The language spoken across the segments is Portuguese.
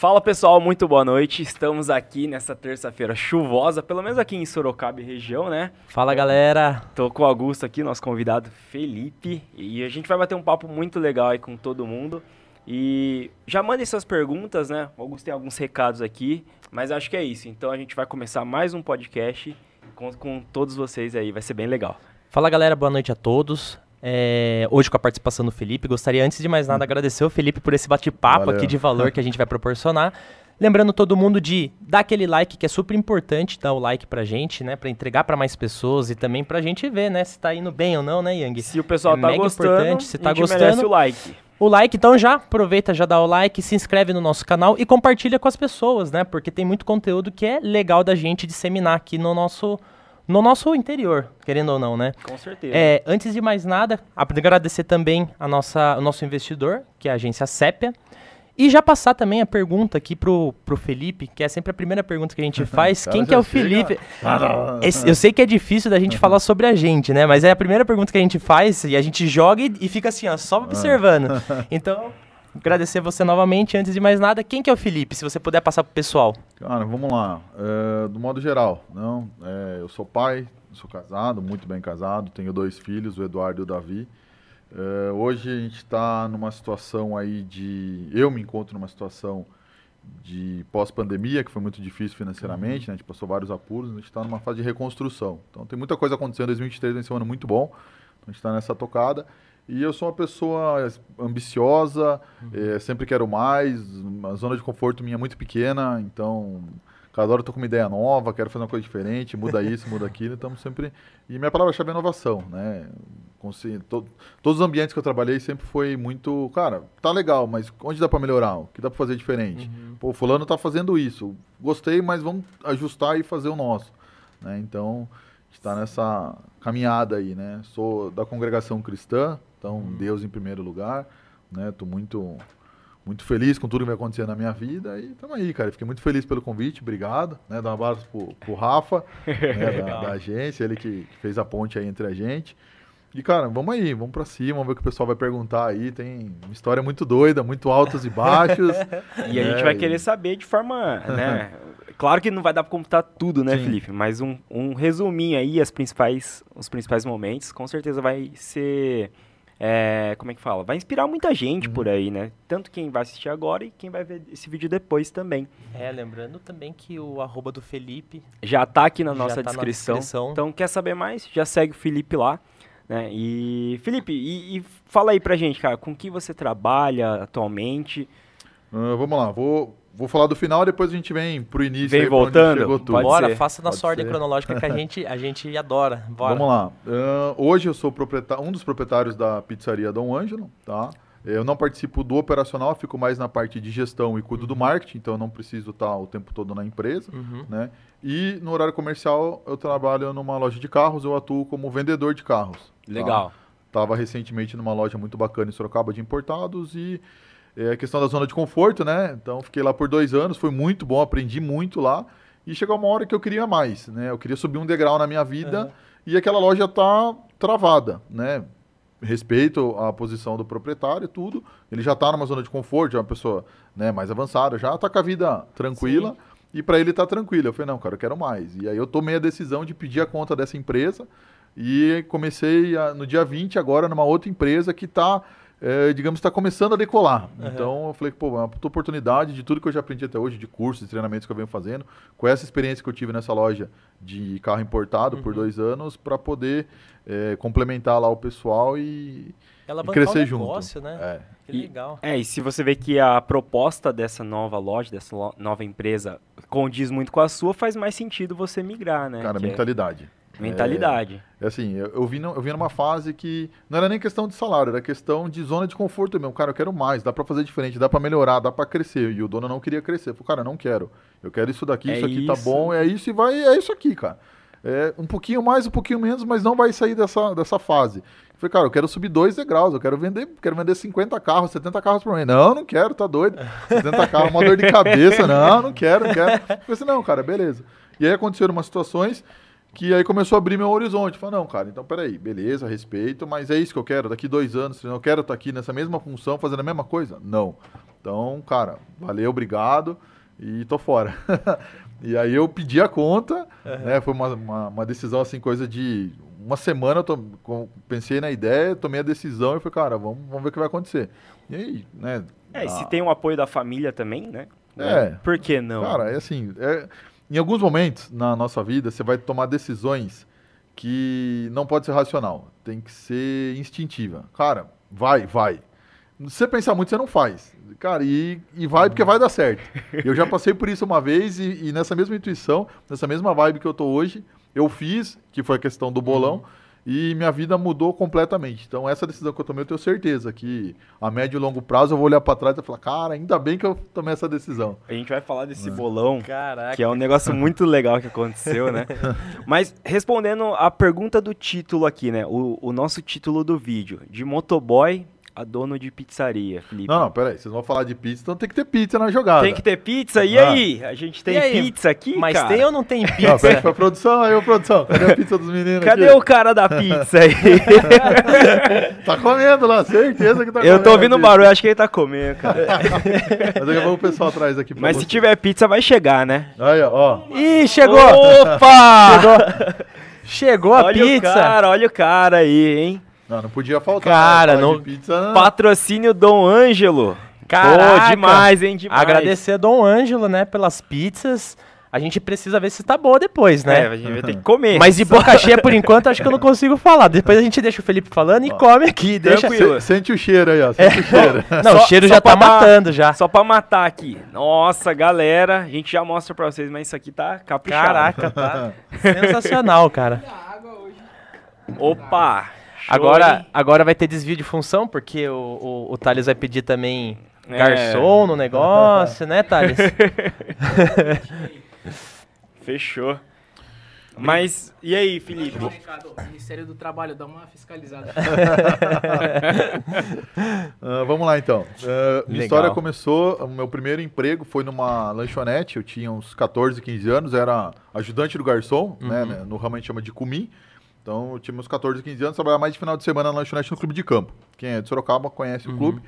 Fala pessoal, muito boa noite. Estamos aqui nessa terça-feira chuvosa, pelo menos aqui em Sorocaba e região, né? Fala galera! Tô com o Augusto aqui, nosso convidado Felipe, e a gente vai bater um papo muito legal aí com todo mundo. E já mandem suas perguntas, né? O Augusto tem alguns recados aqui, mas acho que é isso. Então a gente vai começar mais um podcast com, com todos vocês aí, vai ser bem legal. Fala galera, boa noite a todos. É, hoje com a participação do Felipe, gostaria antes de mais nada agradecer o Felipe por esse bate-papo aqui de valor que a gente vai proporcionar. Lembrando todo mundo de dar aquele like que é super importante, dar o like pra gente, né, para entregar para mais pessoas e também pra gente ver, né, se tá indo bem ou não, né, Yang? Se o pessoal é tá mega gostando, importante, se tá gostando, o like. O like, então já aproveita, já dá o like, se inscreve no nosso canal e compartilha com as pessoas, né? Porque tem muito conteúdo que é legal da gente disseminar aqui no nosso no nosso interior, querendo ou não, né? Com certeza. É, antes de mais nada, agradecer também a nossa, o nosso investidor, que é a agência Sépia. E já passar também a pergunta aqui pro, pro Felipe, que é sempre a primeira pergunta que a gente faz. Quem que é o Felipe? Esse, eu sei que é difícil da gente falar sobre a gente, né? Mas é a primeira pergunta que a gente faz e a gente joga e, e fica assim, ó, só observando. Então, agradecer você novamente. Antes de mais nada, quem que é o Felipe? Se você puder passar pro pessoal. Cara, vamos lá. É, do modo geral, não. É, eu sou pai, sou casado, muito bem casado, tenho dois filhos, o Eduardo e o Davi. É, hoje a gente está numa situação aí de. Eu me encontro numa situação de pós-pandemia, que foi muito difícil financeiramente, uhum. né? a gente passou vários apuros, a gente está numa fase de reconstrução. Então tem muita coisa acontecendo, 2023 vai ser um ano muito bom, então, a gente está nessa tocada. E eu sou uma pessoa ambiciosa, uhum. é, sempre quero mais, a zona de conforto minha é muito pequena, então cada hora eu tô com uma ideia nova, quero fazer uma coisa diferente, muda isso, muda aquilo, estamos sempre... E minha palavra-chave é inovação, né? Todos os ambientes que eu trabalhei sempre foi muito, cara, tá legal, mas onde dá para melhorar? O que dá para fazer diferente? Uhum. Pô, fulano tá fazendo isso, gostei, mas vamos ajustar e fazer o nosso, né? Então, está nessa caminhada aí, né? Sou da congregação cristã, então, hum. Deus em primeiro lugar, né? Tô muito muito feliz com tudo que vai acontecer na minha vida e estamos aí, cara. Fiquei muito feliz pelo convite, obrigado, né? Dar um abraço pro, pro Rafa, né? da, da, agência, ele que, que, fez a ponte aí entre a gente. E, cara, vamos aí, vamos para cima, vamos ver o que o pessoal vai perguntar aí. Tem uma história muito doida, muito altos e baixos. e a gente vai querer saber de forma, né? Claro que não vai dar para computar tudo, né, Sim. Felipe? Mas um, um resuminho aí, as principais, os principais momentos, com certeza vai ser é, como é que fala? Vai inspirar muita gente uhum. por aí, né? Tanto quem vai assistir agora e quem vai ver esse vídeo depois também. É, lembrando também que o arroba do Felipe já tá aqui na nossa tá descrição. Na descrição. Então, quer saber mais? Já segue o Felipe lá. Né? E, Felipe, e, e fala aí pra gente, cara, com que você trabalha atualmente? Uh, vamos lá, vou Vou falar do final, depois a gente vem pro início. Vem voltando. Bora, faça na sua ordem cronológica que a gente, a gente adora. Bora. Vamos lá. Uh, hoje eu sou um dos proprietários da pizzaria Dom Ângelo, tá? Eu não participo do operacional, fico mais na parte de gestão e cuido do uhum. marketing, então eu não preciso estar o tempo todo na empresa, uhum. né? E no horário comercial eu trabalho numa loja de carros, eu atuo como vendedor de carros. Tá? Legal. Tá? Tava recentemente numa loja muito bacana em Sorocaba de importados e é a questão da zona de conforto, né? Então fiquei lá por dois anos, foi muito bom, aprendi muito lá. E chegou uma hora que eu queria mais, né? Eu queria subir um degrau na minha vida uhum. e aquela loja tá travada, né? Respeito a posição do proprietário e tudo. Ele já tá numa zona de conforto, já é uma pessoa né, mais avançada, já tá com a vida tranquila. Sim. E para ele tá tranquilo. Eu falei, não, cara, eu quero mais. E aí eu tomei a decisão de pedir a conta dessa empresa e comecei a, no dia 20 agora numa outra empresa que está é, digamos, está começando a decolar. Uhum. Então eu falei, pô, uma oportunidade de tudo que eu já aprendi até hoje, de cursos, de treinamentos que eu venho fazendo, com essa experiência que eu tive nessa loja de carro importado uhum. por dois anos, para poder é, complementar lá o pessoal e, e crescer junto. Negócio, né? É. Que e, legal. É, e se você vê que a proposta dessa nova loja, dessa nova empresa, condiz muito com a sua, faz mais sentido você migrar, né? Cara, que é mentalidade. Mentalidade. É, é assim, eu, eu, vi, eu vi numa fase que não era nem questão de salário, era questão de zona de conforto mesmo. Cara, eu quero mais, dá para fazer diferente, dá para melhorar, dá para crescer. E o dono não queria crescer. Falei, cara, não quero. Eu quero isso daqui, é isso aqui tá isso. tá bom, é isso e vai, é isso aqui, cara. É um pouquinho mais, um pouquinho menos, mas não vai sair dessa, dessa fase. Eu falei, cara, eu quero subir dois degraus, eu quero vender, quero vender 50 carros, 70 carros por mês. Não, não quero, tá doido. 70 carros, uma dor de cabeça. Não, não quero, não quero. Eu falei assim, não, cara, beleza. E aí aconteceram umas situações que aí começou a abrir meu horizonte. Falei, não, cara, então peraí, beleza, respeito, mas é isso que eu quero. Daqui dois anos, eu quero estar aqui nessa mesma função, fazendo a mesma coisa? Não. Então, cara, valeu, obrigado e tô fora. e aí eu pedi a conta, uhum. né? Foi uma, uma, uma, decisão assim, coisa de uma semana, eu tô, pensei na ideia, tomei a decisão e falei, cara, vamos, vamos ver o que vai acontecer. E aí, né? É, e se tem o apoio da família também, né? É. Por que não? Cara, é assim, é, em alguns momentos na nossa vida, você vai tomar decisões que não pode ser racional, tem que ser instintiva. Cara, vai, vai. Se você pensar muito, você não faz. Cara, e, e vai porque vai dar certo. Eu já passei por isso uma vez e, e nessa mesma intuição, nessa mesma vibe que eu tô hoje, eu fiz, que foi a questão do bolão, uhum. E minha vida mudou completamente. Então, essa decisão que eu tomei, eu tenho certeza que a médio e longo prazo eu vou olhar para trás e falar, cara, ainda bem que eu tomei essa decisão. A gente vai falar desse é. bolão, Caraca. que é um negócio muito legal que aconteceu, né? Mas respondendo a pergunta do título aqui, né? O, o nosso título do vídeo, de motoboy a dono de pizzaria, Felipe. Não, não, peraí. Vocês vão falar de pizza, então tem que ter pizza na jogada. Tem que ter pizza? E ah. aí? A gente tem pizza aqui, Mas cara? tem ou não tem pizza? Não, pede pra produção, aí, ô produção. Cadê a pizza dos meninos Cadê aqui? o cara da pizza aí? tá comendo lá, certeza que tá comendo. Eu tô ouvindo barulho, acho que ele tá comendo, cara. Mas daqui a pouco o pessoal atrás aqui Mas você. se tiver pizza, vai chegar, né? Aí, ó. Ih, chegou! Opa! chegou, chegou a olha pizza. Olha o cara, olha o cara aí, hein? Não, não podia faltar. Cara, né? não... Pizza, patrocínio Dom Ângelo. Caraca, Pô, demais, hein? Demais. Agradecer a Dom Ângelo, né, pelas pizzas. A gente precisa ver se tá boa depois, né? É, a gente vai ter que comer. Mas de boca cheia, por enquanto, acho que eu não consigo falar. Depois a gente deixa o Felipe falando e come aqui. Deixa... Sente o cheiro aí, ó. Sente é. o cheiro. Não, só, o cheiro já tá matando já. Só pra matar aqui. Nossa, galera, a gente já mostra pra vocês, mas isso aqui tá caprichado. Caraca, tá sensacional, cara. Opa! Agora, agora vai ter desvio de função, porque o, o, o Thales vai pedir também é. garçom no negócio, né, Thales? Fechou. Mas, e aí, Felipe? O Ministério do Trabalho, dá uma fiscalizada. uh, vamos lá, então. Uh, minha história começou, o meu primeiro emprego foi numa lanchonete, eu tinha uns 14, 15 anos, era ajudante do garçom, né, uhum. né, no ramo a gente chama de cumi. Então, eu tinha meus 14, 15 anos, trabalhava mais de final de semana na lanchonete no clube de campo. Quem é de Sorocaba conhece uhum. o clube.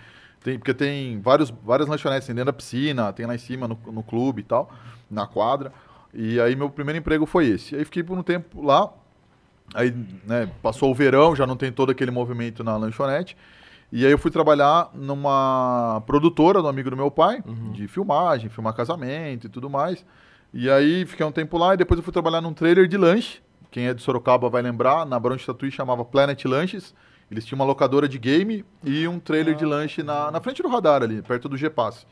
Tem, porque tem vários, várias lanchonetes dentro da piscina, tem lá em cima no, no clube e tal, na quadra. E aí meu primeiro emprego foi esse. Aí fiquei por um tempo lá. Aí, né, passou o verão, já não tem todo aquele movimento na lanchonete. E aí eu fui trabalhar numa produtora do amigo do meu pai, uhum. de filmagem, filmar casamento e tudo mais. E aí fiquei um tempo lá e depois eu fui trabalhar num trailer de lanche quem é de Sorocaba vai lembrar, na Barão de Tatuí chamava Planet Lanches. Eles tinham uma locadora de game e um trailer ah. de lanche na, na frente do radar ali, perto do G-Pass.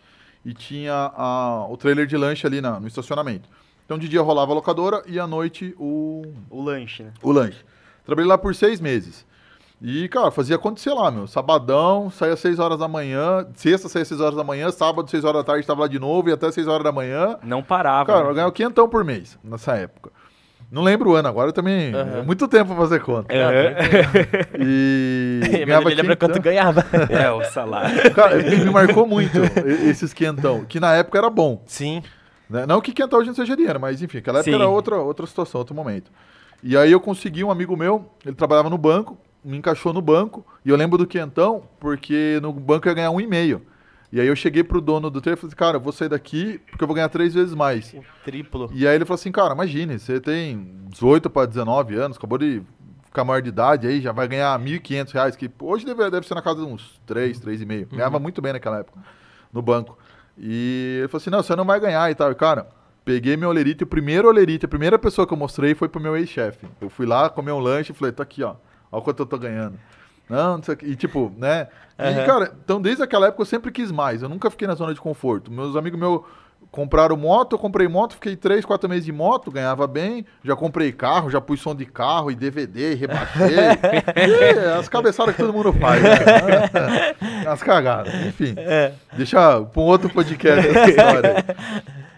E tinha a, o trailer de lanche ali na, no estacionamento. Então de dia rolava a locadora e à noite o... O lanche, né? O lanche. Trabalhei lá por seis meses. E, cara, fazia acontecer lá, meu. Sabadão, saía às 6 horas da manhã. Sexta, saía às 6 horas da manhã. Sábado, 6 horas da tarde, estava lá de novo. E até 6 horas da manhã. Não parava. Cara, né? eu ganhava quinhentão por mês nessa época. Não lembro o ano, agora também. Uhum. É muito tempo pra fazer conta. Uhum. E. Mas ele lembra quanto ganhava. É, o salário. Cara, me marcou muito esse esquentão, que na época era bom. Sim. Né? Não que quentão a gente seja dinheiro, mas enfim, aquela época Sim. era outra, outra situação, outro momento. E aí eu consegui um amigo meu, ele trabalhava no banco, me encaixou no banco, e eu lembro do quentão, porque no banco eu ia ganhar um e meio. E aí eu cheguei pro dono do trailer e falei, cara, eu vou sair daqui porque eu vou ganhar três vezes mais. O triplo. E aí ele falou assim, cara, imagine, você tem 18 para 19 anos, acabou de ficar maior de idade aí, já vai ganhar 1.500 reais, que hoje deve, deve ser na casa de uns 3, 3,5. Uhum. Ganhava muito bem naquela época, no banco. E ele falou assim, não, você não vai ganhar e tal. E, cara, peguei meu olerite, o primeiro olerite, a primeira pessoa que eu mostrei foi pro meu ex-chefe. Eu fui lá, comer um lanche e falei, tá aqui, ó, olha quanto eu tô ganhando. Não, não sei o que. E tipo, né? Uhum. E, cara, então desde aquela época eu sempre quis mais. Eu nunca fiquei na zona de conforto. Meus amigos meus compraram moto, eu comprei moto, fiquei três, quatro meses de moto, ganhava bem. Já comprei carro, já pus som de carro e DVD, e rebaixei. e, as cabeçadas que todo mundo faz. Né? As cagadas. Enfim. É. Deixa para um outro podcast essa história.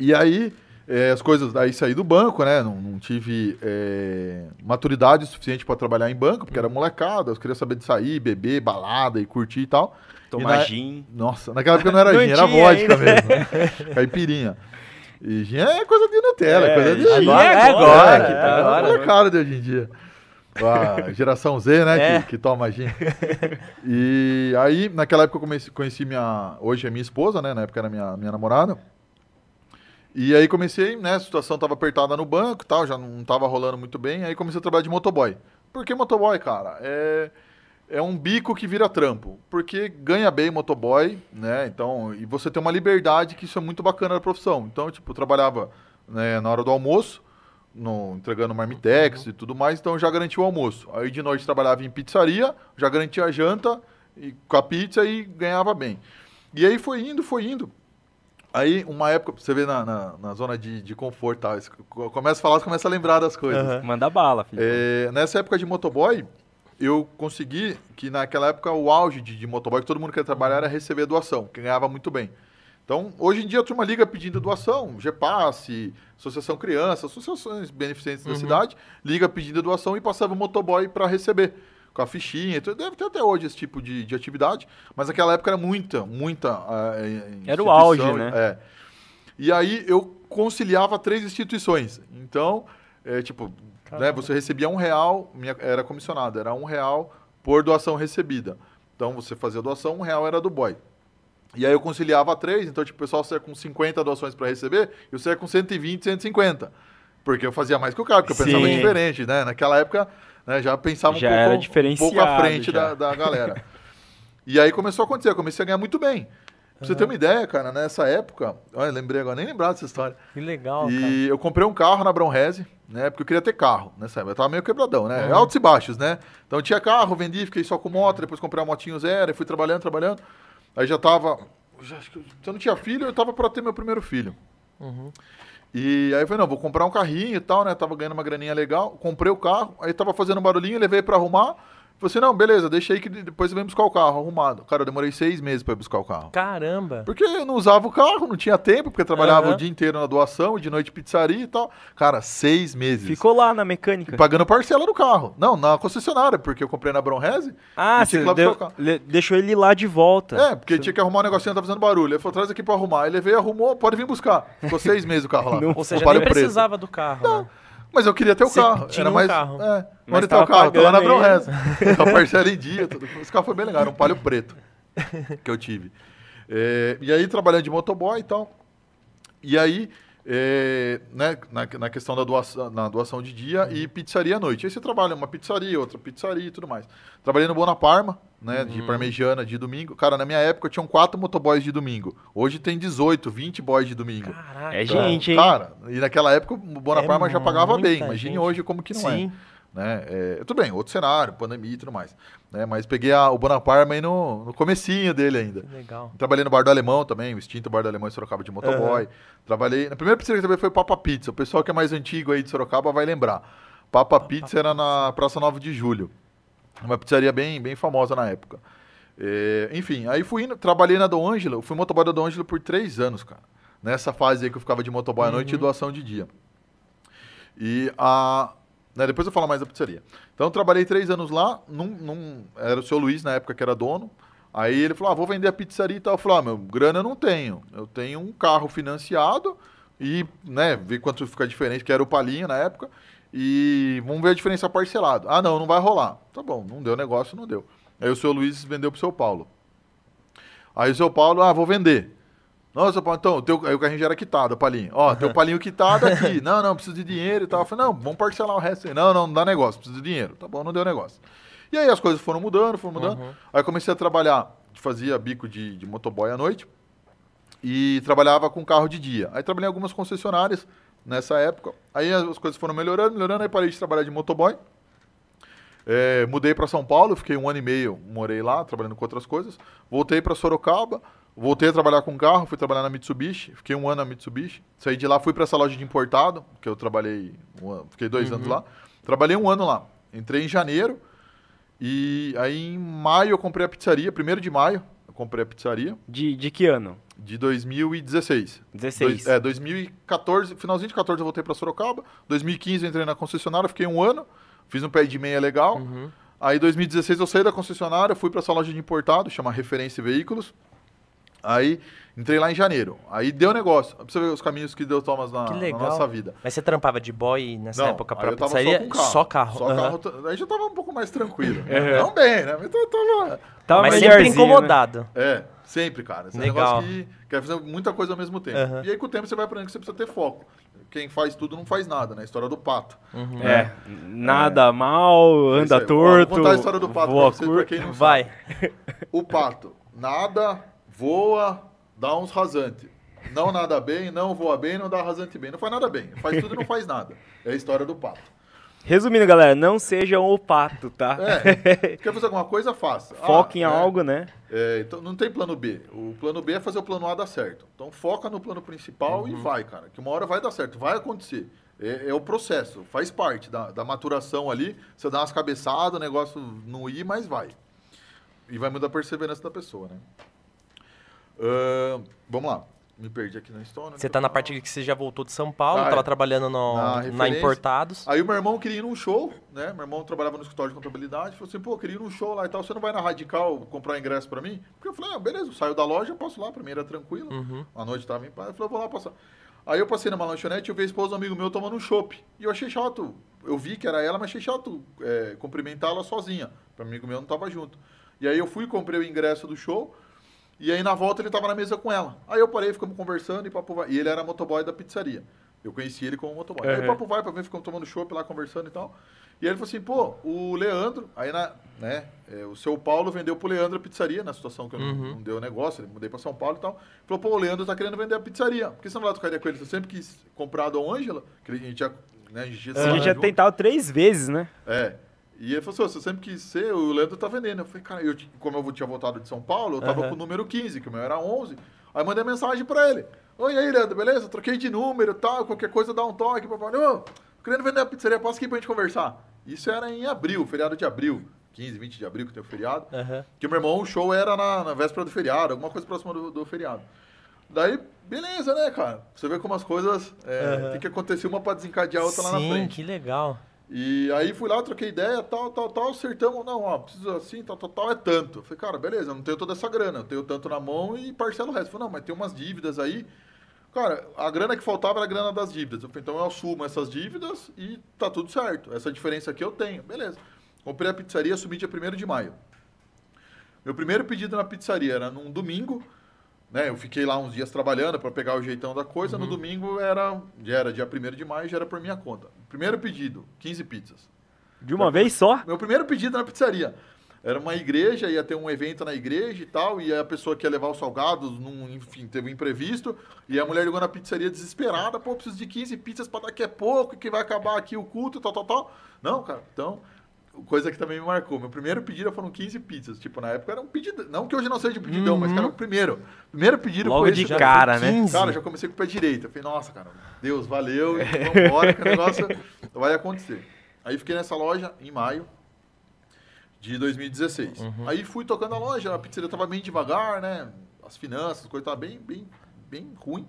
E aí é, as coisas, aí saí do banco, né? Não, não tive é, maturidade suficiente para trabalhar em banco, porque era molecada, eu queria saber de sair, beber, balada e curtir e tal. Tomar e na, gin. Nossa, naquela época não era não gin, era vodka ainda. mesmo. Caipirinha. E gin é coisa de Nutella, é, coisa de... Agora, é agora, é, agora. É molecada de hoje em dia. A geração Z, né? É. Que, que toma gin. E aí, naquela época, eu comecei, conheci minha. Hoje é minha esposa, né? Na época era minha, minha namorada. E aí comecei, né? A situação tava apertada no banco tal, já não tava rolando muito bem. Aí comecei a trabalhar de motoboy. Por que motoboy, cara? É, é um bico que vira trampo. Porque ganha bem motoboy, né? Então, e você tem uma liberdade que isso é muito bacana da profissão. Então, tipo, eu trabalhava né, na hora do almoço, no, entregando marmitex e tudo mais, então eu já garantia o almoço. Aí de noite trabalhava em pizzaria, já garantia a janta e, com a pizza e ganhava bem. E aí foi indo, foi indo. Aí, uma época, você vê na, na, na zona de, de conforto, tá? Começa a falar, você começa a lembrar das coisas. Aham. Manda bala, Felipe. É, nessa época de motoboy, eu consegui que naquela época o auge de, de motoboy, que todo mundo queria trabalhar, era receber doação, que ganhava muito bem. Então, hoje em dia a turma liga pedindo doação, GPasse, Associação Criança, associações beneficentes da cidade, liga pedindo doação e passava o motoboy para receber. Com a fichinha, deve ter até hoje esse tipo de, de atividade, mas naquela época era muita, muita. ah, eh, Era o auge, né? É. E aí eu conciliava três instituições. Então, é, tipo, né, você recebia um real, minha, era comissionado, era um real por doação recebida. Então você fazia doação, um real era do boy. E aí eu conciliava três, então tipo, o pessoal saia com 50 doações para receber, e eu saia com 120, 150. Porque eu fazia mais que o cara, porque eu pensava Sim. diferente, né? Naquela época, né, já pensava Já um, era pouco, um pouco à diferenciado, frente da, da galera. e aí começou a acontecer, eu comecei a ganhar muito bem. Pra você ter uma ideia, cara, nessa época, olha, lembrei agora, nem lembrava dessa história. Que legal, cara. E eu comprei um carro na Bronrese, né? Porque eu queria ter carro nessa época. Eu tava meio quebradão, né? Altos e baixos, né? Então tinha carro, vendi, fiquei só com moto, depois comprei uma motinho zero, fui trabalhando, trabalhando. Aí já tava. Já, eu- se eu não tinha filho, eu tava pra ter meu primeiro filho. Uhum. E aí eu falei, não, vou comprar um carrinho e tal, né? Tava ganhando uma graninha legal. Comprei o carro, aí tava fazendo um barulhinho, levei pra arrumar. Falei assim, não, beleza, deixa aí que depois venho buscar o carro arrumado. Cara, eu demorei seis meses pra ir buscar o carro. Caramba. Porque eu não usava o carro, não tinha tempo, porque eu trabalhava Aham. o dia inteiro na doação, de noite pizzaria e tal. Cara, seis meses. Ficou lá na mecânica. Pagando parcela do carro. Não, na concessionária, porque eu comprei na Bronrese. Ah, você que ir lá deu- deixou ele lá de volta. É, porque tinha que arrumar um negocinho, tava fazendo barulho. Ele falou, traz aqui pra arrumar. Aí levei, arrumou, pode vir buscar. Ficou seis meses o carro lá. Não- Ou seja, nem precisava do carro, né? Mas eu queria ter o Você carro. tinha Era um mais. carro. É, Mas o carro? Tá lá na pagando Bronrese. a parcela em dia. Tudo. Esse carro foi bem legal, era um palio preto que eu tive. É, e aí, trabalhando de motoboy e tal. E aí, é, né, na, na questão da doação, na doação de dia e pizzaria à noite. Aí você trabalha uma pizzaria, outra pizzaria e tudo mais. Trabalhei no Bonaparma, né, de parmegiana de domingo. Cara, na minha época tinham quatro motoboys de domingo. Hoje tem 18, 20 boys de domingo. Caraca. É Então, gente, hein? Cara, e naquela época o Bonaparma É já pagava bem. Imagine gente. hoje como que não Sim. é. Né? É, tudo bem, outro cenário, pandemia e tudo mais. Né? Mas peguei a- o Bonaparma aí no, no comecinho dele ainda. Legal. Trabalhei no Bar do Alemão também, o extinto Bar do Alemão em Sorocaba de motoboy. Trabalhei. Na primeira pizzaria que eu trabalhei foi Papa Pizza. O pessoal que é mais antigo aí de Sorocaba vai lembrar. Papa, Pizza era na Praça 9 de Julho. Uma pizzaria bem, bem famosa na época. É, enfim, aí fui indo, trabalhei na Dom Ângelo, fui motoboy da Dom Ângelo por três anos, cara. Nessa fase aí que eu ficava de motoboy à noite e doação de dia. E a. né, depois eu falo mais da pizzaria. Então eu trabalhei três anos lá, num, num- era o seu Luiz na época que era dono. Aí ele falou: ah, vou vender a pizzaria e tal. Eu falei: ah, meu, grana eu não tenho. Eu tenho um carro financiado e, né, ver quanto fica a diferença, que era o Palinho na época. E vamos ver a diferença parcelado. Ah, não, não vai rolar. Tá bom, não deu negócio, não deu. Aí o seu Luiz vendeu pro seu Paulo. Aí o seu Paulo, ah, vou vender. Nossa, Paulo, então, o teu, aí o carrinho já era quitado, palinho. Ó, teu palinho quitado aqui. Não, não, preciso de dinheiro e tal. Eu falei, não, vamos parcelar o resto aí. Não, não, não dá negócio, preciso de dinheiro. Tá bom, não deu negócio. E aí as coisas foram mudando, foram mudando. Aí eu comecei a trabalhar, fazia bico de, de motoboy à noite e trabalhava com carro de dia. Aí trabalhei em algumas concessionárias nessa época. Aí as as coisas foram melhorando, melhorando, aí parei de trabalhar de motoboy. É, mudei para São Paulo, fiquei um ano e meio, morei lá, trabalhando com outras coisas. Voltei para Sorocaba, voltei a trabalhar com carro, fui trabalhar na Mitsubishi, fiquei um ano na Mitsubishi. Saí de lá, fui para essa loja de importado, que eu trabalhei, um ano- fiquei dois anos lá. Trabalhei um ano lá. Entrei em janeiro e aí em maio eu comprei a pizzaria, primeiro de maio eu comprei a pizzaria De, de que ano? de 2016. 16. Dois- é, 2014, finalzinho de 14 eu voltei para Sorocaba. 2015 eu entrei na concessionária, fiquei um ano, fiz um pé de meia legal. Aí 2016 eu saí da concessionária, fui para essa loja de importado, chama Referência Veículos. Aí entrei lá em janeiro. Aí deu negócio. Pra você ver os caminhos que Deus toma na, Que na nossa vida. Mas você trampava de boy nessa Não, época pra tava pizzaria? Só, com carro. Só carro. Só aham. carro. Aí já tava um pouco mais tranquilo. Uhum. Não bem, né? Mas eu tava. Tava Mas sempre né? incomodado. É, sempre, cara. Esse Legal. negócio que quer fazer muita coisa ao mesmo tempo. Aham. E aí, com o tempo, você vai aprendendo que você precisa ter foco. Quem faz tudo não faz nada, né? A história do pato. Uhum. É, nada mal, Isso anda torto. Vou contar a história do pato pra pra quem não Vai. sabe. O pato nada, voa, dá uns rasantes. Não nada bem, não voa bem, não dá rasante bem. Não faz nada bem. Faz tudo e não faz nada. É a história do pato. Resumindo, galera, não sejam o pato, tá? É. Quer fazer alguma coisa? Faça. Foque em Ah, é. algo, né? É, então não tem plano B. O plano B é fazer o plano A dar certo. Então foca no plano principal Uhum. e vai, cara. Que uma hora vai dar certo, vai acontecer. É, é o processo, faz parte da, da maturação ali. Você dá umas cabeçadas, o negócio não ir, mas vai. E vai mudar a perseverança da pessoa, né? Ahn, vamos lá. Me perdi aqui na história. Você tá na parte que você já voltou de São Paulo, Ah, tava é. trabalhando no- Na na. Importados. Aí o meu irmão queria ir num show, né? Meu irmão trabalhava no escritório de contabilidade. Falou assim, pô, eu queria ir num show lá e tal. Você não vai na Radical comprar ingresso pra mim? Porque eu falei, ah, beleza, saio da loja, posso lá. Pra mim era tranquilo. Uhum. A noite tava em paz. Eu falei, vou lá passar. Aí eu passei numa lanchonete e eu vi a esposa do amigo meu tomando um chopp. E eu achei chato. Eu vi que era ela, mas achei chato é, cumprimentá-la sozinha. Para amigo meu não tava junto. E aí eu fui, comprei o ingresso do show. E aí na volta ele tava na mesa com ela. Aí eu parei, ficamos conversando e papo vai. E ele era motoboy da pizzaria. Eu conheci ele como motoboy. Aí Uhum. papo vai pra mim, ficamos tomando chopp lá, conversando e tal. E aí ele falou assim, pô, o Leandro, aí na, né, é, o seu Paulo vendeu pro Leandro a pizzaria, na situação que eu não- Uhum. não, deu negócio, ele mudei pra São Paulo e tal. Falou, pô, o Leandro tá querendo vender a pizzaria. Por que você não vai trocar com ele? Você sempre quis comprar a Dom Ângela, que a gente já, né, a gente já A gente já tentava três vezes, né? É. E ele falou assim, você sempre quis ser, o Leandro tá vendendo. Eu falei, cara, eu, como eu tinha voltado de São Paulo, eu tava Aham. com o número 15, que o meu era 11. Aí eu mandei mensagem pra ele. Oi, aí, Leandro, beleza? Troquei de número e tal, qualquer coisa dá um toque. Papai, ô, querendo vender a pizzaria, posso aqui pra gente conversar? Isso era em abril, feriado de abril. 15, 20 de abril, que tem o feriado. Aham. Que o meu irmão, o show era na, na véspera do feriado, alguma coisa próxima do, do feriado. Daí, beleza, né, cara? Você vê como as coisas é, Aham. tem que acontecer uma pra desencadear a outra lá na Sim, frente. que legal. E aí fui lá, troquei ideia, tal, tal, tal, acertamos, não, ó, preciso assim, tal, tal, tal, é tanto. Falei, cara, beleza, eu não tenho toda essa grana, eu tenho tanto na mão e parcelo o resto. Falei, não, mas tem umas dívidas aí. Cara, a grana que faltava era a grana das dívidas. Eu falei, então eu assumo essas dívidas e tá tudo certo. Essa diferença aqui eu tenho, beleza. Comprei a pizzaria, assumi dia 1 de maio. Meu primeiro pedido na pizzaria era num domingo, né? Eu fiquei lá uns dias trabalhando para pegar o jeitão da coisa. No domingo era, já era dia 1 de maio, já era por minha conta. Primeiro pedido, 15 pizzas. De uma vez só? Meu primeiro pedido na pizzaria. Era uma igreja, ia ter um evento na igreja e tal, e a pessoa que ia levar os salgados, num, enfim, teve um imprevisto, e a mulher ligou na pizzaria desesperada, pô, preciso de 15 pizzas para daqui a pouco, que vai acabar aqui o culto, tal, tal, tal. Não, cara, então, coisa que também me marcou. Meu primeiro pedido foram 15 pizzas. Tipo, na época era um pedido, não que hoje não seja pedidão, mas que era o primeiro. Primeiro pedido Logo foi de esse, cara, né? 15. Cara, já comecei com o pé direito. Eu falei, nossa, cara, Deus, valeu, e vambora, que o negócio vai acontecer. Aí fiquei nessa loja em maio de 2016. Aí fui tocando a loja, a pizzaria tava bem devagar, né? As finanças, a coisa tava bem, bem, bem ruim.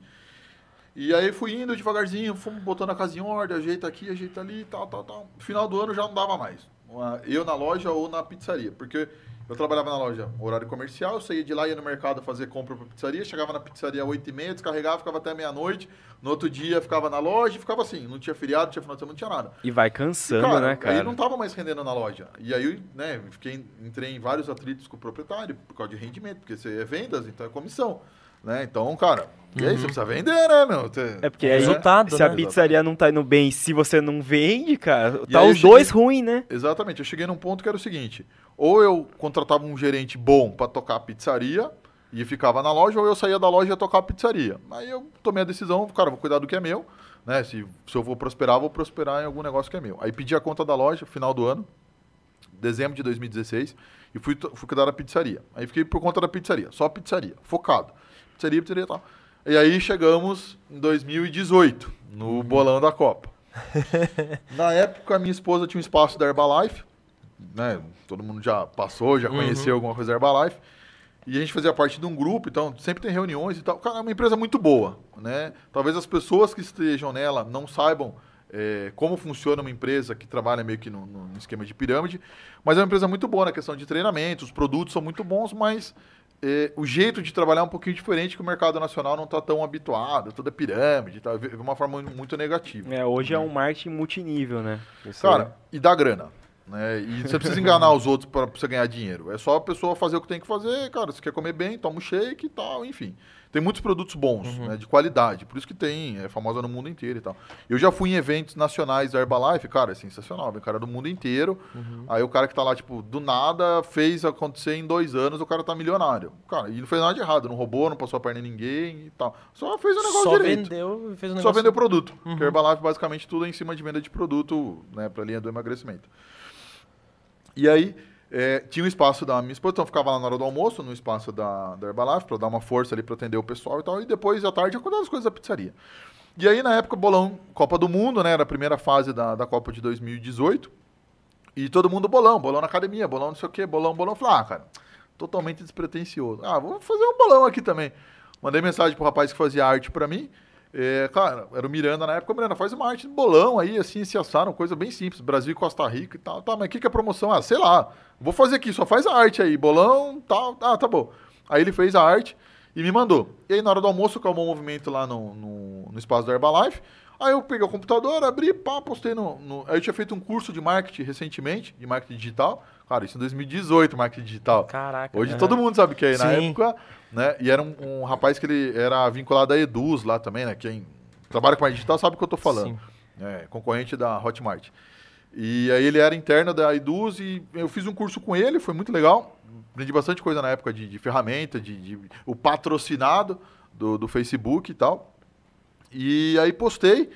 E aí fui indo devagarzinho, fomos botando a casa em ordem, ajeita aqui, ajeita ali, tal, tal, tal. No final do ano já não dava mais. Uma- Eu na loja ou na pizzaria, porque eu trabalhava na loja horário comercial, eu saía de lá, ia no mercado fazer compra pra pizzaria, chegava na pizzaria às 8h30, descarregava, ficava até meia-noite. No outro dia ficava na loja e ficava assim, não tinha feriado, não tinha final de semana, não tinha nada. E vai E, cansando, né, cara? Aí não tava mais rendendo na loja. E aí, né, fiquei, entrei em vários atritos com o proprietário por causa de rendimento, porque você é vendas, então é comissão. Né? Então, cara, e aí você precisa vender, né, meu? Você- É porque aí, Resultado, se a né? pizzaria não tá indo bem, se você não vende, cara, E tá os dois cheguei- ruins, né? Exatamente. Eu cheguei num ponto que era o seguinte: ou eu contratava um gerente bom para tocar a pizzaria e ficava na loja, ou eu saía da loja e ia tocar a pizzaria. Aí eu tomei a decisão, cara, vou cuidar do que é meu, né? Se, se eu vou prosperar, vou prosperar em algum negócio que é meu. Aí pedi a conta da loja, final do ano, dezembro de 2016, e fui, fui cuidar da pizzaria. Aí fiquei por conta da pizzaria, só pizzaria, focado. Pizzaria e tal. E aí chegamos em 2018, no bolão da Copa. Na época, a minha esposa tinha um espaço da Herbalife, né? Todo mundo já passou, já conheceu alguma coisa da Herbalife. E a gente fazia parte de um grupo, então sempre tem reuniões e tal. Cara, é uma empresa muito boa, né? Talvez as pessoas que estejam nela não saibam é, como funciona uma empresa que trabalha meio que no, no esquema de pirâmide, mas é uma empresa muito boa na questão de treinamento, os produtos são muito bons, mas é, o jeito de trabalhar é um pouquinho diferente, que o mercado nacional não está tão habituado, toda pirâmide, tá, de uma forma muito negativa. É, hoje é um marketing multinível, né? Isso Cara, é... e dá grana. Né? E você precisa enganar os outros para você ganhar dinheiro. É só a pessoa fazer o que tem que fazer, cara. Você quer comer bem, toma um shake e tal, enfim. Tem muitos produtos bons, uhum. né, de qualidade. Por isso que tem, é famosa no mundo inteiro e tal. Eu já fui em eventos nacionais da Herbalife, cara, é sensacional. Vem cara do mundo inteiro. Uhum. Aí o cara que tá lá, tipo, do nada, fez acontecer em dois anos, o cara tá milionário. Cara, e não fez nada de errado. Não roubou, não passou a perna em ninguém e tal. Só fez o negócio Só direito. vendeu fez o negócio... Só vendeu produto. Uhum. Porque a Herbalife, basicamente, tudo é em cima de venda de produto, né, pra linha do emagrecimento. E aí, é, tinha um espaço da minha esposa, então ficava lá na hora do almoço, no espaço da, da Herbalife, para dar uma força ali para atender o pessoal e tal. E depois, à tarde, eu das coisas da pizzaria. E aí, na época, bolão, Copa do Mundo, né? Era a primeira fase da, da Copa de 2018. E todo mundo bolão, bolão na academia, bolão não sei o quê, bolão, bolão. Falei, ah, cara, totalmente despretensioso. Ah, vou fazer um bolão aqui também. Mandei mensagem pro rapaz que fazia arte para mim. É, cara, era o Miranda na época. Miranda, faz uma arte de bolão aí, assim, se assaram, coisa bem simples. Brasil e Costa Rica e tal. Tá, mas o que, que é promoção? Ah, sei lá. Vou fazer aqui, só faz a arte aí. Bolão, tal. Ah, tá bom. Aí ele fez a arte e me mandou. E aí, na hora do almoço, calmou um movimento lá no, no, no espaço da Herbalife. Aí eu peguei o computador, abri, pá, postei no, no. Aí eu tinha feito um curso de marketing recentemente, de marketing digital. Cara, isso em 2018, marketing digital. Caraca. Hoje todo mundo sabe que é. Na Sim. época, né? E era um, um, rapaz que ele era vinculado à Eduz lá também, né? Quem trabalha com marketing digital sabe o que eu tô falando. Sim. É, concorrente da Hotmart. E aí ele era interno da Eduz e eu fiz um curso com ele, foi muito legal. Aprendi bastante coisa na época de, de ferramenta, de, de, o patrocinado do, do Facebook e tal. E aí postei.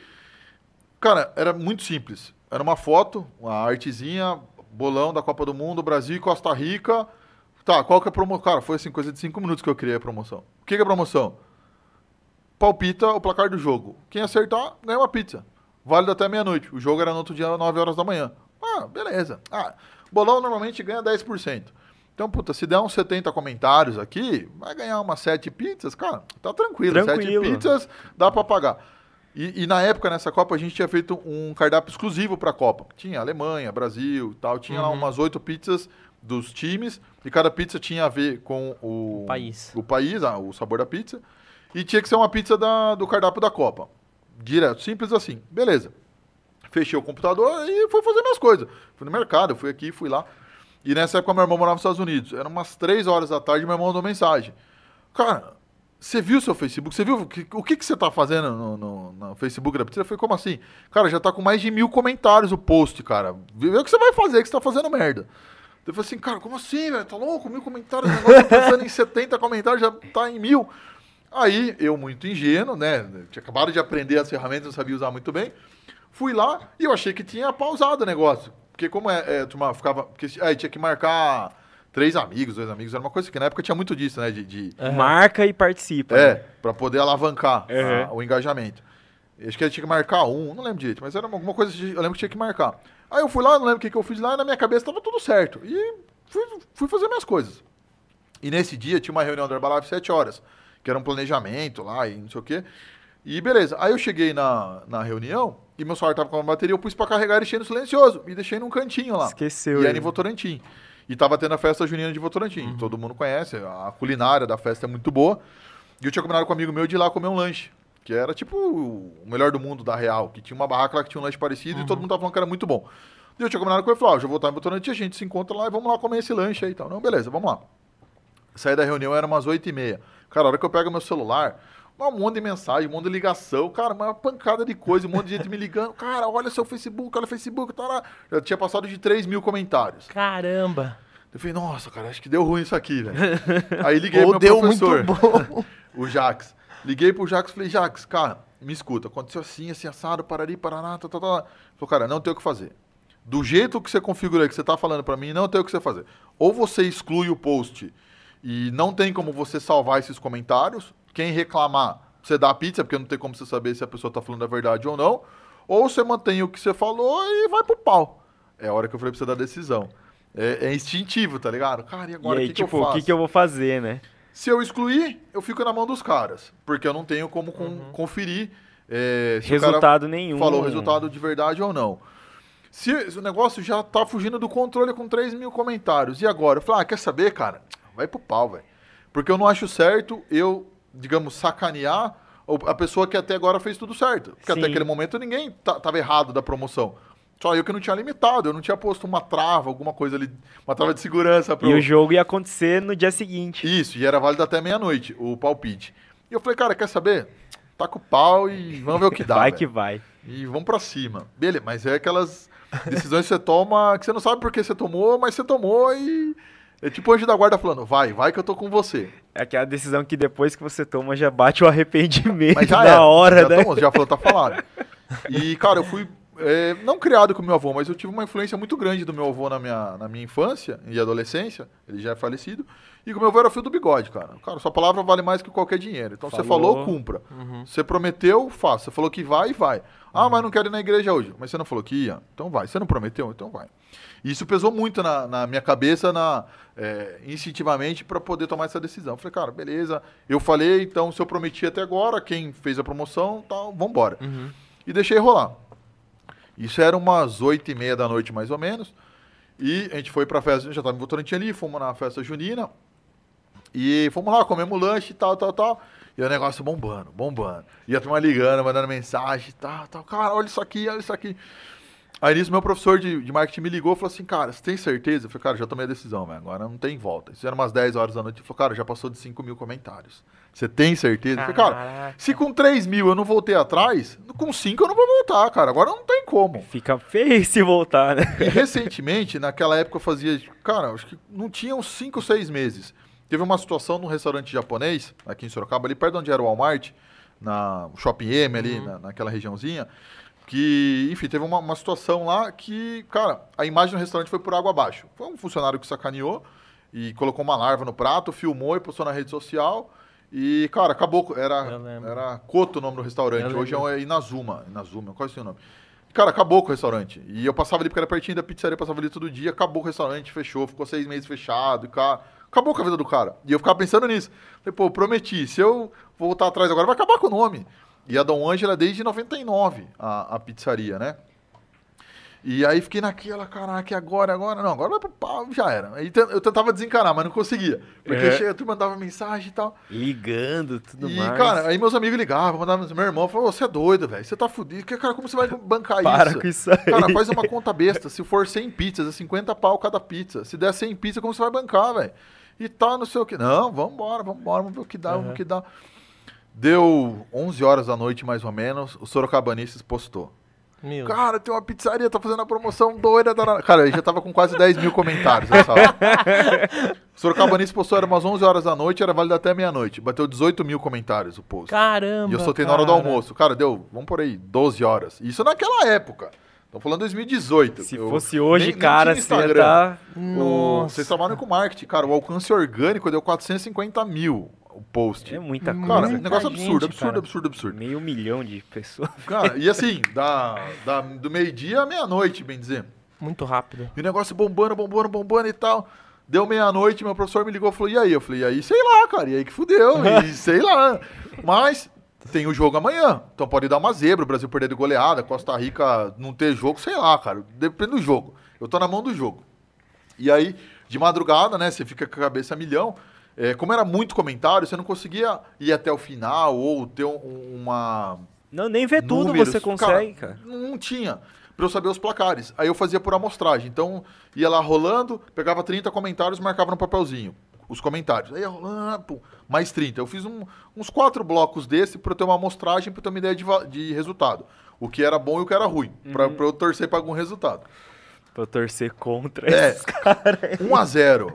Cara, era muito simples. Era uma foto, uma artezinha, bolão da Copa do Mundo, Brasil e Costa Rica. Tá, qual que é a promoção? Cara, foi assim, coisa de cinco minutos que eu criei a promoção. O que, que é a promoção? Palpita o placar do jogo. Quem acertar, ganha uma pizza válido até meia-noite. O jogo era no outro dia, 9 horas da manhã. Ah, beleza. Ah, bolão normalmente ganha 10%. Então, puta, se der uns 70 comentários aqui, vai ganhar umas 7 pizzas, cara, tá tranquilo. tranquilo. 7 pizzas dá para pagar. E, e, na época, nessa Copa, a gente tinha feito um cardápio exclusivo pra Copa. Tinha Alemanha, Brasil tal. Tinha uhum. lá umas 8 pizzas dos times. E cada pizza tinha a ver com o, o país. O país, ah, o sabor da pizza. E tinha que ser uma pizza da, do cardápio da Copa. Direto, simples assim. Beleza. Fechei o computador e fui fazer minhas coisas. Fui no mercado, fui aqui, fui lá. E nessa época meu irmão morava nos Estados Unidos. Era umas três horas da tarde meu irmão mandou mensagem. Cara, você viu seu Facebook? Você viu o que, o que, que você tá fazendo no, no, no Facebook da pizza? Foi como assim? Cara, já tá com mais de mil comentários o post, cara. Vê o que você vai fazer, que você tá fazendo merda. Eu falei assim, cara, como assim, velho? Tá louco? Mil comentários, o negócio tá pensando em 70 comentários, já tá em mil. Aí, eu muito ingênuo, né? Tinha acabado de aprender as ferramentas, não sabia usar muito bem. Fui lá e eu achei que tinha pausado o negócio. Porque como é, é ficava... Porque, aí tinha que marcar três amigos, dois amigos, era uma coisa que na época tinha muito disso, né? De, de... Uhum. Marca e participa. É, né? para poder alavancar uhum. a, o engajamento. Acho que ele tinha que marcar um, não lembro direito, mas era alguma coisa que eu lembro que tinha que marcar. Aí eu fui lá, não lembro o que, que eu fiz lá, e na minha cabeça tava tudo certo. E fui, fui fazer minhas coisas. E nesse dia tinha uma reunião do Herbalife sete horas que era um planejamento lá e não sei o quê. E beleza. Aí eu cheguei na, na reunião e meu celular tava com a bateria, eu pus pra carregar e deixei no silencioso. E deixei num cantinho lá. Esqueceu. E era em Votorantim. E tava tendo a festa junina de Votorantim. Uhum. Todo mundo conhece, a culinária da festa é muito boa. E eu tinha combinado com um amigo meu de ir lá comer um lanche. Que era tipo o melhor do mundo da Real. Que tinha uma barraca lá que tinha um lanche parecido uhum. e todo mundo tava falando que era muito bom. E eu tinha combinado com ele, falou, ah, eu já vou estar em Votorantim, a gente se encontra lá e vamos lá comer esse lanche aí e tal. Não, beleza, vamos lá. Saí da reunião, era umas oito e meia. Cara, a hora que eu pego meu celular, um monte de mensagem, um monte de ligação, cara, uma pancada de coisa, um monte de gente me ligando. Cara, olha seu Facebook, olha o Facebook, lá. Já tinha passado de 3 mil comentários. Caramba! Eu falei, nossa, cara, acho que deu ruim isso aqui, velho. Aí liguei pro meu deu professor, muito bom. o Jax. Liguei pro Jax e falei, Jax, cara, me escuta, aconteceu assim, assim, assado, parari, paraná, tá, tá, tá. Falei, cara, não tem o que fazer. Do jeito que você configura que você tá falando para mim, não tem o que você fazer. Ou você exclui o post e não tem como você salvar esses comentários. Quem reclamar, você dá a pizza, porque não tem como você saber se a pessoa está falando a verdade ou não. Ou você mantém o que você falou e vai pro pau. É a hora que eu falei pra você dar decisão. É, é instintivo, tá ligado? Cara, e agora o que, tipo, que eu faço? O que, que eu vou fazer, né? Se eu excluir, eu fico na mão dos caras. Porque eu não tenho como com, uhum. conferir é, se resultado nenhum. Falou resultado de verdade ou não. Se o negócio já tá fugindo do controle com 3 mil comentários, e agora? Eu falei, ah, quer saber, cara? Vai pro pau, velho. Porque eu não acho certo eu, digamos, sacanear a pessoa que até agora fez tudo certo. Porque Sim. até aquele momento ninguém tava errado da promoção. Só eu que não tinha limitado, eu não tinha posto uma trava, alguma coisa ali, uma trava de segurança. Pro... E o jogo ia acontecer no dia seguinte. Isso, e era válido até meia-noite, o palpite. E eu falei, cara, quer saber? Tá com o pau e vamos ver o que dá. vai véio. que vai. E vamos pra cima. Beleza, mas é aquelas decisões que você toma que você não sabe por que você tomou, mas você tomou e é tipo o anjo da guarda falando, vai, vai que eu tô com você. É aquela decisão que depois que você toma já bate o arrependimento Mas já na é, hora, já né? Tomou, já falou, tá falado. E, cara, eu fui, é, não criado com meu avô, mas eu tive uma influência muito grande do meu avô na minha, na minha infância e adolescência, ele já é falecido, e com meu avô era o fio do bigode, cara. Cara, sua palavra vale mais que qualquer dinheiro. Então falou. você falou, cumpra. Uhum. Você prometeu, faça. Você falou que vai, vai. Ah, mas não quero ir na igreja hoje. Mas você não falou que ia? Então vai. Você não prometeu? Então vai. E isso pesou muito na, na minha cabeça, na, é, instintivamente, para poder tomar essa decisão. falei, cara, beleza. Eu falei, então, se eu prometi até agora, quem fez a promoção, tal, vambora. Uhum. E deixei rolar. Isso era umas oito e meia da noite, mais ou menos. E a gente foi pra festa, já tava em Votorantim ali, fomos na festa junina. E fomos lá, comemos lanche e tal, tal, tal. E o negócio bombando, bombando. E a turma ligando, mandando mensagem e tal, tal. Cara, olha isso aqui, olha isso aqui. Aí nisso, meu professor de, de marketing me ligou e falou assim, cara, você tem certeza? Eu falei, cara, já tomei a decisão, velho, agora não tem volta. Isso era umas 10 horas da noite. Ele falou, cara, já passou de 5 mil comentários. Você tem certeza? Eu falei, cara, se com 3 mil eu não voltei atrás, com 5 eu não vou voltar, cara. Agora não tem como. Fica feio se voltar, né? E recentemente, naquela época eu fazia, cara, acho que não tinha uns 5, 6 meses. Teve uma situação num restaurante japonês, aqui em Sorocaba, ali perto de onde era o Walmart, na Shopping M ali, uhum. na, naquela regiãozinha. Que, enfim, teve uma, uma, situação lá que, cara, a imagem do restaurante foi por água abaixo. Foi um funcionário que sacaneou e colocou uma larva no prato, filmou e postou na rede social. E, cara, acabou. Era, era Coto o nome do restaurante. Hoje é Inazuma. Inazuma, qual é o seu nome? Cara, acabou com o restaurante. E eu passava ali porque era pertinho da pizzaria, passava ali todo dia, acabou o restaurante, fechou, ficou seis meses fechado. E, cara, acabou com a vida do cara. E eu ficava pensando nisso. Falei, pô, prometi, se eu voltar atrás agora, vai acabar com o nome. E a Dom Ângela desde 99, a, a pizzaria, né? E aí fiquei naquela, caraca, agora, agora? Não, agora vai pro pau, já era. Aí eu tentava desencanar, mas não conseguia. Porque é. tu mandava mensagem e tal. Ligando, tudo e, mais. E, cara, aí meus amigos ligavam, mandavam, meu irmão falou, você é doido, velho, você tá fudido. Que, cara, como você vai bancar Para isso? com isso aí. Cara, faz uma conta besta. Se for 100 pizzas, é 50 pau cada pizza. Se der 100 pizzas, como você vai bancar, velho? E tá, não sei o que. Não, vambora, vambora, vamos ver o que dá, uhum. vamos ver o que dá. Deu 11 horas da noite, mais ou menos, o Sorocabanices postou. Meu. Cara, tem uma pizzaria, tá fazendo a promoção doida. Da... Cara, ele já tava com quase 10 mil comentários nessa hora. Sorocabanices postou, era umas 11 horas da noite, era válido até meia-noite. Bateu 18 mil comentários o post. Caramba! E eu soltei cara. na hora do almoço. Cara, deu, vamos por aí, 12 horas. Isso naquela época. Estamos falando 2018. Se eu, fosse hoje, nem, cara, você ia tá... O, vocês trabalham com marketing, cara. O alcance orgânico deu 450 mil o post. É muita coisa. Cara, muita negócio gente, absurdo, absurdo, cara. absurdo, absurdo. Meio milhão de pessoas. Cara, e assim, da, da do meio-dia à meia-noite, bem dizer. Muito rápido. E o negócio bombando, bombando, bombando e tal. Deu meia-noite, meu professor me ligou e falou: e aí? Eu falei: e aí, sei lá, cara, e aí que fudeu, e sei lá. Mas tem o jogo amanhã. Então pode dar uma zebra, o Brasil perder de goleada, Costa Rica não ter jogo, sei lá, cara. Depende do jogo. Eu tô na mão do jogo. E aí, de madrugada, né, você fica com a cabeça a milhão. É, como era muito comentário, você não conseguia ir até o final ou ter um, uma. Não, nem ver números. tudo você consegue, cara. cara. Não tinha. Pra eu saber os placares. Aí eu fazia por amostragem. Então, ia lá rolando, pegava 30 comentários marcava no papelzinho. Os comentários. Aí ia rolando, pum, mais 30. Eu fiz um, uns quatro blocos desse pra eu ter uma amostragem, pra eu ter uma ideia de, de resultado. O que era bom e o que era ruim. Uhum. Pra, pra eu torcer pra algum resultado. Pra eu torcer contra é, esses caras. 1 a 0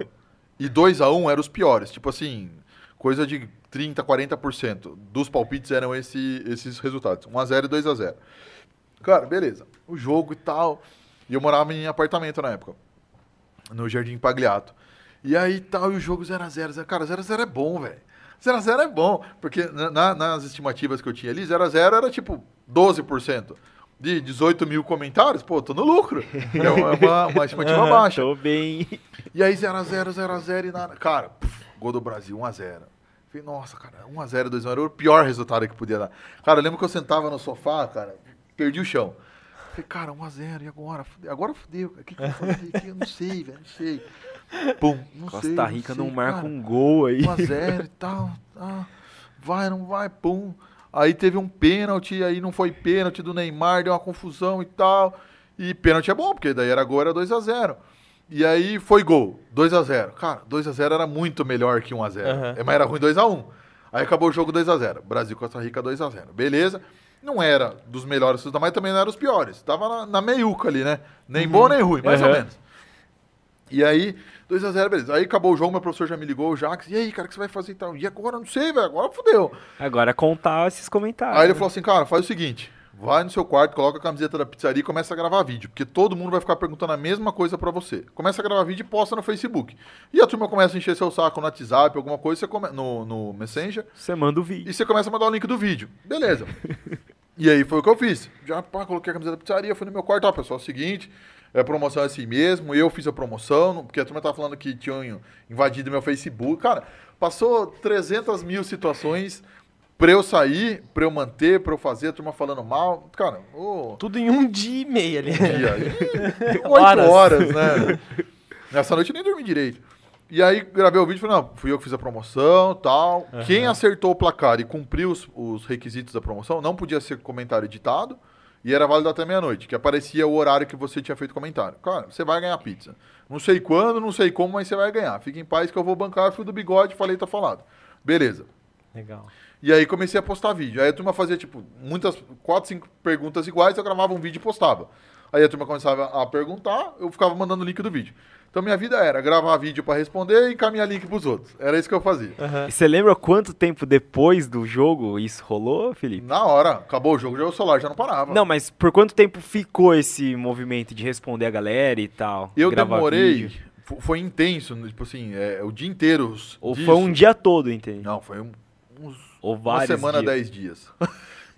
e 2 a 1 eram os piores. Tipo assim, coisa de 30, 40% dos palpites eram esse, esses resultados. 1 a 0 e 2 a 0 Cara, beleza. O jogo e tal. E eu morava em apartamento na época. No Jardim Pagliato. E aí tal, e o jogo 0x0. Cara, 0x0 é bom, velho. 0x0 é bom. Porque na, nas estimativas que eu tinha ali, 0x0 era tipo 12% de 18 mil comentários, pô, tô no lucro. É uma, uma estimativa baixa. Tô bem. E aí 0x0, 0x0 e nada. Cara, puf, gol do Brasil, 1x0. Falei, nossa, cara, 1x0, 2x0 era o pior resultado que podia dar. Cara, eu lembro que eu sentava no sofá, cara, perdi o chão. Falei, cara, 1x0, e agora? Agora fudeu. O que, que eu fazer aqui? Eu não sei, velho, não sei. Pum. Não Costa sei, Rica sei, não marca cara. um gol aí. 1x0 e tal. Ah, vai, não vai, pum. Aí teve um pênalti, aí não foi pênalti do Neymar, deu uma confusão e tal. E pênalti é bom, porque daí era gol, era 2x0. E aí foi gol, 2x0. Cara, 2x0 era muito melhor que 1x0. Aham. É, Mas era ruim 2x1. Aí acabou o jogo 2x0. Brasil Costa Rica 2x0. Beleza. Não era dos melhores, mas também não era os piores. Tava na, na meiuca ali, né? Nem bom nem ruim, mais ou Aham. menos. E aí, 2x0, beleza. Aí acabou o jogo, meu professor já me ligou, o Jax. E aí, cara, o que você vai fazer e tal? E agora? Não sei, velho. Agora fodeu. Agora contar esses comentários. Aí ele né? falou assim, cara, faz o seguinte. Vai no seu quarto, coloca a camiseta da pizzaria e começa a gravar vídeo. Porque todo mundo vai ficar perguntando a mesma coisa pra você. Começa a gravar vídeo e posta no Facebook. E a turma começa a encher seu saco no WhatsApp, alguma coisa, você come... no, no Messenger. Você manda o vídeo. E você começa a mandar o link do vídeo. Beleza. e aí foi o que eu fiz. Já pá, coloquei a camiseta da pizzaria, fui no meu quarto, ó, pessoal, é o seguinte, é promoção é assim mesmo, eu fiz a promoção, porque a turma tava falando que tinham invadido meu Facebook. Cara, passou 300 mil situações pra eu sair, pra eu manter, pra eu fazer, a turma falando mal. Cara, ô... Tudo em um dia e meio ali. dia. E- Oito Horas. horas, né? Nessa noite eu nem dormi direito. E aí gravei o vídeo e falei, não, fui eu que fiz a promoção tal. Quem acertou o placar e cumpriu os, os requisitos da promoção, não podia ser comentário editado e era válido até meia-noite, que aparecia o horário que você tinha feito comentário. Cara, você vai ganhar pizza. Não sei quando, não sei como, mas você vai ganhar. Fique em paz que eu vou bancar, fui do bigode, falei, tá falado. Beleza. Legal. E aí comecei a postar vídeo. Aí a turma fazia, tipo, muitas, quatro, cinco perguntas iguais, eu gravava um vídeo e postava. Aí a turma começava a perguntar, eu ficava mandando o link do vídeo. Então minha vida era gravar vídeo pra responder e encaminhar link pros outros. Era isso que eu fazia. E você lembra quanto tempo depois do jogo isso rolou, Felipe? Na hora, acabou o jogo, já o celular já não parava. Não, mas por quanto tempo ficou esse movimento de responder a galera e tal? eu gravar demorei, vídeo? fo- foi intenso, tipo assim, é, o dia inteiro. Ou disso. foi um dia todo, entende? Não, foi um, uns Ou Uma vários semana, dias. dez dias.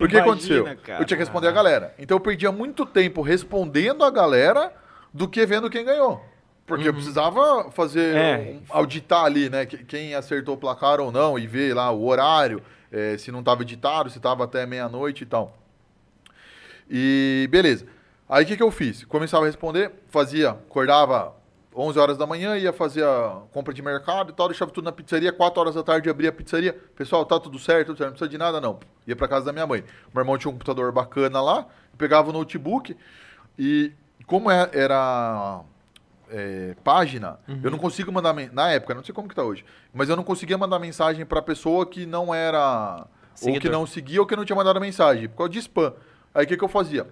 Porque Imagina, aconteceu? cara. Eu tinha que responder a galera. Então eu perdia muito tempo respondendo a galera do que vendo quem ganhou. Porque eu precisava fazer, É. um- auditar ali, né? que- Quem acertou o placar ou não e ver lá o horário, eh, se não estava editado, se estava até meia-noite e tal. E beleza. Aí o que, que eu fiz? Começava a responder, fazia, acordava 11 horas da manhã, ia fazer a compra de mercado e tal, deixava tudo na pizzaria, 4 horas da tarde abria a pizzaria. Pessoal, tá tudo certo, tudo certo, não precisa de nada não. Ia pra casa da minha mãe. Meu irmão tinha um computador bacana lá, pegava o notebook e como é- era é, página, eu não consigo mandar na época, não sei como que tá hoje, mas eu não conseguia mandar mensagem pra pessoa que não era ou que Seguidor. não seguia ou que não tinha mandado mensagem, por causa de spam. Aí o que que eu fazia?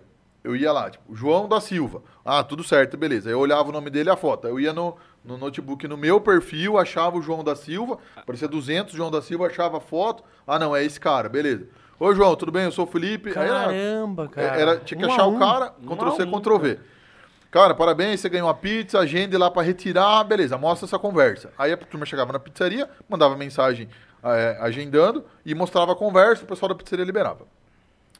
Eu ia lá, tipo, João da Silva. Ah, tudo certo, beleza. Eu olhava o nome dele e a foto. Eu ia no, no notebook, no meu perfil, achava o João da Silva, aparecia 200, João da Silva, achava a foto. Ah, não, é esse cara, beleza. Oi, João, tudo bem? Eu sou o Felipe. Era- Caramba, cara. é, era, tinha que Um achar um. o cara, Um Ctrl C, a um, Ctrl V. Cara, parabéns, você ganhou uma pizza, agende lá pra retirar, beleza, mostra essa conversa. Aí a turma chegava na pizzaria, mandava mensagem é, agendando e mostrava a conversa, o pessoal da pizzaria liberava.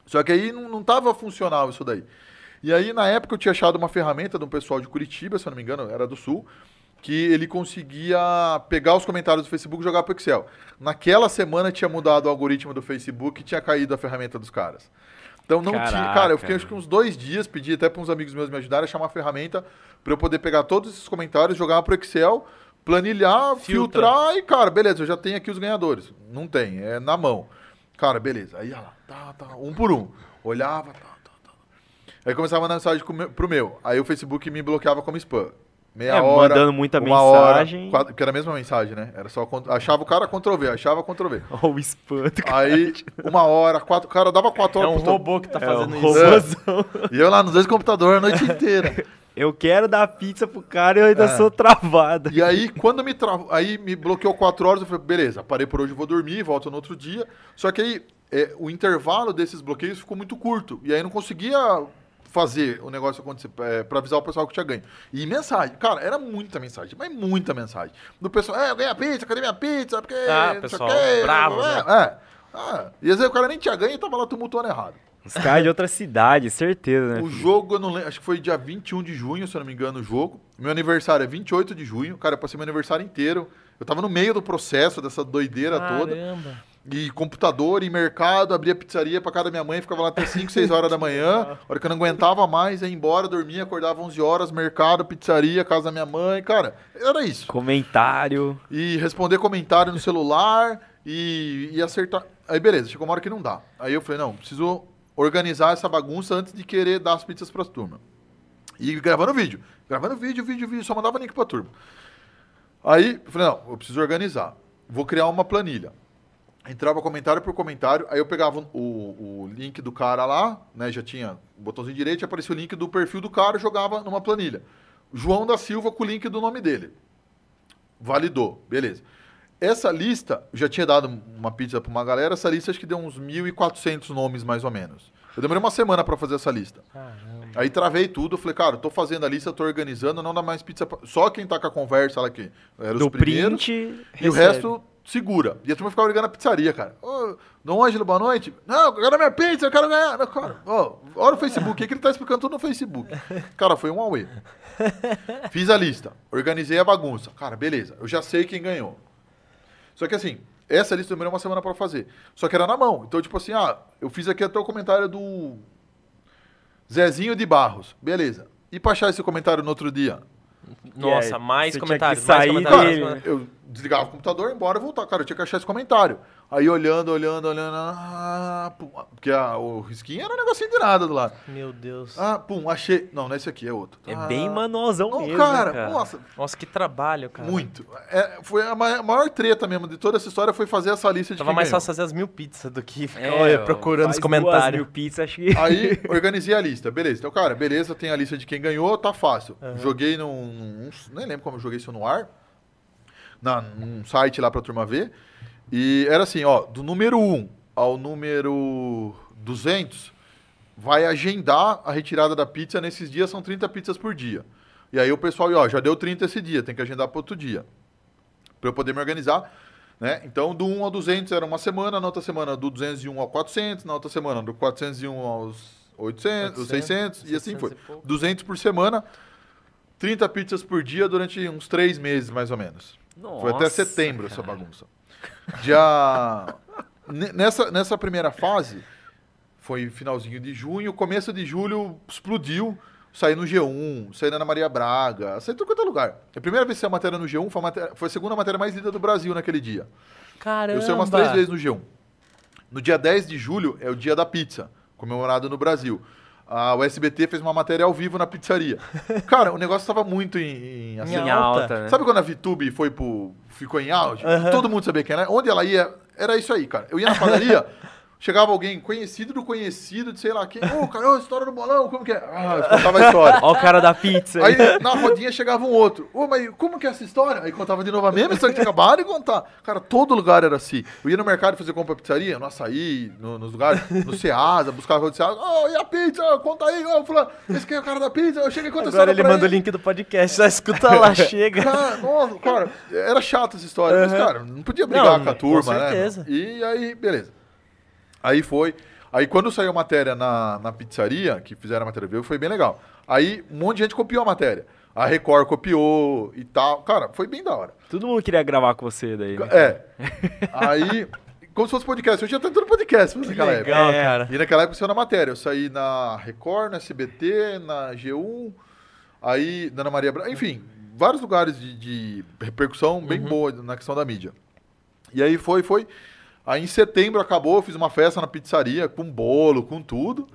Só que aí não, não tava funcional isso daí. E aí, na época, eu tinha achado uma ferramenta de um pessoal de Curitiba, se eu não me engano, era do Sul, que ele conseguia pegar os comentários do Facebook e jogar pro Excel. Naquela semana tinha mudado o algoritmo do Facebook e tinha caído a ferramenta dos caras. Então não tinha. Caraca. Cara, eu fiquei acho que uns dois dias, pedi até para uns amigos meus me ajudarem a achar uma ferramenta para eu poder pegar todos esses comentários, jogar pro Excel, planilhar, Filtra. filtrar e, cara, beleza, eu já tenho aqui os ganhadores. Não tem, é na mão. Cara, beleza. Aí, olha lá, tá, tá, um por um. Olhava, tá, tá, tá. Aí começava a mandar mensagem pro meu. Aí o Facebook me bloqueava como spam. Meia É, hora. mandando muita uma hora, mensagem. quatro- que era a mesma mensagem, né? Era só. Achava o cara Ctrl V, achava Ctrl V. Olha o espanto. Aí, uma hora, quatro. Cara, dava quatro É horas um pro robô que tá É fazendo um isso. robôzão. E eu lá nos dois computadores a noite inteira. Eu quero dar pizza pro cara e eu ainda É. sou travada. E aí, quando me tra... aí me bloqueou quatro horas, eu falei, beleza, parei por hoje, vou dormir, volto no outro dia. Só que aí, é, o intervalo desses bloqueios ficou muito curto. E aí não conseguia fazer o negócio acontecer é, pra avisar o pessoal que tinha ganho. E mensagem, cara, era muita mensagem, mas muita mensagem. Do pessoal, é, eu ganhei a pizza, cadê minha pizza? Porque. Ah, pessoal quê, bravo, é, né? É. Ah, e às vezes o cara nem tinha ganho e tava lá tumultuando errado. Os caras de outra cidade, certeza, né? O jogo, eu não lembro, acho que foi dia 21 de junho, se eu não me engano, o jogo. Meu aniversário é 28 de junho. Cara, eu passei meu aniversário inteiro. Eu tava no meio do processo dessa doideira toda. Caramba. E computador e mercado, abria pizzaria pra casa da minha mãe, ficava lá até 5, 6 horas da manhã. A hora que eu não aguentava mais, ia embora, dormia, acordava 11 horas, mercado, pizzaria, casa da minha mãe, cara, era isso. Comentário. E responder comentário no celular e, e acertar. Aí beleza, chegou uma hora que não dá. Aí eu falei, não, preciso organizar essa bagunça antes de querer dar as pizzas pras turmas. E gravando vídeo. Gravando vídeo, vídeo, vídeo, só mandava link pra turma. Aí eu falei, não, eu preciso organizar. Vou criar uma planilha. Entrava comentário por comentário, aí eu pegava o, o link do cara lá, né? Já tinha o botãozinho direito, aparecia o link do perfil do cara, jogava numa planilha. João da Silva com o link do nome dele. Validou, beleza. Essa lista, eu já tinha dado uma pizza pra uma galera, essa lista acho que deu uns 1.400 nomes mais ou menos. Eu demorei uma semana para fazer essa lista. Caramba. Aí travei tudo, falei, cara, eu tô fazendo a lista, tô organizando, não dá mais pizza. Pra... Só quem tá com a conversa lá aqui. Era os Do primeiros. print. E o recebe. resto segura. E a turma ficava ligando na pizzaria, cara. Ô, Dom Ângelo, boa noite. Não, eu quero minha pizza, eu quero ganhar. Não, cara, ó, olha o Facebook, o que ele tá explicando tudo no Facebook. Cara, foi um away. Fiz a lista, organizei a bagunça. Cara, beleza, eu já sei quem ganhou. Só que assim, essa lista demorou uma semana pra fazer. Só que era na mão. Então, tipo assim, ah, eu fiz aqui até o comentário do Zezinho de Barros. Beleza. E pra achar esse comentário no outro dia? Nossa, mais comentários, mais comentários. dele, mais né? comentários. Eu desligava o computador, ia embora e voltar. Cara, eu tinha que achar esse comentário. Aí olhando, olhando, olhando. Ah, pum, porque a- o risquinho era um negocinho de nada do lado. Meu Deus. Ah, pum, achei. Não, não é esse aqui, é outro. É Ah, bem manualzão não, mesmo, cara, cara. nossa, Nossa, que trabalho, cara. muito. É, foi a ma- maior treta mesmo de toda essa história foi fazer essa lista de Tava quem mais ganhou. fácil fazer as mil pizzas do que ficar É, olha, procurando faz os duas comentários. mil pizzas, acho que... Aí organizei a lista, beleza. Então, cara, beleza, tem a lista de quem ganhou, tá fácil. Joguei num, num- Nem lembro como eu joguei isso no ar. Na, num site lá pra turma ver. E era assim, ó, do número 1 ao número 200, vai agendar a retirada da pizza. Nesses dias são 30 pizzas por dia. E aí o pessoal, ó, já deu 30 esse dia, tem que agendar para outro dia. Pra eu poder me organizar. Né? Então, do 1 ao 200 era uma semana, na outra semana do 201 ao 400, na outra semana do 401 aos 800, 600, e assim 600 foi. e pouco. 200 por semana, 30 pizzas por dia durante uns 3 meses, mais ou menos. Foi até Nossa, setembro essa cara. bagunça. Nessa, nessa primeira fase, foi finalzinho de junho, começo de julho explodiu, saí no G1, saí na Ana Maria Braga, saí em quanto é lugar. A primeira vez que saiu a matéria no G1 foi a, matéria- foi a segunda matéria mais lida do Brasil naquele dia. Caramba. Eu saí umas três vezes no G1. No dia 10 de julho é o dia da pizza, comemorado no Brasil. A, o SBT fez uma matéria ao vivo na pizzaria. Cara, o negócio estava muito em, em, assim, Em alta. alta, né? Sabe quando a VTube foi pro, ficou em auge? Todo mundo sabia quem era. Onde ela ia, era isso aí, cara. Eu ia na padaria, chegava alguém conhecido do conhecido, de sei lá quem. Ô, cara, ô, história do bolão, como que é? Ah, eu contava a história. Ó o cara da pizza. Aí na rodinha chegava um outro. Ô, mas como que é essa história? Aí contava de novo a mesma história que tinha acabado de contar. Cara, todo lugar era assim. Eu ia no mercado fazer compra pizzaria, no açaí, no, nos lugares, no Ceasa, buscava do Ceasa. Ô, e a pizza? Conta aí. Ô, fulano, esse aqui é o cara da pizza. Eu cheguei contando Agora história ele manda o link do podcast, já escuta lá, chega. Cara, nossa, cara, era chato essa história, mas, Uhum. cara, não podia brigar Não, com a com turma, certeza. né? E aí, beleza. Aí foi. Aí quando saiu a matéria na, na pizzaria, que fizeram a matéria viu, foi bem legal. Aí um monte de gente copiou a matéria. A Record copiou e tal. Cara, foi bem da hora. Todo mundo queria gravar com você daí. né? É. Aí, como se fosse podcast. Eu tinha tanto podcast naquela época. Legal, É. cara. E naquela época saiu na matéria. Eu saí na Record, na SBT, na G1, aí na Ana Maria Braga, enfim, vários lugares de, de repercussão bem boa na questão da mídia. E aí foi, foi. Aí em setembro acabou, eu fiz uma festa na pizzaria com bolo, com tudo,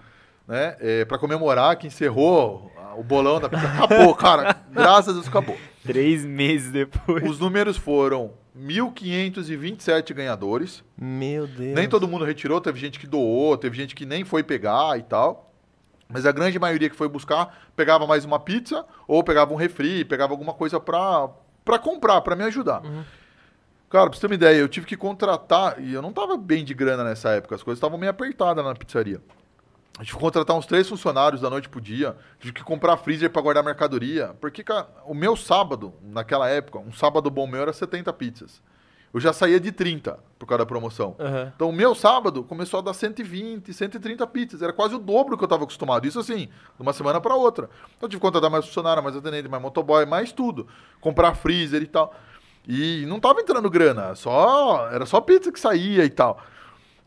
né? É, para comemorar que encerrou o bolão da pizza. Acabou, cara. Graças a Deus acabou. Três meses depois. Os números foram 1.527 ganhadores. Meu Deus. Nem todo mundo retirou, teve gente que doou, teve gente que nem foi pegar e tal. Mas a grande maioria que foi buscar pegava mais uma pizza ou pegava um refri, pegava alguma coisa pra comprar, pra me ajudar. Cara, pra você ter uma ideia, eu tive que contratar, e eu não tava bem de grana nessa época, as coisas estavam meio apertadas na pizzaria. A gente contratar uns três funcionários da noite pro dia, tive que comprar freezer pra guardar mercadoria, porque, cara, o meu sábado, naquela época, um sábado bom meu era 70 pizzas. Eu já saía de 30 por causa da promoção. Aham. Então, o meu sábado começou a dar 120, 130 pizzas. Era quase o dobro que eu estava acostumado. Isso assim, de uma semana para outra. Então, eu tive que contratar mais funcionário, mais atendente, mais motoboy, mais tudo. Comprar freezer e tal. E não tava entrando grana, só era só pizza que saía e tal.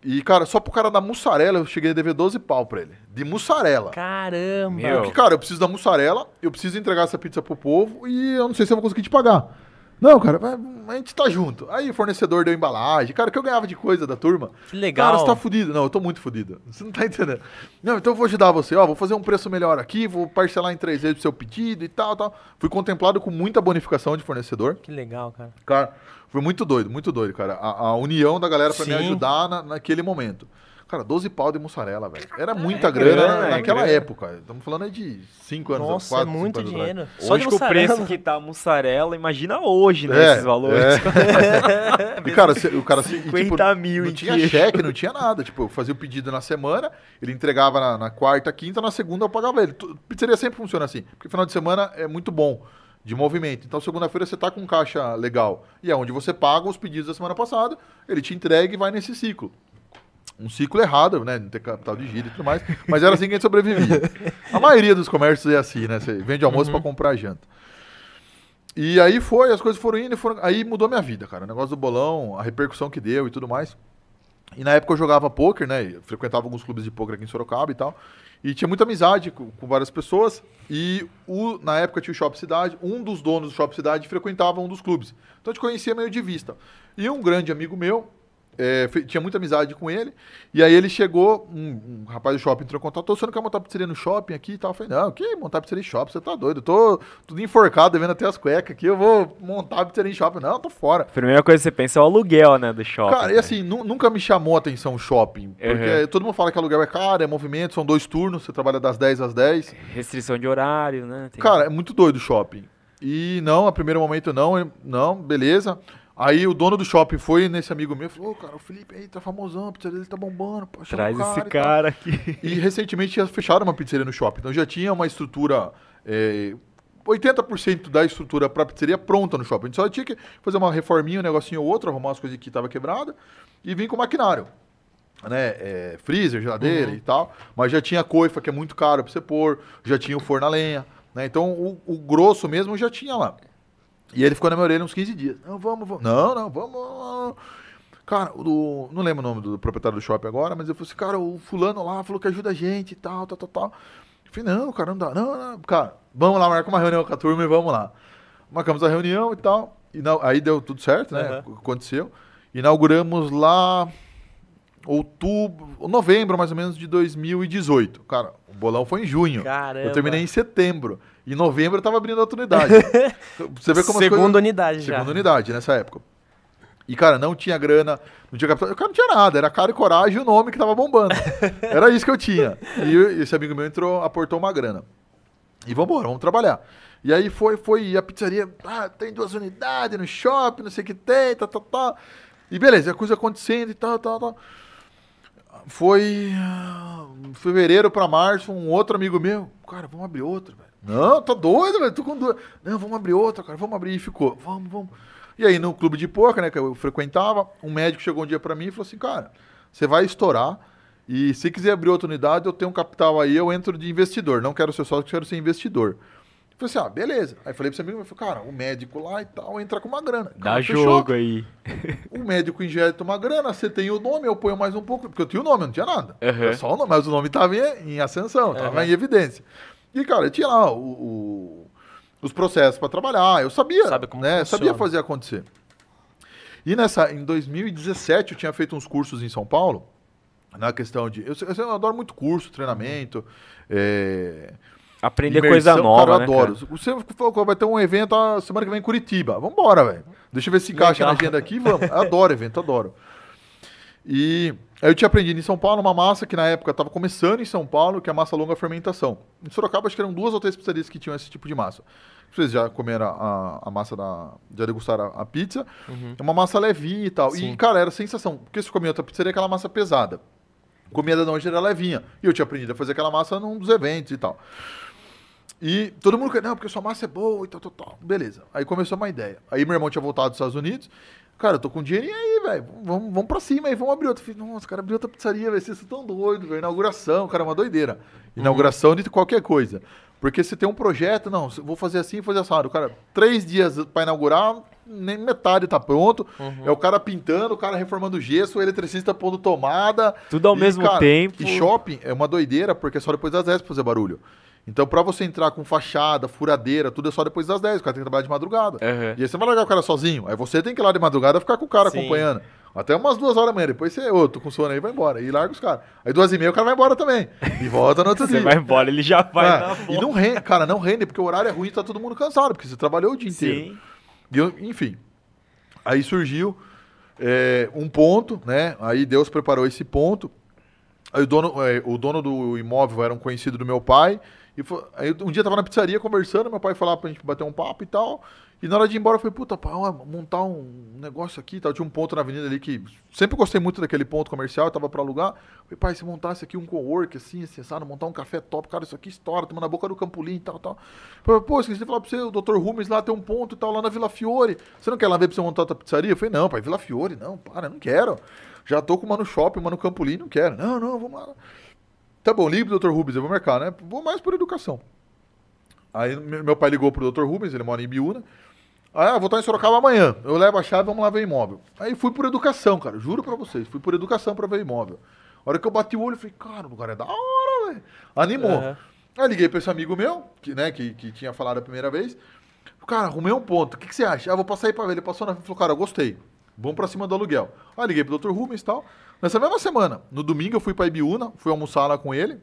E, cara, só pro cara da mussarela eu cheguei a dever 12 pau pra ele. De mussarela. Caramba. Meu. Porque, cara, eu preciso da mussarela, eu preciso entregar essa pizza pro povo e eu não sei se eu vou conseguir te pagar. Não, cara, a gente tá junto. Aí o fornecedor deu embalagem. Cara, o que eu ganhava de coisa da turma. Que legal. Cara, você tá fudido. Não, eu tô muito fudido. Você não tá entendendo. Não, então eu vou ajudar você. Ó, vou fazer um preço melhor aqui, vou parcelar em três vezes o seu pedido e tal, tal. Fui contemplado com muita bonificação de fornecedor. Que legal, cara. Cara, foi muito doido, muito doido, cara. A, a união da galera pra me ajudar na- naquele momento. Cara, 12 pau de mussarela, velho. Era muita grana, grana, é naquela grana. época. Estamos falando aí de 5 anos Nossa, é muito anos atrás. dinheiro. Só Hoje de com o preço que tá a mussarela, imagina hoje, né, É, esses valores. é. e, cara, se- o cara se, e, 50 mil não tinha cheque, não tinha nada. Tipo, eu fazia o pedido na semana, ele entregava na, na quarta, quinta, na segunda eu pagava ele. Pizzaria sempre funciona assim, porque final de semana é muito bom de movimento. Então, segunda-feira você tá com caixa legal. E é onde você paga os pedidos da semana passada, ele te entrega e vai nesse ciclo. Um ciclo errado, né? Não ter capital de giro e tudo mais. Mas era assim que a gente sobrevivia. A maioria dos comércios é assim, né? Você vende almoço pra comprar janta. E aí foi, as coisas foram indo, e foram, aí mudou minha vida, cara. O negócio do bolão, a repercussão que deu e tudo mais. E na época eu jogava poker, né? Eu frequentava alguns clubes de poker aqui em Sorocaba e tal. E tinha muita amizade com, com várias pessoas. E o, na época tinha o Shop Cidade. Um dos donos do Shop Cidade frequentava um dos clubes. Então a gente conhecia meio de vista. E um grande amigo meu, é, tinha muita amizade com ele. E aí ele chegou, um, um rapaz do shopping entrou em contato, "Ô, você não quer montar pizzaria no shopping aqui e tal? Eu falei, não, que montar pizzaria em shopping? Você tá doido? Eu tô tudo enforcado, devendo até as cuecas aqui, eu vou montar pizzaria em shopping. Não, tô fora. Primeira coisa que você pensa é o aluguel, né, do shopping. Cara, e né? assim, nu- nunca me chamou a atenção o shopping. Porque Uhum. todo mundo fala que aluguel é caro, é movimento, são dois turnos, você trabalha das 10 às 10. Restrição de horário, né? Tem- Cara, é muito doido o shopping. E não, a primeiro momento não, não, beleza. Aí o dono do shopping foi nesse amigo meu e falou, ô, cara, o Felipe aí tá famosão, a pizzaria dele tá bombando, pô, Traz o esse e tal." cara aqui. E recentemente fecharam uma pizzaria no shopping. Então já tinha uma estrutura. é, 80% da estrutura para pizzaria pronta no shopping. A gente só tinha que fazer uma reforminha, um negocinho ou outro, arrumar as coisas que estavam quebradas e vir com maquinário. Né? É, freezer, geladeira e tal. Mas já tinha coifa, que é muito caro para você pôr. Já tinha o forno a lenha. Né? Então o, o grosso mesmo já tinha lá. E ele ficou na minha orelha uns 15 dias. Não, vamos, vamos. Não, não, vamos. Cara, o do- não lembro o nome do proprietário do shopping agora, mas eu falei assim, cara, o fulano lá falou que ajuda a gente e tal, tal, tal, tal. Eu falei, não, cara, não dá. Não, não, cara, vamos lá, marca uma reunião com a turma e vamos lá. Marcamos a reunião e tal. E aí deu tudo certo, né? Aconteceu. Inauguramos lá outubro, novembro mais ou menos de 2018. Cara, o bolão foi em junho. Caramba. Eu terminei em setembro. Em novembro eu tava abrindo outra unidade. Você vê como Segunda coisas... unidade já. Segunda unidade nessa época. E, cara, não tinha grana, não tinha capital. O cara não tinha nada, era cara e coragem e o nome que tava bombando. Era isso que eu tinha. E esse amigo meu entrou, aportou uma grana. E vambora, vamos trabalhar. E aí foi, foi, e a pizzaria, ah, tem duas unidades no shopping, não sei o que tem, tal, tal, tal. E beleza, a coisa acontecendo e tal, tal, tal. Foi ah, fevereiro pra março, um outro amigo meu, cara, vamos abrir outra, velho. Não, tá doido, velho, tô com duas. Não, vamos abrir outra, cara, vamos abrir. E ficou, vamos, vamos. E aí no clube de poker, né, que eu frequentava, um médico chegou um dia pra mim e falou assim, cara, você vai estourar e se quiser abrir outra unidade, eu tenho um capital aí, eu entro de investidor. Não quero ser sócio, quero ser investidor. Eu falei assim, ah, beleza. Aí falei pra esse amigo, meu, falei, cara, o médico lá e tal entra com uma grana. Dá Cara, fechou. jogo aí. O médico injeta uma grana, você tem o nome, eu ponho mais um pouco, porque eu tinha o nome, eu não tinha nada. Uhum. Era só o nome, mas o nome estava em, em ascensão, estava em evidência. E, cara, tinha lá o- o- os processos para trabalhar, eu sabia, Sabe como né? funciona. Sabia fazer acontecer. E nessa, em 2017, eu tinha feito uns cursos em São Paulo, na questão de... Eu, eu, adoro muito curso, treinamento, é, Aprender Imersão, coisa nova, cara, eu né, adoro. cara? Você falou que vai ter um evento a semana que vem em Curitiba. Vambora, velho. Deixa eu ver se encaixa na agenda aqui. Vamos. Eu adoro evento, adoro. E aí eu tinha aprendido em São Paulo uma massa que na época estava começando em São Paulo, que é a massa longa fermentação. Em Sorocaba, acho que eram duas ou três pizzarias que tinham esse tipo de massa. Vocês já comeram a, a- massa da. Já degustaram a, a pizza. É uma massa levinha e tal. Sim. E, cara, era sensação. Porque se comia outra pizzaria, aquela massa pesada. Comia da noite era levinha. E eu tinha aprendido a fazer aquela massa num dos eventos e tal. E todo mundo não, porque sua massa é boa e tal, tal, tal. Beleza. Aí começou uma ideia. Aí meu irmão tinha voltado dos Estados Unidos. Cara, eu tô com dinheirinho aí, velho. Vamos, vamos pra cima aí, vamos abrir outra. Falei, nossa, cara, abrir outra pizzaria, vai ser tão doido, velho. Inauguração, cara, é uma doideira. Inauguração de qualquer coisa. Porque você tem um projeto, não, vou fazer assim, fazer assim. O cara, três dias para inaugurar, nem metade tá pronto. Uhum. É o cara pintando, o cara reformando gesso, o eletricista pondo tomada. Tudo ao e, mesmo cara, tempo. E shopping é uma doideira, porque é só depois das 10 pra fazer barulho. Então, pra você entrar com fachada, furadeira, tudo é só depois das 10. O cara tem que trabalhar de madrugada. Uhum. E aí você vai largar o cara sozinho. Aí você tem que ir lá de madrugada ficar com o cara Sim. acompanhando. Até umas duas horas da manhã. Depois você, ô, oh, tô com sono aí, vai embora. E larga os caras. Aí duas e meia o cara vai embora também. E volta no outro dia. Você vai embora, ele já vai. É, e não rende, cara, não rende, porque o horário é ruim e tá todo mundo cansado, porque você trabalhou o dia inteiro. Sim. E eu, enfim. Aí surgiu é, um ponto, né? Aí Deus preparou esse ponto. Aí o dono, é, o dono do imóvel era um conhecido do meu pai. E foi, aí um dia eu tava na pizzaria conversando, meu pai falava pra gente bater um papo e tal. E na hora de ir embora eu falei, puta, pai, montar um negócio aqui tal. Tinha um ponto na avenida ali que. Sempre gostei muito daquele ponto comercial, tava pra alugar. Eu falei, pai, se montasse aqui um co-work assim, acessado, montar um café top, cara, isso aqui estoura, toma na boca do Campolim e tal, tal. Eu falei, pô, esqueci de falar pra você, o Dr. Rumes lá tem um ponto e tal, lá na Vila Fiore. Você não quer lá ver pra você montar a tua pizzaria? Eu falei, não, pai, Vila Fiore, não, para, não quero. Já tô com uma no shopping, uma no Campolim, não quero. Não, não, vamos lá. Tá bom, ligue pro Dr. Rubens, eu vou marcar, né? Vou mais por educação. Aí meu pai ligou pro Dr. Rubens, ele mora em Biúna. Ah, vou estar em Sorocaba amanhã. Eu levo a chave, vamos lá ver imóvel. Aí fui por educação, cara. Juro pra vocês. Fui por educação pra ver imóvel. A hora que eu bati o olho, eu falei, cara, o lugar é da hora, velho. Animou. Uhum. Aí liguei pra esse amigo meu, que, né, que, que tinha falado a primeira vez. Cara, arrumei um ponto. O que, que você acha? Ah, vou passar aí pra ver. Ele passou na frente e falou, cara, eu gostei. Vamos pra cima do aluguel. Aí liguei pro Dr. Rubens e tal. Nessa mesma semana, no domingo, eu fui pra Ibiúna, fui almoçar lá com ele.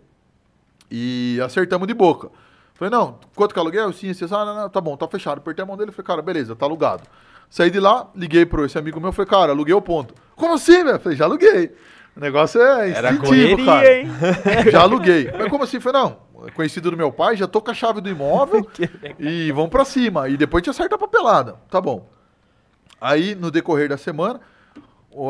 E acertamos de boca. Falei, não, quanto que é aluguel? Sim, sim, ah, não, não, tá bom, tá fechado. Apertei a mão dele e falei, cara, beleza, tá alugado. Saí de lá, liguei pro esse amigo meu, falei, cara, aluguei o ponto. Como assim, velho? Falei, já aluguei. O negócio é instintivo, cara. Hein? Já aluguei. Mas como assim? Falei, não, conhecido do meu pai, já tô com a chave do imóvel e vamos pra cima. E depois te acerta a papelada. Tá bom. Aí, no decorrer da semana,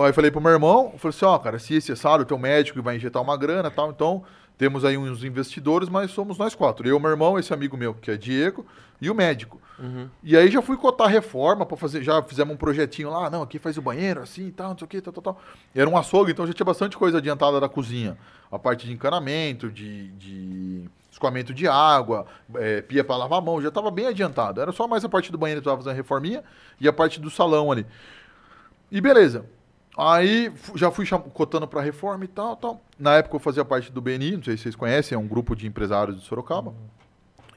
aí falei pro meu irmão, falei assim, ó, oh, cara, se esse é sábado, tem um médico que vai injetar uma grana e tal, então temos aí uns investidores, mas somos nós quatro. Eu, meu irmão, esse amigo meu, que é Diego, e o médico. Uhum. E aí já fui cotar reforma para fazer, já fizemos um projetinho lá, não, aqui faz o banheiro, assim, tal, não sei o que, tal, tal, tal. Era um açougue, então já tinha bastante coisa adiantada da cozinha. A parte de encanamento, de, de escoamento de água, é, pia para lavar a mão, já estava bem adiantado. Era só mais a parte do banheiro que estava fazendo a reforminha e a parte do salão ali. E beleza. Aí já fui cotando para reforma e tal, tal. Na época eu fazia parte do BNI, não sei se vocês conhecem, é um grupo de empresários de Sorocaba. Uhum.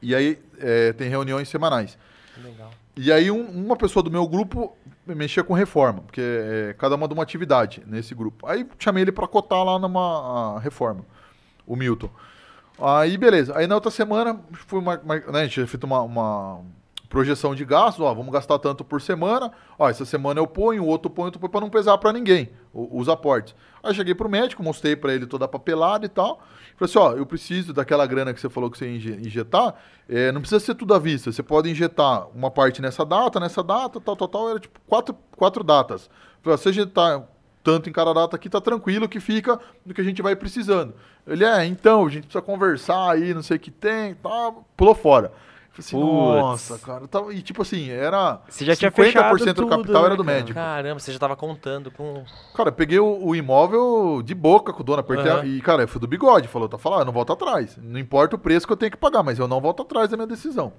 E aí é, tem reuniões semanais. Legal. E aí um, uma pessoa do meu grupo mexia com reforma, porque é, cada uma de uma atividade nesse grupo. Aí chamei ele para cotar lá numa reforma, o Milton. Aí beleza. Aí na outra semana fui uma, uma, né, a gente tinha feito uma, uma projeção de gastos, ó, vamos gastar tanto por semana, ó, essa semana eu ponho, outro ponho, outro ponho, para não pesar para ninguém, os aportes. Aí cheguei pro médico, mostrei para ele toda a papelada e tal, falei assim, ó, eu preciso daquela grana que você falou que você ia injetar, é, não precisa ser tudo à vista, você pode injetar uma parte nessa data, nessa data, tal, tal, tal, era tipo quatro, quatro datas. Falei, se injetar tanto em cada data aqui, tá tranquilo que fica do que a gente vai precisando. Ele, é, então, a gente precisa conversar aí, não sei o que tem, tá, pulou fora. Assim, nossa, cara. Tava, e tipo assim, era. Você já tinha fechado do capital era do cara? médico. Caramba, você já tava contando com. Cara, peguei o, o imóvel de boca com o dono, apertei uhum. e, cara, eu fui do bigode. Falou, tá falando, eu não volto atrás. Não importa o preço que eu tenho que pagar, mas eu não volto atrás da minha decisão.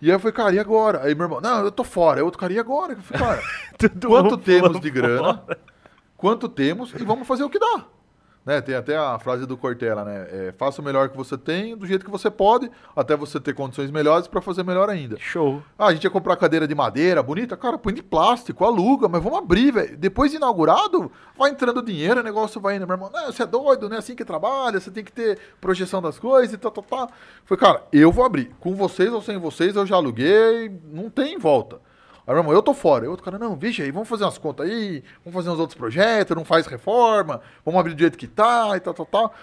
E aí eu falei, cara, e agora? Aí meu irmão, não, eu tô fora. Aí outro, cara, e agora? Eu falei, cara, quanto temos de grana? Quanto temos e vamos fazer o que dá. Né? Tem até a frase do Cortella, né? É, faça o melhor que você tem, do jeito que você pode, até você ter condições melhores para fazer melhor ainda. Show. Ah, a gente ia comprar cadeira de madeira, bonita, cara, põe de plástico, aluga, mas vamos abrir, velho. Depois de inaugurado, vai entrando dinheiro, o negócio vai indo. Meu irmão, não, você é doido, não é assim que trabalha, você tem que ter projeção das coisas e tal, tal, tal. Foi, cara, eu vou abrir. Com vocês ou sem vocês, eu já aluguei, não tem volta. Aí, meu irmão, eu tô fora. E outro cara, não, vixe aí, vamos fazer umas contas aí, vamos fazer uns outros projetos, não faz reforma, vamos abrir do jeito que tá e tal, tal, tal.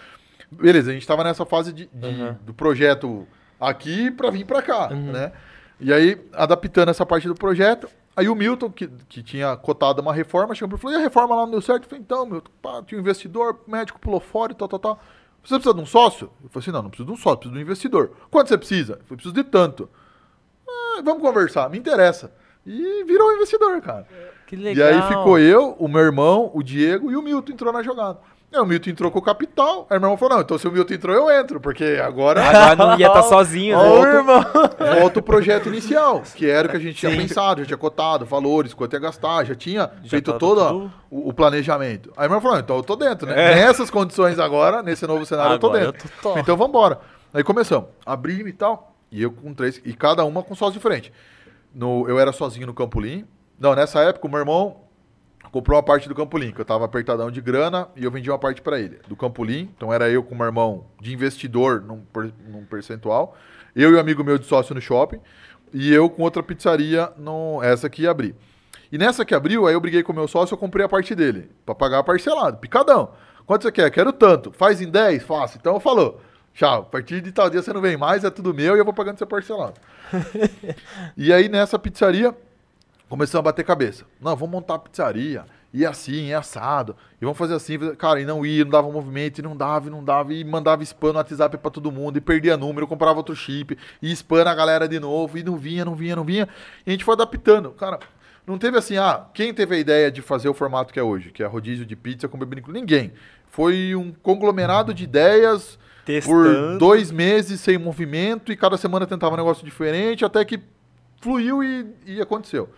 Beleza, a gente tava nessa fase de, de uhum. do projeto aqui para vir para cá, uhum. né? E aí, adaptando essa parte do projeto, aí o Milton, que, que tinha cotado uma reforma, chegou e falou, e a reforma lá não deu certo? Eu falei, então, Milton, pá, tinha um investidor, médico pulou fora e tal, tal, tal. Você precisa de um sócio? Eu falei assim, não, não preciso de um sócio, preciso de um investidor. Quanto você precisa? Eu falei, preciso de tanto. Ah, vamos conversar, me interessa. E virou investidor, cara. Que legal. E aí ficou eu, o meu irmão, o Diego e o Milton entrou na jogada. Aí o Milton entrou com o capital. Aí meu irmão falou: não, então se o Milton entrou, eu entro, porque agora. Agora não ia estar sozinho, né? Volta, irmão. volta o projeto inicial, que era o que a gente tinha pensado, já tinha cotado, valores, quanto ia gastar, já tinha feito tá todo o, o planejamento. Aí meu irmão falou: então eu tô dentro, né? Nessas condições agora, nesse novo cenário, eu tô Agora dentro. eu tô. Então vambora. Aí começamos. Abrimos e tal. E eu com três. E cada uma com sócio diferente. No, eu era sozinho no Campolim. Não, nessa época o meu irmão comprou uma parte do Campolim, que eu tava apertadão de grana e eu vendi uma parte para ele. Do Campolim, então era eu com o meu irmão de investidor num, num percentual, eu e um amigo meu de sócio no shopping, e eu com outra pizzaria, no, essa que ia abrir. E nessa que abriu, aí eu briguei com o meu sócio, eu comprei a parte dele, para pagar parcelado, picadão. Quanto você quer? Quero tanto. Faz em 10? Faço. Então falou. Tchau, a partir de tal dia você não vem mais, é tudo meu e eu vou pagando seu parcelado. e aí nessa pizzaria, começamos a bater cabeça. Não, vamos montar a pizzaria. E assim, é assado. E vamos fazer assim. Cara, e não ia, não dava movimento, e não dava, e não dava. E mandava spam no WhatsApp pra todo mundo. E perdia número, comprava outro chip. E spam na galera de novo. E não vinha, não vinha, não vinha. E a gente foi adaptando. Cara, não teve assim, ah, quem teve a ideia de fazer o formato que é hoje? Que é rodízio de pizza com bebida incluída? Ninguém. Foi um conglomerado de ideias por Testando. dois meses sem movimento. E cada semana tentava um negócio diferente. Até que fluiu e, e aconteceu.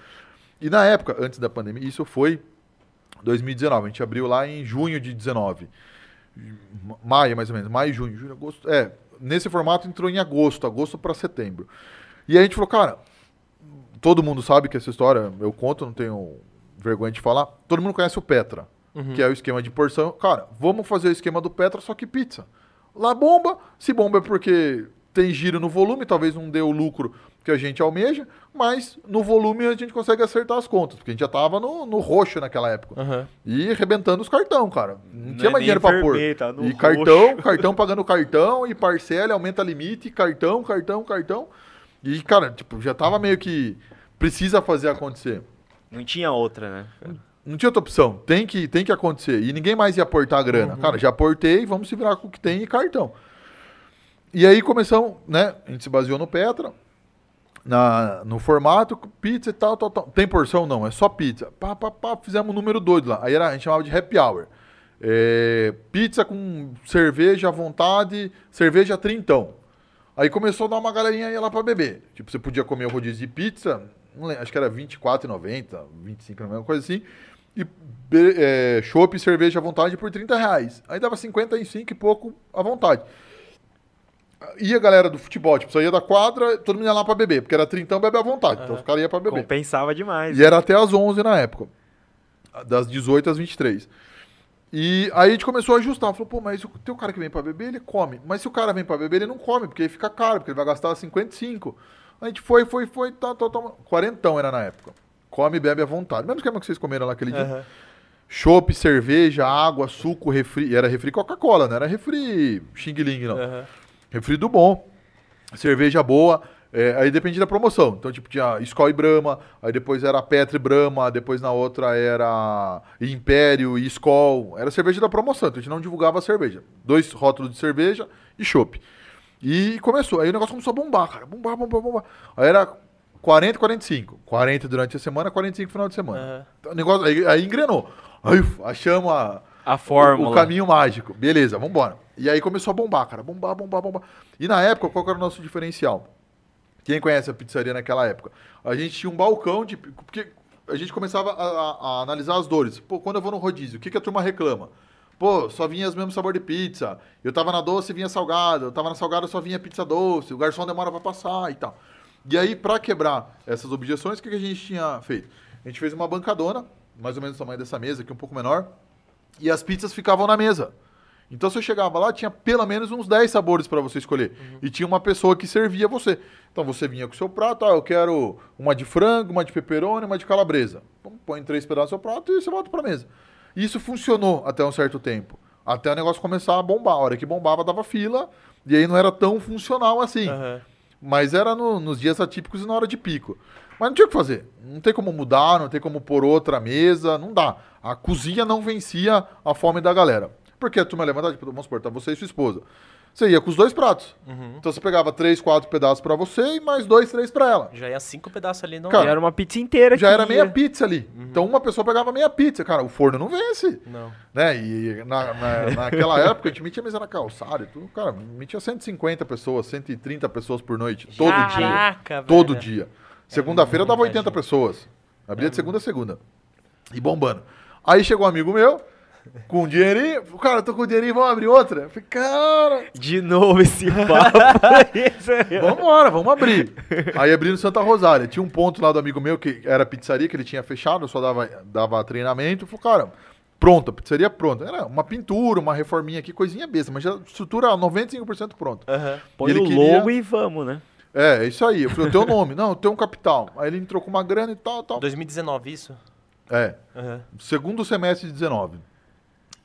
E na época, antes da pandemia, isso foi 2019. A gente abriu lá em junho de 19. Ma- Maio, mais ou menos. Maio, junho, julho, agosto. É, nesse formato entrou em agosto, agosto para setembro. E aí a gente falou, cara, todo mundo sabe que essa história, eu conto, não tenho vergonha de falar. Todo mundo conhece o Petra, que é o esquema de porção. Cara, vamos fazer o esquema do Petra, só que pizza. Lá bomba, se bomba é porque tem giro no volume, talvez não dê o lucro que a gente almeja, mas no volume a gente consegue acertar as contas, porque a gente já tava no, no roxo naquela época. Aham. E arrebentando os cartão, cara. Não, Não tinha é mais dinheiro pra pôr. tá e roxo. cartão, cartão pagando cartão, e parcela, aumenta limite, cartão, cartão, cartão. E, cara, tipo, já tava meio que precisa fazer acontecer. Não tinha outra, né? Não tinha outra opção. Tem que, tem que acontecer. E ninguém mais ia aportar a grana. Cara, já aportei, vamos se virar com o que tem e cartão. E aí começamos, né? A gente se baseou no Petra, na, no formato, pizza e tal, tal, tal. Tem porção? Não, é só pizza. Pá, pá, pá, fizemos um número doido lá. Aí era, a gente chamava de happy hour. É, pizza com cerveja à vontade, cerveja trintão. Aí começou a dar uma galerinha ia lá pra beber. Tipo, você podia comer o rodízio de pizza, lembro, acho que era R$24,90, 25, uma coisa assim. E é, chopp e cerveja à vontade por 30 reais. Aí dava 55 e pouco à vontade. E a galera do futebol, tipo, saía da quadra, todo mundo ia lá pra beber, porque era trintão, bebe à vontade. Então os caras iam pra beber. Compensava demais. E era até às 11 na época. Das 18 às 23. E aí a gente começou a ajustar. Falou, pô, mas o teu cara que vem pra beber, ele come. Mas se o cara vem pra beber, ele não come, porque aí fica caro, porque ele vai gastar 55. A gente foi, foi, foi, tá, tá, tá. Quarentão era na época. Come e bebe à vontade. Mesmo esquema que vocês comeram lá aquele dia. Aham. Chopp, cerveja, água, suco, refri. Era refri Coca-Cola, não era refri Xing Ling, não. Aham. Refri do bom, cerveja boa, é, aí depende da promoção. Então, tipo, tinha Skol e Brahma, aí depois era Petra e Brahma, depois na outra era Império e Skol. Era cerveja da promoção, então a gente não divulgava a cerveja. Dois rótulos de cerveja e chopp. E começou, aí o negócio começou a bombar, cara. Bombar, bombar, bombar. Aí era 40, 45. 40 durante a semana, 45 no final de semana. Aham. Então, o negócio, aí, aí engrenou. Aí, achamos a, A o, fórmula. o caminho mágico. Beleza, vambora. E aí começou a bombar, cara. Bombar, bombar, bombar. E na época, qual era o nosso diferencial? Quem conhece a pizzaria naquela época? A gente tinha um balcão de. Porque a gente começava a, a- a analisar as dores. Pô, quando eu vou no rodízio, o que, que a turma reclama? Pô, só vinha os mesmos sabor de pizza. Eu tava na doce, vinha salgada. Eu tava na salgada, só vinha pizza doce. O garçom demora pra passar e tal. E aí, pra quebrar essas objeções, o que, que a gente tinha feito? A gente fez uma bancadona, mais ou menos o tamanho dessa mesa aqui, um pouco menor. E as pizzas ficavam na mesa. Então você chegava lá, tinha pelo menos uns 10 sabores para você escolher. E tinha uma pessoa que servia você. Então você vinha com o seu prato, ah, eu quero uma de frango, uma de pepperoni, uma de calabresa. Põe três pedaços no seu prato e você volta para mesa. E isso funcionou até um certo tempo. Até o negócio começar a bombar. A hora que bombava, dava fila. E aí não era tão funcional assim. Aham. Mas era no- nos dias atípicos e na hora de pico. Mas não tinha o que fazer. Não tem como mudar, não tem como pôr outra mesa, não dá. A cozinha não vencia a fome da galera. Porque a turma levanta, tipo, vamos supor, tá você e sua esposa. Você ia com os dois pratos. Então você pegava três, quatro pedaços pra você e mais dois, três pra ela. Já ia cinco pedaços ali, não Cara, E era uma pizza inteira Já que era meia ia. pizza ali. Então uma pessoa pegava meia pizza. Cara, o forno não vence. Não. Né? E na, na- naquela época a gente metia mesa na calçada e tudo. Cara, metia 150 pessoas, 130 pessoas por noite. Todo dia. Caraca, velho. Todo dia. Segunda-feira dava muita 80 gente. pessoas. Abria de segunda a segunda. E bombando. Aí chegou um amigo meu, com dinheirinho. Cara, eu tô com dinheirinho, vamos abrir outra. Eu falei, cara, De novo esse papo. Vambora, vamos abrir. Aí abri no Santa Rosália. Tinha um ponto lá do amigo meu, que era pizzaria, que ele tinha fechado, eu só dava, dava treinamento. Falei, cara, pronta, pizzaria pronta. Era uma pintura, uma reforminha aqui, coisinha besta, mas já estrutura 95% pronta. Aham. Põe ele o queria- logo e vamos, né? É, é isso aí. Eu falei, o teu nome? Não, eu tenho um capital. Aí ele entrou com uma grana e tal, tal. 2019, isso? É, Aham. segundo semestre de 19.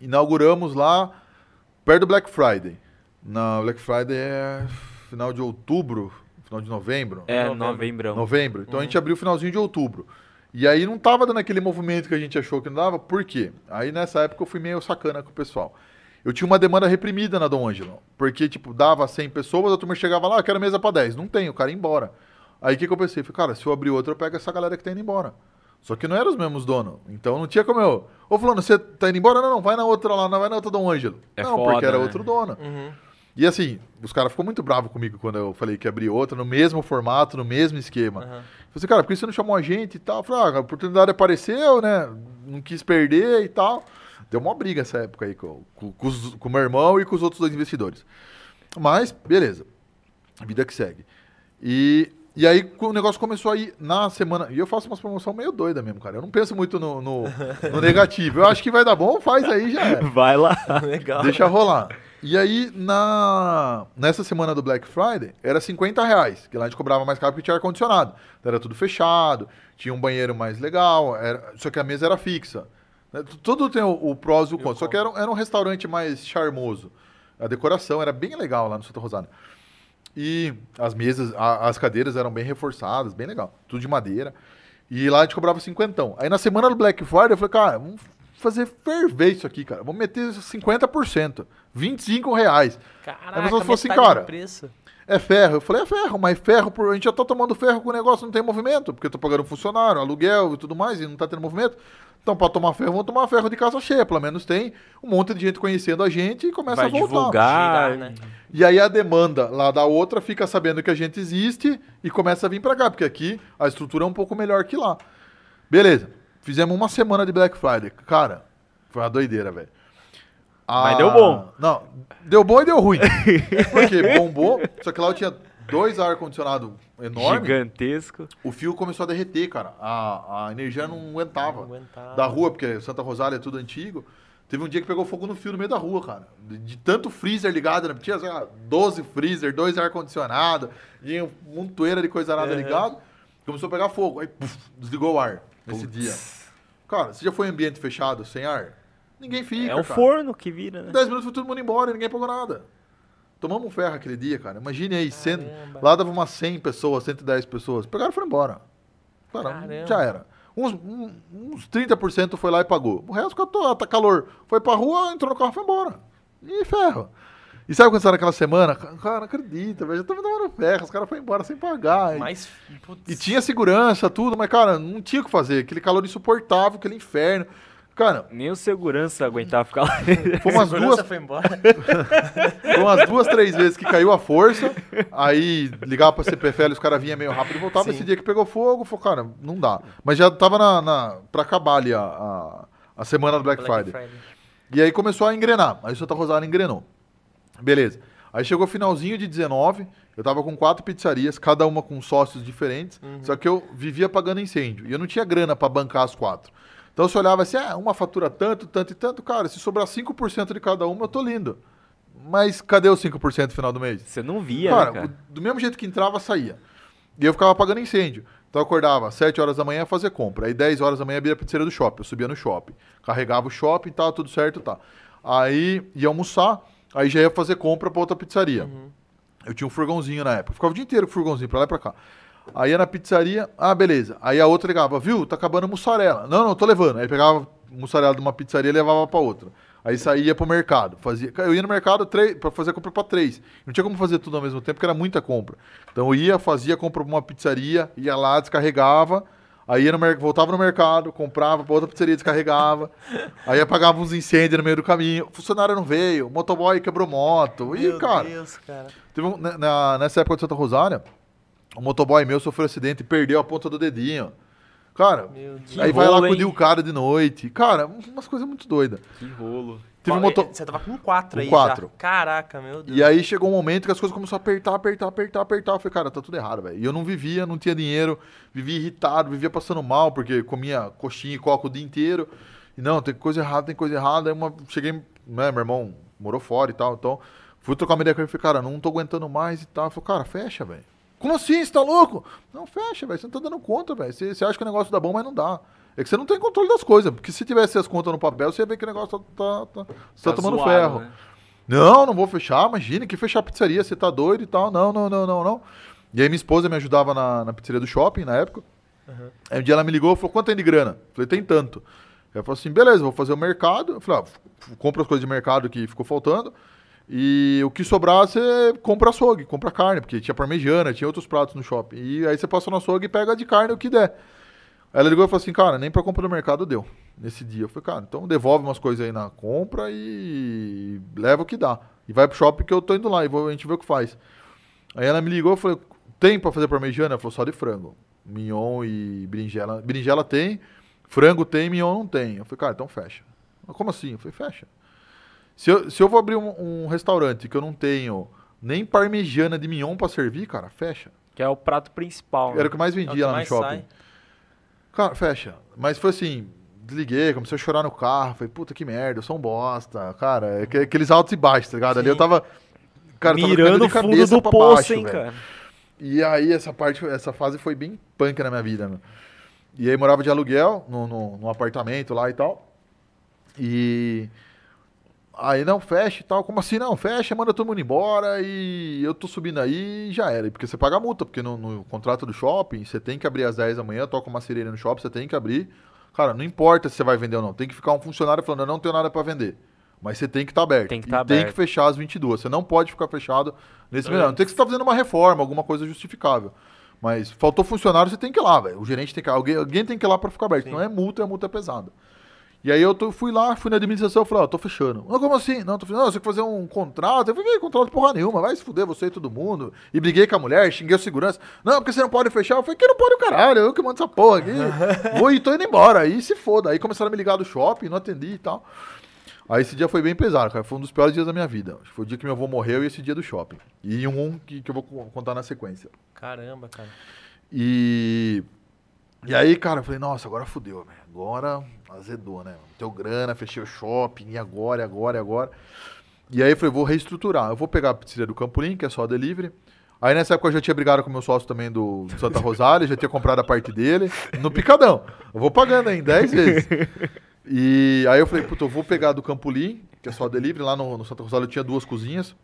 Inauguramos lá perto do Black Friday. Na Black Friday é final de outubro, final de novembro. É, Novembro. novembrão. Novembro. Então a gente abriu finalzinho de outubro. E aí não tava dando aquele movimento que a gente achou que não dava. Por quê? Aí nessa época eu fui meio sacana com o pessoal. Eu tinha uma demanda reprimida na Dom Ângelo. Porque, tipo, dava 100 pessoas, a turma chegava lá, "Ah, quero mesa pra 10. Não tem, o cara ia embora. Aí o que, que eu pensei? Falei, cara, se eu abrir outra, eu pego essa galera que tá indo embora. Só que não eram os mesmos donos. Então não tinha como eu. Ô, Fulano, você tá indo embora? Não, não, vai na outra lá, não vai na outra Dom Ângelo. É não, foda, porque era né? outro dono. Uhum. E assim, os caras ficou muito bravos comigo quando eu falei que ia abrir outra, no mesmo formato, no mesmo esquema. Aham. Falei assim, cara, por que você não chamou a gente e tal? Eu falei, ah, a oportunidade apareceu, né? Não quis perder e tal. Deu uma briga essa época aí com, com, com os- com o meu irmão e com os outros dois investidores. Mas, beleza. Vida que segue. E, e aí o negócio começou a ir na semana. E eu faço umas promoções meio doida mesmo, cara. Eu não penso muito no, no, no negativo. Eu acho que vai dar bom, faz aí já era. Vai lá. Legal. Deixa rolar. E aí, na, nessa semana do Black Friday, era 50 reais, que lá a gente cobrava mais caro porque tinha ar-condicionado. Então, Era tudo fechado, tinha um banheiro mais legal, era- só que a mesa era fixa. Né, tu- Tudo tem o, o prós e o contra, só que era, um- era um restaurante mais charmoso. A decoração era bem legal lá no Santa Rosana. E as mesas, a- as cadeiras eram bem reforçadas, bem legal. Tudo de madeira. E lá a gente cobrava cinquentão. Aí na semana do Black Friday eu falei, cara, vamos fazer ferver isso aqui, cara. Vamos meter 50%. 25 reais. Caraca, Aí a pessoa falou assim, cara, preço. É ferro. Eu falei, é ferro, mas ferro, por- a gente já tá tomando ferro com o negócio, não tem movimento, porque eu tô pagando funcionário, aluguel e tudo mais, e não tá tendo movimento. Então, pra tomar ferro, vamos tomar ferro de casa cheia. Pelo menos tem um monte de gente conhecendo a gente e começa Vai a voltar. divulgar. Girar, né? E aí a demanda lá da outra fica sabendo que a gente existe e começa a vir pra cá, porque aqui a estrutura é um pouco melhor que lá. Beleza. Fizemos uma semana de Black Friday. Cara, foi uma doideira, velho. Mas deu bom. Não, deu bom e deu ruim. Porque bombou, só que lá eu tinha dois ar-condicionado enormes. Gigantesco. O fio começou a derreter, cara. A, a energia não aguentava. Não aguentava. Da rua, porque Santa Rosália é tudo antigo. Teve um dia que pegou fogo no fio no meio da rua, cara. De, de tanto freezer ligado, né? Tinha, sei lá, 12 freezer, dois ar-condicionado, tinha um montoeira de coisa nada Uhum. ligado. Começou a pegar fogo. Aí, puf, desligou o ar nesse dia. Cara, você já foi em ambiente fechado, sem ar? Ninguém fica, É um cara. forno que vira, né? Em 10 minutos foi todo mundo embora e ninguém pegou nada. Tomamos um ferro aquele dia, cara. Imagine aí, cem, Caramba. lá dava umas 100 pessoas, 110 pessoas. Pegaram e foram embora. Cara, já era. Uns, um- uns 30% foi lá e pagou. O resto ficou tá, tá calor. Foi pra rua, entrou no carro e foi embora. E ferro. E sabe quando você tá naquela semana? Cara, não acredita, velho. Já tava tomando ferro, os caras foram embora sem pagar. E- Mas, putz, E tinha segurança, tudo, mas, cara, não tinha o que fazer. Aquele calor insuportável, aquele inferno. Cara, Nem o segurança aguentava ficar lá. foi umas segurança duas foi embora. Foi umas duas, três vezes que caiu a força, aí ligava pra CPFL, os caras vinham meio rápido e voltava. Sim. Esse dia que pegou fogo, falou, cara, não dá. Mas já tava na, na, pra acabar ali a, a, a semana do Black, Friday. E aí começou a engrenar. Aí o Santa Rosália engrenou. Beleza. Aí chegou finalzinho de 19, eu tava com quatro pizzarias, cada uma com sócios diferentes, só que eu vivia pagando incêndio. E eu não tinha grana pra bancar as quatro. Então você olhava assim, ah, uma fatura tanto, tanto e tanto, cara, se sobrar 5% de cada uma, eu tô lindo. Mas cadê os 5% no final do mês? Você não via, cara, né, cara? do mesmo jeito que entrava, saía. E eu ficava pagando incêndio. Então eu acordava às 7 horas da manhã a fazer compra. Aí 10 horas da manhã abria a pizzeria do shopping. Eu subia no shopping. Carregava o shopping, tá tudo certo, tá. Aí ia almoçar, aí já ia fazer compra pra outra pizzaria. Eu tinha um furgãozinho na época. Ficava o dia inteiro com o furgãozinho pra lá e pra cá. Aí ia na pizzaria, ah, beleza. Aí a outra ligava, viu, tá acabando a mussarela. Não, não, tô levando. Aí pegava mussarela de uma pizzaria e levava pra outra. Aí saía pro mercado. Fazia, eu ia no mercado pra fazer compra pra três. Não tinha como fazer tudo ao mesmo tempo, porque era muita compra. Então eu ia, fazia compra pra uma pizzaria, ia lá, descarregava. Aí ia no mer- voltava no mercado, comprava pra outra pizzaria, descarregava. aí apagava uns incêndios no meio do caminho. O funcionário não veio, o motoboy quebrou moto. E, Meu cara, Deus, cara. teve um- na- na- nessa época de Santa Rosária, um motoboy meu sofreu um acidente e perdeu a ponta do dedinho. Cara, aí vai lá rolo, hein? acudir o cara de noite. Cara, umas coisas muito doidas. Que rolo. Teve um Qual- moto... Você tava com quatro Com aí quatro. já. Caraca, meu Deus. E aí chegou um momento que as coisas começaram a apertar, apertar, apertar, apertar. Eu falei, cara, tá tudo errado, velho. E eu não vivia, não tinha dinheiro, vivia irritado, vivia passando mal, porque comia coxinha e coca o dia inteiro. E não, tem coisa errada, tem coisa errada. Aí uma, cheguei, né, meu irmão morou fora e tal, então fui trocar uma ideia com ele e falei, cara, não tô aguentando mais e tal. Ele falou, cara, fecha, velho. Como assim? Você tá louco? Não, fecha, velho. Você não tá dando conta, velho. Você, você acha que o negócio dá bom, mas não dá. É que você não tem controle das coisas. Porque se tivesse as contas no papel, você ia ver que o negócio tá, tá, tá, você tá tomando zoado, ferro. né? Não, não vou fechar, imagine, que fechar a pizzaria, você tá doido e tal. Não, não, não, não, não. E aí minha esposa me ajudava na, na pizzaria do shopping na época. Aí um dia ela me ligou e falou, quanto tem de grana? Eu falei, tem tanto. Ela falou assim, beleza, vou fazer o mercado. Eu falei, ah, compra as coisas de mercado que ficou faltando. E o que sobrar, você compra açougue, compra carne, porque tinha parmegiana, tinha outros pratos no shopping. E aí você passa no açougue e pega de carne o que der. Aí ela ligou e falou assim, cara, nem pra compra no mercado deu nesse dia. Eu falei, cara, então devolve umas coisas aí na compra e leva o que dá. E vai pro shopping que eu tô indo lá e vou- a gente vê o que faz. Aí ela me ligou e falou, tem pra fazer parmegiana? Ela falou, só de frango. Mignon e berinjela. Berinjela tem, frango tem, mignon não tem. Eu falei, cara, então fecha. Como assim? Eu falei, fecha. Se eu, se eu vou abrir um, um restaurante que eu não tenho nem parmegiana de mignon pra servir, cara, fecha. Que é o prato principal. Era né? o que mais É o que vendia lá no mais shopping. sai. Cara, fecha. Mas foi assim, desliguei, comecei a chorar no carro, falei, puta que merda, eu sou um bosta. Cara, é que- aqueles altos e baixos, tá ligado? Ali eu tava. Cara, eu tava Mirando ficando o fundo do poço, baixo, hein, velho. cara. E aí essa parte, essa fase foi bem punk na minha vida, meu. E aí morava de aluguel, no, no, num apartamento lá e tal. E aí não, fecha e tal. Como assim não? Fecha, manda todo mundo embora e eu tô subindo aí e já era. Porque você paga a multa, porque no, no contrato do shopping, você tem que abrir às 10 da manhã, toca uma sirene no shopping, você tem que abrir. Cara, não importa se você vai vender ou não. Tem que ficar um funcionário falando, eu não tenho nada pra vender. Mas você tem que estar aberto. Tem que tá tem aberto. que fechar às 22. Você não pode ficar fechado nesse É. melhor. Não tem que você estar fazendo uma reforma, alguma coisa justificável. Mas faltou funcionário, você tem que ir lá, velho. O gerente tem que alguém, alguém tem que ir lá pra ficar aberto. Sim. Não é multa, é multa pesada. E aí eu tô- fui lá, fui na administração e falei, ó, tô fechando. Não, como assim? Não, tô fechando. Não, você tem que fazer um contrato. Eu falei, "Que contrato porra nenhuma, vai se fuder você e todo mundo. E briguei com a mulher, xinguei o segurança. Não, porque você não pode fechar. Eu falei, que não pode o caralho, eu que mando essa porra aqui. Vou e tô indo embora. Aí se foda. Aí começaram a me ligar do shopping, não atendi e tal. Aí esse dia foi bem pesado, cara. Foi um dos piores dias da minha vida. Foi o dia que meu avô morreu e esse dia do shopping. E um que, que eu vou co- contar na sequência. Caramba, cara. E. E aí, cara, eu falei, nossa, agora fudeu, velho. Agora azedou, né? Teu grana, fechei o shopping, e agora, e agora, e agora. E aí eu falei, vou reestruturar. Eu vou pegar a pizzaria do Campolim, que é só delivery. Aí nessa época eu já tinha brigado com meu sócio também do, do Santa Rosália, já tinha comprado a parte dele, no Picadão. Eu vou pagando aí, 10 vezes. E aí eu falei, puta, eu vou pegar do Campolim, que é só delivery, lá no, no Santa Rosália eu tinha duas cozinhas.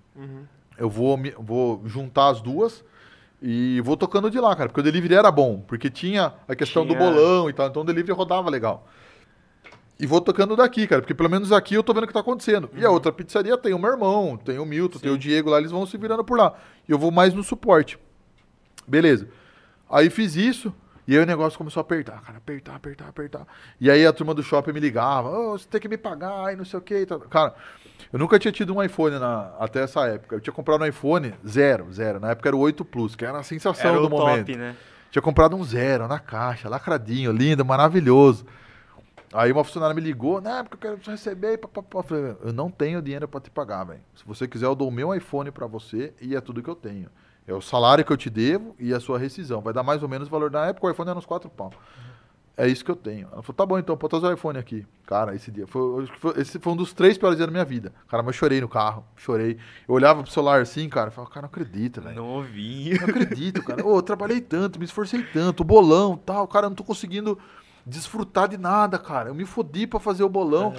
Eu vou, me- vou juntar as duas e vou tocando de lá, cara. Porque o delivery era bom, porque tinha a questão do Tinha- bolão e tal, então o delivery rodava legal. E vou tocando daqui, cara, porque pelo menos aqui eu tô vendo o que tá acontecendo. E a outra pizzaria tem o meu irmão, tem o Milton, tem o Diego lá, eles vão se virando por lá. E eu vou mais no suporte. Beleza. Aí fiz isso, e aí o negócio começou a apertar, cara, apertar, apertar, apertar. E aí a turma do shopping me ligava, "Ô, você tem que me pagar e não sei o que. Cara, eu nunca tinha tido um iPhone na- até essa época. Eu tinha comprado um iPhone zero, zero. Na época era o 8 Plus, que era a sensação Era do o momento. top, né? Tinha comprado um zero na caixa, lacradinho, lindo, maravilhoso. Aí uma funcionária me ligou, não, porque eu quero receber. Pá, pá, pá. Eu falei, eu não tenho dinheiro pra te pagar, velho. Se você quiser, eu dou o meu iPhone pra você e é tudo que eu tenho. É o salário que eu te devo e a sua rescisão. Vai dar mais ou menos o valor. Na época o iPhone era uns 4 pau. É isso que eu tenho. Ela falou, tá bom então, pode trazer o iPhone aqui. Cara, esse dia. Foi, foi- esse foi um dos três piores dias da minha vida. Cara, mas eu chorei no carro, chorei. Eu olhava pro celular assim, cara, eu falava, cara, não acredito, velho. Não ouvi. Não acredito, cara. Ô, eu trabalhei tanto, me esforcei tanto, o bolão tal, cara, eu não tô conseguindo desfrutar de nada, cara. Eu me fodi pra fazer o bolão.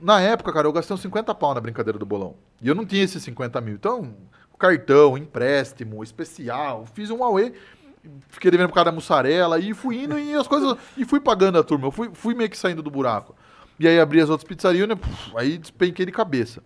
Na época, cara, eu gastei uns 50 pau na brincadeira do bolão. E eu não tinha esses 50 mil. Então, cartão, empréstimo, especial, fiz um Huawei, fiquei devendo por causa da mussarela e fui indo e as coisas. E fui pagando a turma. Eu fui, fui meio que saindo do buraco. E aí abri as outras pizzarias, né? Puf, aí despenquei de cabeça.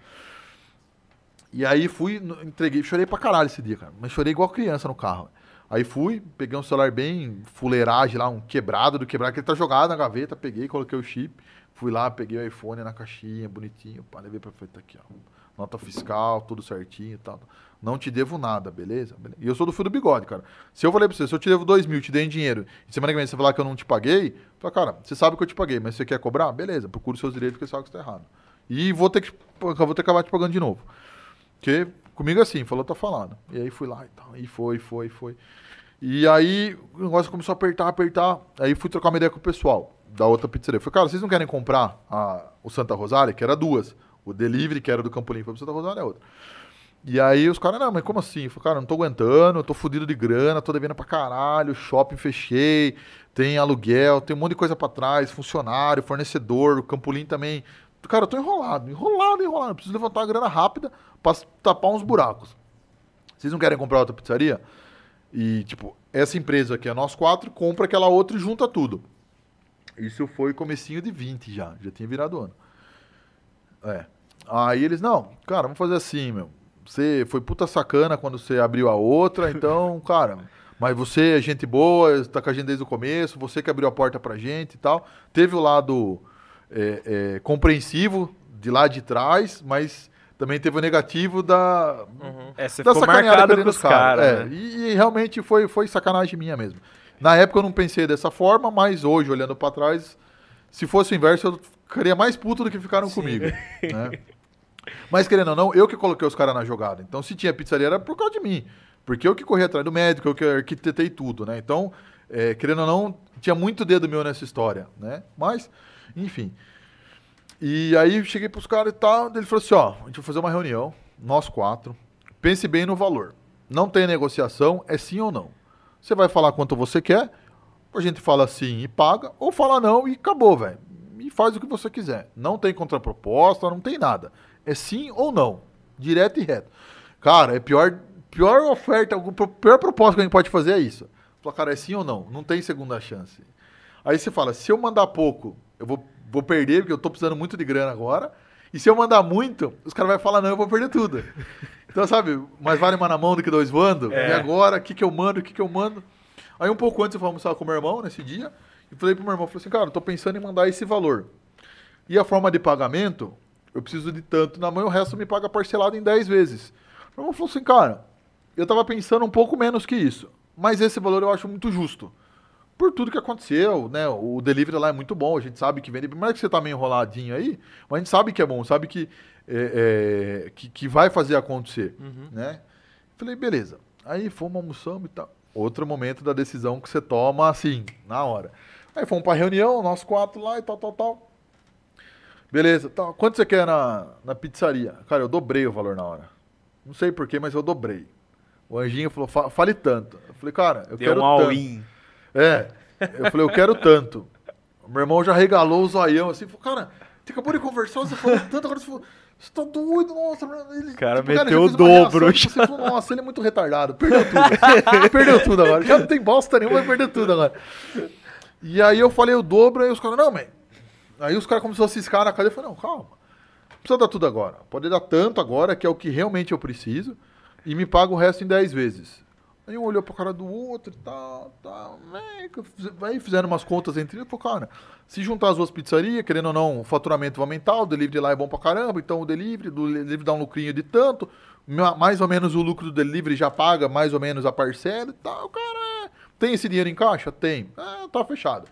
E aí fui, entreguei, chorei pra caralho esse dia, cara. Mas chorei igual criança no carro. Aí fui, peguei um celular bem fuleiragem lá, um quebrado do quebrado, que ele tá jogado na gaveta, peguei, coloquei o chip, fui lá, peguei o iPhone na caixinha, bonitinho, pá, levei pra frente aqui, ó. Nota fiscal, tudo certinho e tal. Não te devo nada, beleza? E eu sou do fio do bigode, cara. Se eu falei pra você, se eu te devo dois mil, te dei em dinheiro, e semana que vem você falar que eu não te paguei, fala, cara, você sabe que eu te paguei, mas você quer cobrar? Beleza, procura os seus direitos porque você sabe que você tá errado. E vou ter que, vou ter que acabar te pagando de novo. Porque comigo é assim, falou, tá falado. E aí fui lá e tal. E foi, foi, foi. E aí o negócio começou a apertar, apertar. Aí fui trocar uma ideia com o pessoal da outra pizzaria. Falei, cara, vocês não querem comprar a- o Santa Rosália, que era duas. O delivery, que era do Campo Limpo, pro Santa Rosália é outra. E aí os caras, não, mas como assim? Eu falei, cara, não tô aguentando, tô fudido de grana, tô devendo pra caralho, shopping fechei, tem aluguel, tem um monte de coisa pra trás, funcionário, fornecedor, o Campolim também. Cara, eu tô enrolado, enrolado, enrolado. Preciso levantar a grana rápida pra tapar uns buracos. Vocês não querem comprar outra pizzaria? E, tipo, essa empresa aqui é nós quatro, compra aquela outra e junta tudo. Isso foi comecinho de 20 já, já tinha virado ano. É. Aí eles, não, cara, vamos fazer assim, meu. Você foi puta sacana quando você abriu a outra, então, cara, mas você é gente boa, tá com a gente desde o começo, você que abriu a porta pra gente e tal. Teve o lado é, é, compreensivo de lá de trás, mas também teve o negativo da, É, você da ficou sacaneada marcado ali com nos os caras. caras. É, né? e, e realmente foi, foi sacanagem minha mesmo. Na época eu não pensei dessa forma, mas hoje, olhando pra trás, se fosse o inverso, eu ficaria mais puto do que ficaram comigo. né? Mas querendo ou não, eu que coloquei os caras na jogada. Então, se tinha pizzaria, era por causa de mim. Porque eu que corri atrás do médico, eu que arquitetei tudo, né? Então, é, querendo ou não, tinha muito dedo meu nessa história, né? Mas, enfim. E aí eu cheguei pros caras e tal, ele falou assim, ó, a gente vai fazer uma reunião, nós quatro, pense bem no valor. Não tem negociação, é sim ou não. Você vai falar quanto você quer, a gente fala sim e paga, ou fala não e acabou, velho. E faz o que você quiser. Não tem contraproposta, não tem nada. É sim ou não. Direto e reto. Cara, é pior, pior oferta, a pior proposta que a gente pode fazer é isso. Fala, cara, é sim ou não? Não tem segunda chance. Aí você fala, se eu mandar pouco, eu vou, vou perder, porque eu tô precisando muito de grana agora. E se eu mandar muito, os caras vão falar, não, eu vou perder tudo. Então, sabe, mais vale uma na mão do que dois voando. É. E agora, o que, que eu mando, o que, que eu mando? Aí um pouco antes eu fui almoçar com o meu irmão nesse dia. E falei pro meu irmão, falei assim, cara, eu tô pensando em mandar esse valor. E a forma de pagamento, eu preciso de tanto na mão e o resto me paga parcelado em 10 vezes. O meu irmão falou assim, cara, eu tava pensando um pouco menos que isso. Mas esse valor eu acho muito justo. Por tudo que aconteceu, né? O delivery lá é muito bom, a gente sabe que vende. Por mais que você tá meio enroladinho aí, mas a gente sabe que é bom, sabe que, é, é, que, que vai fazer acontecer, né? Falei, beleza. Aí fomos, almoçamos e tal. Outro momento da decisão que você toma, assim, na hora. Aí fomos pra reunião, nós quatro lá e tal, tal, tal. Beleza, tal. Quanto você quer na, na pizzaria? Cara, eu dobrei o valor na hora. Não sei porquê, mas eu dobrei. O anjinho falou, "Fa- fale tanto. Eu falei, cara, eu Deu quero um tanto. É. Eu falei, eu quero tanto. O meu irmão já regalou o zoião assim, falou, cara, você acabou de conversar, você falou tanto, agora você falou, você tá doido, nossa. Ele, tipo, cara ele meteu o dobro. reação, tipo, Você falou, nossa, ele é muito retardado, perdeu tudo. perdeu tudo agora. Já não tem bosta nenhuma, vai perder tudo agora. E aí eu falei o dobro, aí os caras, não, man. Aí os caras começaram a ciscar na cadeira, eu falei, não, calma. Não precisa dar tudo agora. Pode dar tanto agora, que é o que realmente eu preciso, e me paga o resto em 10 vezes. Aí um olhou pra cara do outro e tal, tal. Aí fizeram umas contas entre eles e falou, cara, se juntar as duas pizzarias, querendo ou não, o faturamento vai aumentar, o delivery lá é bom pra caramba, então o delivery, do delivery dá um lucrinho de tanto, ma- mais ou menos o lucro do delivery já paga mais ou menos a parcela e tal, cara, é. tem esse dinheiro em caixa? Tem. Ah, tá fechado.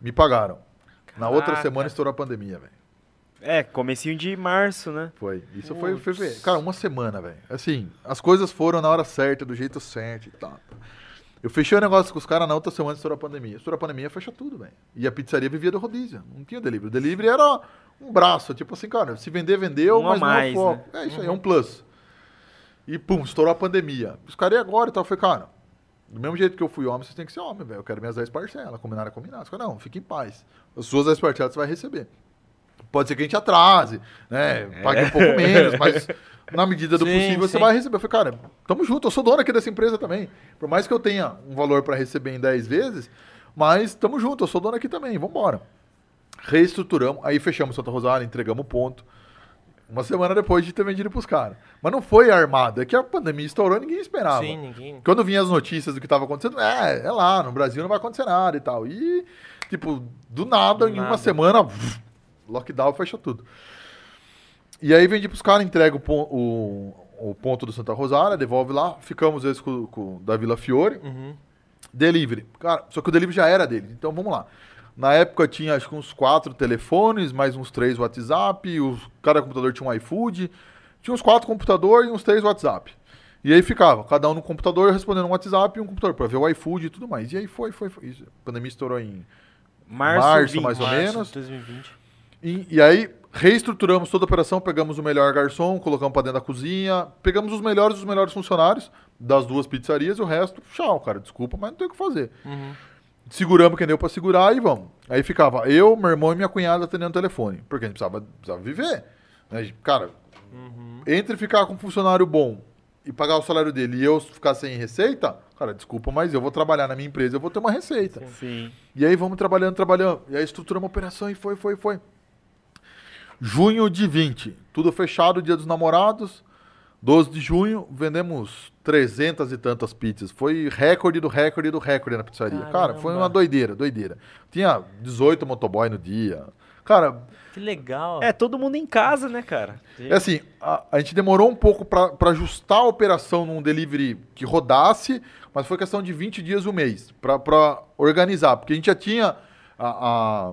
Me pagaram. Na outra Caraca. semana estourou a pandemia, velho. É, comecinho de março, né? Foi. Isso foi, foi, foi- Cara, uma semana, velho. Assim, as coisas foram na hora certa, do jeito certo e tal. Eu fechei o negócio com os caras na outra semana estourou a pandemia. Estourou a pandemia, fecha tudo, velho. E a pizzaria vivia do rodízio. Não tinha delivery. O delivery era um braço. Tipo assim, cara, se vender, vendeu, Um a mas mais, não é o foco. É isso aí, é um plus. E pum, estourou a pandemia. Os caras, agora e tal? Eu falei, cara, do mesmo jeito que eu fui homem, vocês têm que ser homem, velho. Eu quero minhas 10 parcelas. Combinaram, combinado. Os caras, não, fique em paz. As suas 10 parcelas você vai receber. Pode ser que a gente atrase, né? Pague um pouco menos, mas na medida do Sim, possível você sim. vai receber. Eu falei, cara, tamo junto, eu sou dono aqui dessa empresa também. Por mais que eu tenha um valor para receber em 10 vezes, mas tamo junto, eu sou dono aqui também, vambora. reestruturamos, aí fechamos Santa Rosália, entregamos o ponto. Uma semana depois de ter vendido pros caras. Mas não foi armado, é que a pandemia estourou e ninguém esperava. Sim, ninguém. Quando vinha as notícias do que estava acontecendo, é, é lá, no Brasil não vai acontecer nada e tal. E, tipo, do nada, Do em nada. uma semana, lockdown, fecha tudo. E aí vendi pros caras, entrega o, o, o ponto do Santa Rosália, devolve lá, ficamos esse com, com o da Vila Fiore. Uhum. Delivery. Cara, só que o delivery já era dele. Então vamos lá. Na época tinha acho que uns quatro telefones, mais uns três WhatsApp, os, cada computador tinha um iFood, tinha uns quatro computadores e uns três WhatsApp. E aí ficava, cada um no computador respondendo um WhatsApp e um computador para ver o iFood e tudo mais. E aí foi, foi, foi. Isso. A pandemia estourou em Março, Março, 20. mais ou Março menos. de 2020. E, e aí reestruturamos toda a operação, pegamos o melhor garçom, colocamos para dentro da cozinha, pegamos os melhores dos melhores funcionários das duas pizzarias e o resto, tchau, cara, desculpa, mas não tem o que fazer. Uhum. Seguramos quem deu pra segurar e vamos. Aí ficava eu, meu irmão e minha cunhada atendendo o telefone. Porque a gente precisava, precisava viver. né? Cara, entre ficar com um funcionário bom e pagar o salário dele e eu ficar sem receita, cara, desculpa, mas eu vou trabalhar na minha empresa, eu vou ter uma receita. Sim. E aí vamos trabalhando, trabalhando. E aí estruturamos a operação e foi, foi, foi. Junho de 20, tudo fechado, dia dos namorados. 12 de junho, vendemos 300 e tantas pizzas. Foi recorde do recorde do recorde na pizzaria. Cara, foi Caramba. uma doideira, doideira. Tinha 18 motoboy no dia. Cara, Que legal. É, todo mundo em casa, né, cara? é assim, a, a gente demorou um pouco pra pra ajustar a operação num delivery que rodasse, mas foi questão de 20 dias, um mês, pra- pra organizar. Porque a gente já tinha a- a-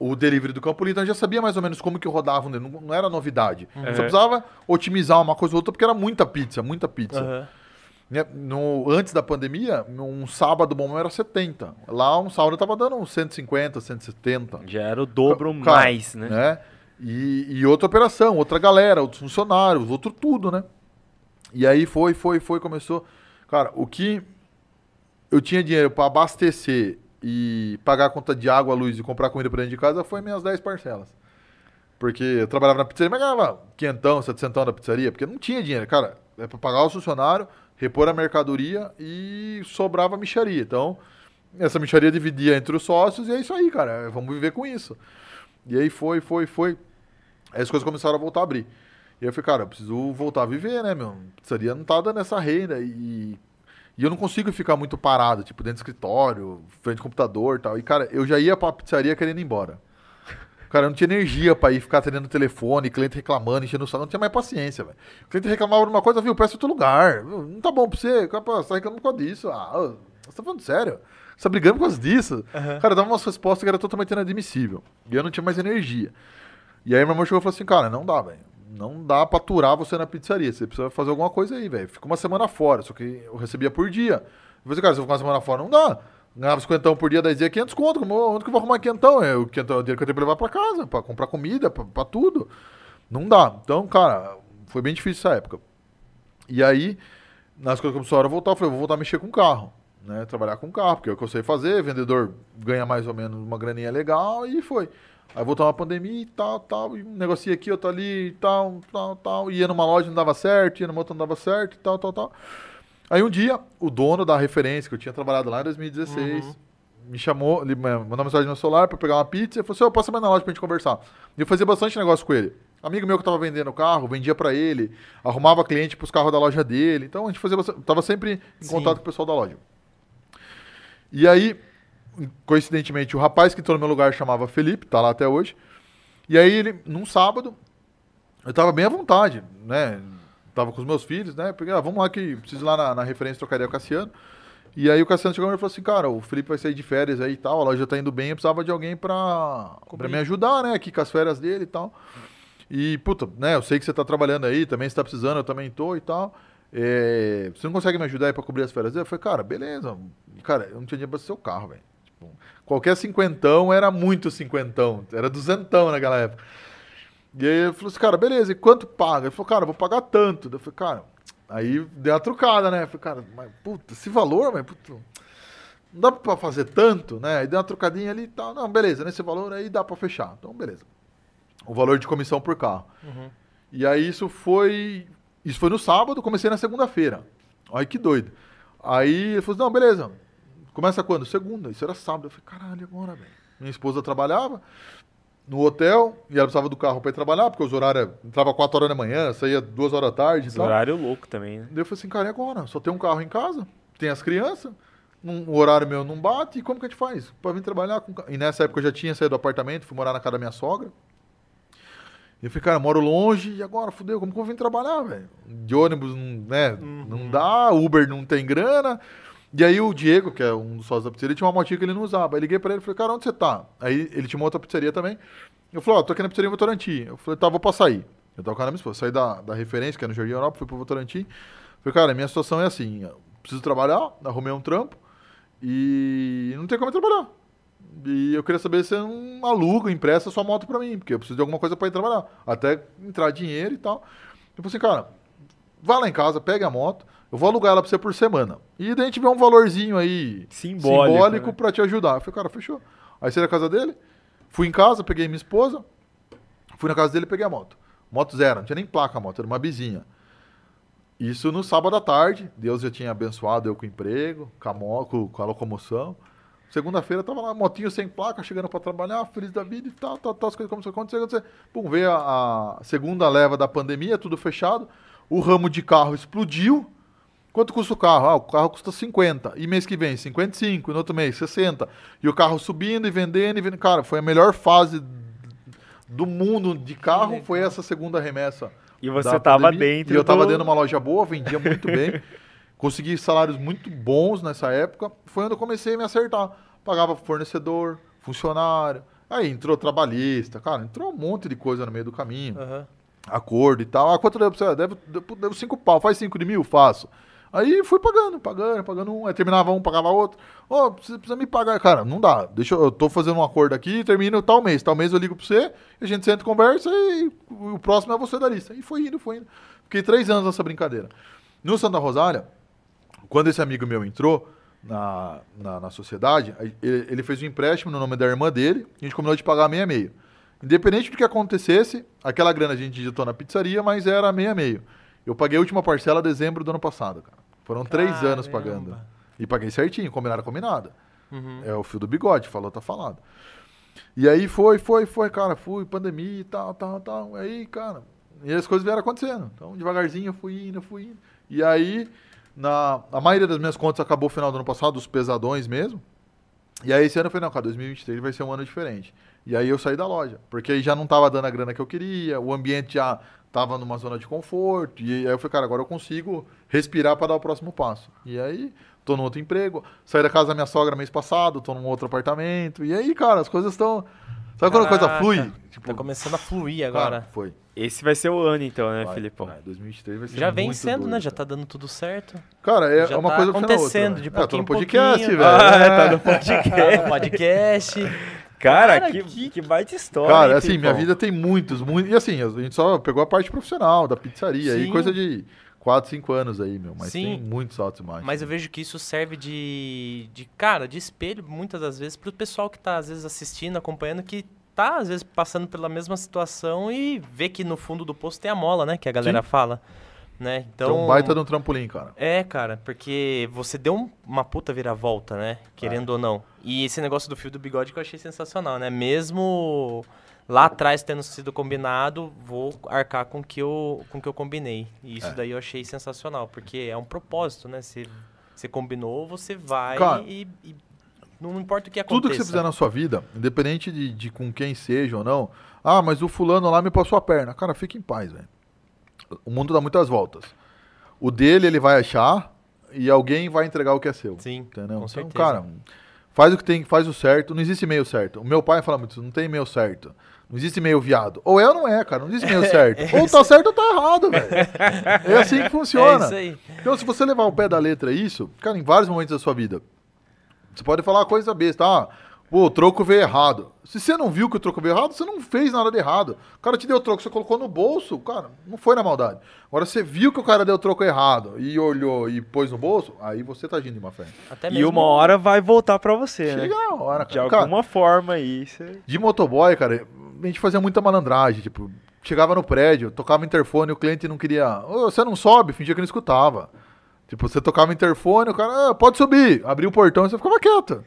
o delivery do Campo Limpo, então a gente já sabia mais ou menos como que rodava, delivery, não, não era novidade. Só precisava otimizar uma coisa ou outra, porque era muita pizza, muita pizza. Aham. Né, No, antes da pandemia, um sábado bom era 70. Lá um sábado tava dando uns 150, 170 Já era o dobro mais, né? E, e outra operação, outra galera, outros funcionários, outro tudo, né? E aí foi, foi, foi, começou. Cara, o que eu tinha dinheiro para abastecer e pagar a conta de água, luz e comprar comida pra dentro de casa foi minhas 10 parcelas. Porque eu trabalhava na pizzaria, mas ganhava quinhentão, setecentão da pizzaria, porque não tinha dinheiro. Cara, é pra pagar o funcionário, repor a mercadoria e sobrava micharia. Então, essa micharia dividia entre os sócios e é isso aí, cara. Vamos viver com isso. E aí foi, foi, foi. Aí as coisas começaram a voltar a abrir. E eu falei, cara, eu preciso voltar a viver, né, meu? Pizzaria não tá dando essa renda e... E eu não consigo ficar muito parado, tipo, dentro do escritório, frente ao computador e tal. E, cara, eu já ia pra pizzaria querendo ir embora. Cara, eu não tinha energia pra ir ficar atendendo o telefone, cliente reclamando, enchendo o saco. Não tinha mais paciência, velho. O cliente reclamava de uma coisa, viu, peça outro lugar. Não tá bom pra você. Você tá reclamando por causa disso. Ah, você tá falando sério? Você tá brigando por causa disso? Cara, dava umas respostas que era totalmente inadmissível. E eu não tinha mais energia. E aí meu irmão chegou e falou assim, cara, não dá, velho. Não dá pra aturar você na pizzaria. Você precisa fazer alguma coisa aí, velho. Fica uma semana fora, só que eu recebia por dia. Assim, cara, se eu ficar uma semana fora, não dá. Ganhava 50 por dia, 10 dias, 500 conto. Onde que eu vou arrumar 500? É o 500 é o dinheiro que eu tenho pra levar pra casa, pra comprar comida, pra, pra tudo. Não dá. Então, cara, foi bem difícil essa época. E aí, nas coisas começaram a voltar, eu falei, eu vou voltar a mexer com carro, né? Trabalhar com carro, porque é o que eu sei fazer, vendedor ganha mais ou menos uma graninha legal, e foi. Aí voltou uma pandemia e tal, tal, e um negocia aqui, outro ali, e tal, tal, tal. Ia numa loja não dava certo, ia numa outra não dava certo, e tal, tal, tal. Aí um dia, o dono da referência, que eu tinha trabalhado lá em 2016, me chamou, ele mandou uma mensagem no celular pra pegar uma pizza, e falou assim, eu posso ir na loja pra gente conversar. E eu fazia bastante negócio com ele. Amigo meu que tava vendendo o carro, vendia pra ele, arrumava cliente pros carros da loja dele. Então a gente fazia bastante, tava sempre em Sim. contato com o pessoal da loja. E aí, coincidentemente, o rapaz que entrou no meu lugar chamava Felipe, tá lá até hoje. E aí ele, num sábado, eu tava bem à vontade, né? Tava com os meus filhos, né? Porque, ah, vamos lá que preciso ir lá na, na referência trocar ideia com o Cassiano. E aí o Cassiano chegou e falou assim, cara, o Felipe vai sair de férias aí e tal, a loja tá indo bem, eu precisava de alguém pra, pra me ajudar, né? Aqui com as férias dele e tal. E, puta, né, eu sei que você tá trabalhando aí, também você tá precisando, eu também tô e tal. É, você não consegue me ajudar aí pra cobrir as férias dele? Eu falei, cara, beleza. Cara, eu não tinha dinheiro pra seu carro, velho. Qualquer cinquentão era muito cinquentão. Era duzentão naquela época. E aí ele falou assim, cara, beleza, e quanto paga? Ele falou, cara, eu vou pagar tanto. Eu falei, cara, aí deu uma trucada, né? Eu falei, cara, mas puta, esse valor, mas puta, não dá pra fazer tanto, né? Aí deu uma trucadinha ali e tal. Não, beleza, nesse valor aí dá pra fechar. Então, beleza. O valor de comissão por carro. E aí isso foi. Isso foi no sábado, comecei na segunda-feira. Olha que doido. Aí ele falou assim, não, beleza. Começa quando? Segunda. Isso era sábado. Eu falei, caralho, agora, velho. minha esposa trabalhava no hotel e ela precisava do carro para ir trabalhar, porque os horários entrava 4 horas da manhã, saía 2 horas da tarde. Esse horário louco também, né? Daí eu falei assim, cara, e agora? Só tem um carro em casa, tem as crianças, um, o horário meu não bate, e como que a gente faz? Para vir trabalhar com E nessa época eu já tinha saído do apartamento, fui morar na casa da minha sogra. E eu falei, cara, eu moro longe e agora, fudeu, como que eu vim trabalhar, velho? De ônibus, né, uhum. não dá, Uber não tem grana. E aí o Diego, que é um dos sócios da pizzaria, tinha uma motinha que ele não usava. Aí liguei pra ele e falei, cara, onde você tá? Aí ele tinha uma outra pizzaria também. Eu falei, ó, oh, tô aqui na pizzaria Votorantim. Eu falei, tá, vou pra sair. Eu tava com a minha esposa, saí da, da referência, que é no Jardim Europa, fui pro Votorantim. Falei, cara, minha situação é assim, preciso trabalhar, arrumei um trampo e não tem como trabalhar. E eu queria saber se não aluga, empresta sua moto pra mim, porque eu preciso de alguma coisa pra ir trabalhar. Até entrar dinheiro e tal. Eu falei assim, cara, vá lá em casa, pegue a moto, eu vou alugar ela pra você por semana. E daí a gente vê um valorzinho aí simbólico, simbólico né? pra te ajudar. Eu falei, cara, fechou. Aí saí da casa dele, fui em casa, peguei minha esposa, fui na casa dele e peguei a moto. Moto zero, não tinha nem placa a moto, era uma bizinha. Isso no sábado à tarde, Deus já tinha abençoado eu com o emprego, com a, moto, com a locomoção. Segunda-feira tava lá, motinho sem placa, chegando para trabalhar, feliz da vida e tal, tal, tal, as coisas começaram a acontecer, acontecer. Pum, veio a, a, segunda leva da pandemia, tudo fechado. O ramo de carro explodiu. Quanto custa o carro? Ah, o carro custa 50. E mês que vem, 55. E no outro mês, 60. E o carro subindo e vendendo e vendendo. Cara, foi a melhor fase do mundo de carro, foi essa segunda remessa. E você estava dentro. E eu estava do... dentro de uma loja boa, vendia muito bem. Consegui salários muito bons nessa época. Foi onde eu comecei a me acertar. Pagava fornecedor, funcionário. Aí entrou trabalhista, cara, entrou um monte de coisa no meio do caminho. Uhum. Acordo e tal. Ah, quanto deu pra você? Devo, devo, devo cinco pau, faz cinco de mil? Faço. Aí fui pagando, pagando, pagando um. Aí terminava um, pagava outro. Ô, oh, precisa, precisa me pagar. Cara, não dá. Deixa eu, eu tô fazendo um acordo aqui, termino tal mês. Tal mês eu ligo pra você, a gente senta e conversa e o próximo é você da lista. E foi indo, foi indo. Fiquei três anos nessa brincadeira. No Santa Rosália, quando esse amigo meu entrou na, na, na sociedade, ele, ele, fez um empréstimo no nome da irmã dele, a gente combinou de pagar meia meio. Independente do que acontecesse, aquela grana a gente digitou na pizzaria, mas era meia meio. Eu paguei a última parcela em dezembro do ano passado, cara. Foram Caramba. três anos pagando. E paguei certinho, combinado, combinado. Uhum. É o fio do bigode, falou, tá falado. E aí foi, foi, foi, cara, fui, pandemia e tal, tal, tal. Aí, cara, e as coisas vieram acontecendo. Então, devagarzinho, eu fui indo, fui indo. E aí, na, a maioria das minhas contas acabou no final do ano passado, os pesadões mesmo. E aí esse ano eu falei, não, cara, 2023 vai ser um ano diferente. E aí eu saí da loja, porque aí já não tava dando a grana que eu queria, o ambiente já tava numa zona de conforto. E aí eu falei, cara, agora eu consigo respirar para dar o próximo passo. E aí, tô no outro emprego, saí da casa da minha sogra mês passado, tô num outro apartamento. E aí, cara, as coisas estão Sabe quando a coisa flui? Tipo, tá começando a fluir agora. Cara, foi. Esse vai ser o ano, então, né, vai, Filipão? Vai, 2023 vai ser Já vem sendo, doido, né? Já tá dando tudo certo. Cara, é, Já uma tá coisa acontecendo outra, de pouquinho é, tô no podcast, velho. Ah, tá no podcast. podcast. Cara, Cara que, que, que baita história. Cara, hein, assim, minha vida tem muitos, muitos. E assim, a gente só pegou a parte profissional da pizzaria. Sim. Aí coisa de 4, 5 anos aí, meu. Mas Sim, tem muitos altos e baixos. Mas eu vejo que isso serve de, de, cara, de espelho, muitas das vezes, pro pessoal que tá, às vezes, assistindo, acompanhando, que tá, às vezes, passando pela mesma situação e vê que no fundo do poço tem a mola, né? Que a galera Sim. fala. Né? Então, então, baita de um trampolim, cara. É, cara, porque você deu um, uma puta viravolta, né? Querendo é. ou não. E esse negócio do fio do bigode que eu achei sensacional, né? Mesmo lá atrás tendo sido combinado, vou arcar com que eu, com que eu combinei. E isso é. daí eu achei sensacional, porque é um propósito, né? Você, você combinou, você vai cara, e, e não importa o que aconteça. Tudo que você fizer na sua vida, independente de, de com quem seja ou não, ah, mas o fulano lá me passou a perna. Cara, fique em paz, velho. O mundo dá muitas voltas. O dele ele vai achar e alguém vai entregar o que é seu. Sim, entendeu? Com então, certeza. cara, faz o que tem, faz o certo. Não existe meio certo. O meu pai fala muito, não tem meio certo. Não existe meio viado. Ou é ou não é, cara. Não existe meio certo. É ou tá certo ou tá errado, velho. É assim que funciona. É isso aí. Então, se você levar o pé da letra isso, cara, em vários momentos da sua vida, você pode falar uma coisa besta, ah, pô, o troco veio errado. Se você não viu que o troco veio errado, você não fez nada de errado. O cara te deu o troco, você colocou no bolso, cara, não foi na maldade. Agora, você viu que o cara deu o troco errado e olhou e pôs no bolso, aí você tá agindo de má fé. Até mesmo... E uma hora vai voltar pra você, Chega né? a hora, cara. De alguma forma aí. Você... De motoboy, cara, a gente fazia muita malandragem, tipo, chegava no prédio, tocava o interfone, o cliente não queria. Oh, você não sobe, fingia que não escutava. Tipo, você tocava o interfone, o cara, ah, pode subir. Abria o portão e você ficava quieto.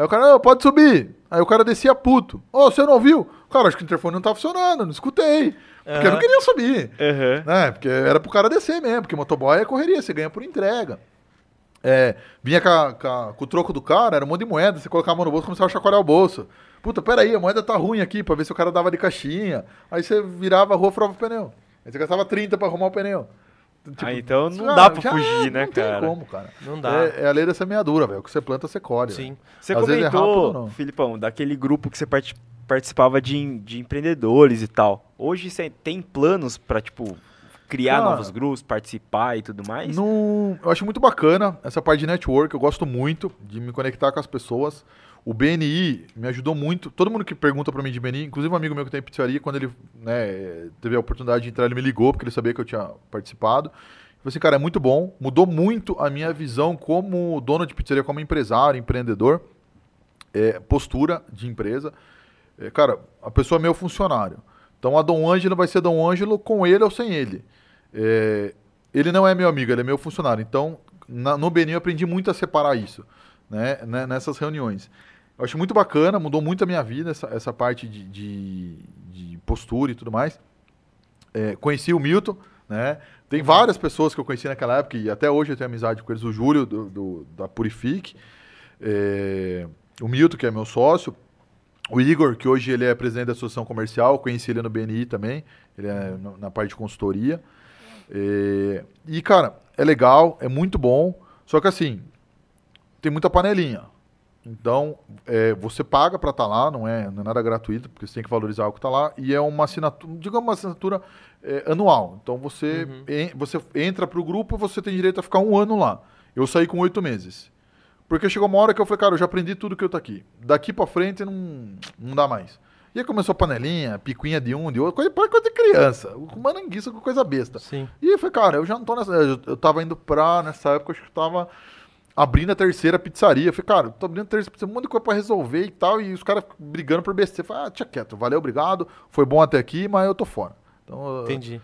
Aí o cara, "Ah, pode subir. Aí o cara descia puto. Ô, você não ouviu? Cara, acho que o interfone não tá funcionando, não escutei. Porque eu não queria subir. Aham. né? Porque era pro cara descer mesmo, porque motoboy é correria, você ganha por entrega. É, vinha com, o troco do cara, era um monte de moeda, você colocava a mão no bolso, começava a chacoalhar o bolso. Puta, peraí, a moeda tá ruim aqui, pra ver se o cara dava de caixinha. Aí você virava a rua e furava o pneu. Aí você gastava 30 pra arrumar o pneu. Tipo, Ah, então não dá pra já fugir, né, não tem cara? como, cara. Não dá. É, é a lei da semeadura, velho. O que você planta, você colhe. Sim. Você Às vezes é rápido ou comentou, não. Filipão, daquele grupo que você parti- participava de, de empreendedores e tal. Hoje você tem planos pra, tipo, criar Cara, novos grupos, participar e tudo mais? No- eu acho muito bacana essa parte de network, eu gosto muito de me conectar com as pessoas. O BNI me ajudou muito. Todo mundo que pergunta pra mim de BNI, inclusive um amigo meu que tem pizzaria, quando ele né, teve a oportunidade de entrar, ele me ligou, porque ele sabia que eu tinha participado. Falei assim, cara, é muito bom, mudou muito a minha visão como dono de pizzaria, como empresário, empreendedor, é, postura de empresa. É, cara, a pessoa é meu funcionário. Então a Dom Ângelo vai ser Dom Ângelo com ele ou sem ele. É, ele não é meu amigo, ele é meu funcionário. Então, na- no Benin eu aprendi muito a separar isso, né, né, nessas reuniões. Eu acho muito bacana, mudou muito a minha vida, essa, essa parte de, de- de postura e tudo mais. É, conheci o Milton, né? Tem várias pessoas que eu conheci naquela época e até hoje eu tenho amizade com eles. O Júlio, do, do- da Purifique. é, o Milton, que é meu sócio. O Igor, que hoje ele é presidente da Associação Comercial, conheci ele no BNI também, ele é na parte de consultoria. É, e, cara, é legal, é muito bom, só que assim, tem muita panelinha. Então, é, você paga para estar lá, não é, não é nada gratuito, porque você tem que valorizar o que está lá, e é uma assinatura, digamos uma assinatura é, anual. Então, você, en- você entra para o grupo e você tem direito a ficar um ano lá. Eu saí com oito meses. Porque chegou uma hora que eu falei, cara, eu já aprendi tudo que eu tô aqui. Daqui pra frente não, não dá mais. E aí começou panelinha, picuinha de um, de outro, coisa, coisa de criança. Mananguiça, com coisa besta. Sim. E eu falei, cara, eu já não tô nessa. Eu, eu tava indo pra, nessa época, acho que eu tava abrindo a terceira pizzaria. Eu falei, cara, tô abrindo a terceira pizzaria, um monte de coisa pra resolver e tal. E os caras brigando por besteira. Falei, ah, tinha quieto, valeu, obrigado. Foi bom até aqui, mas eu tô fora. Então, Entendi.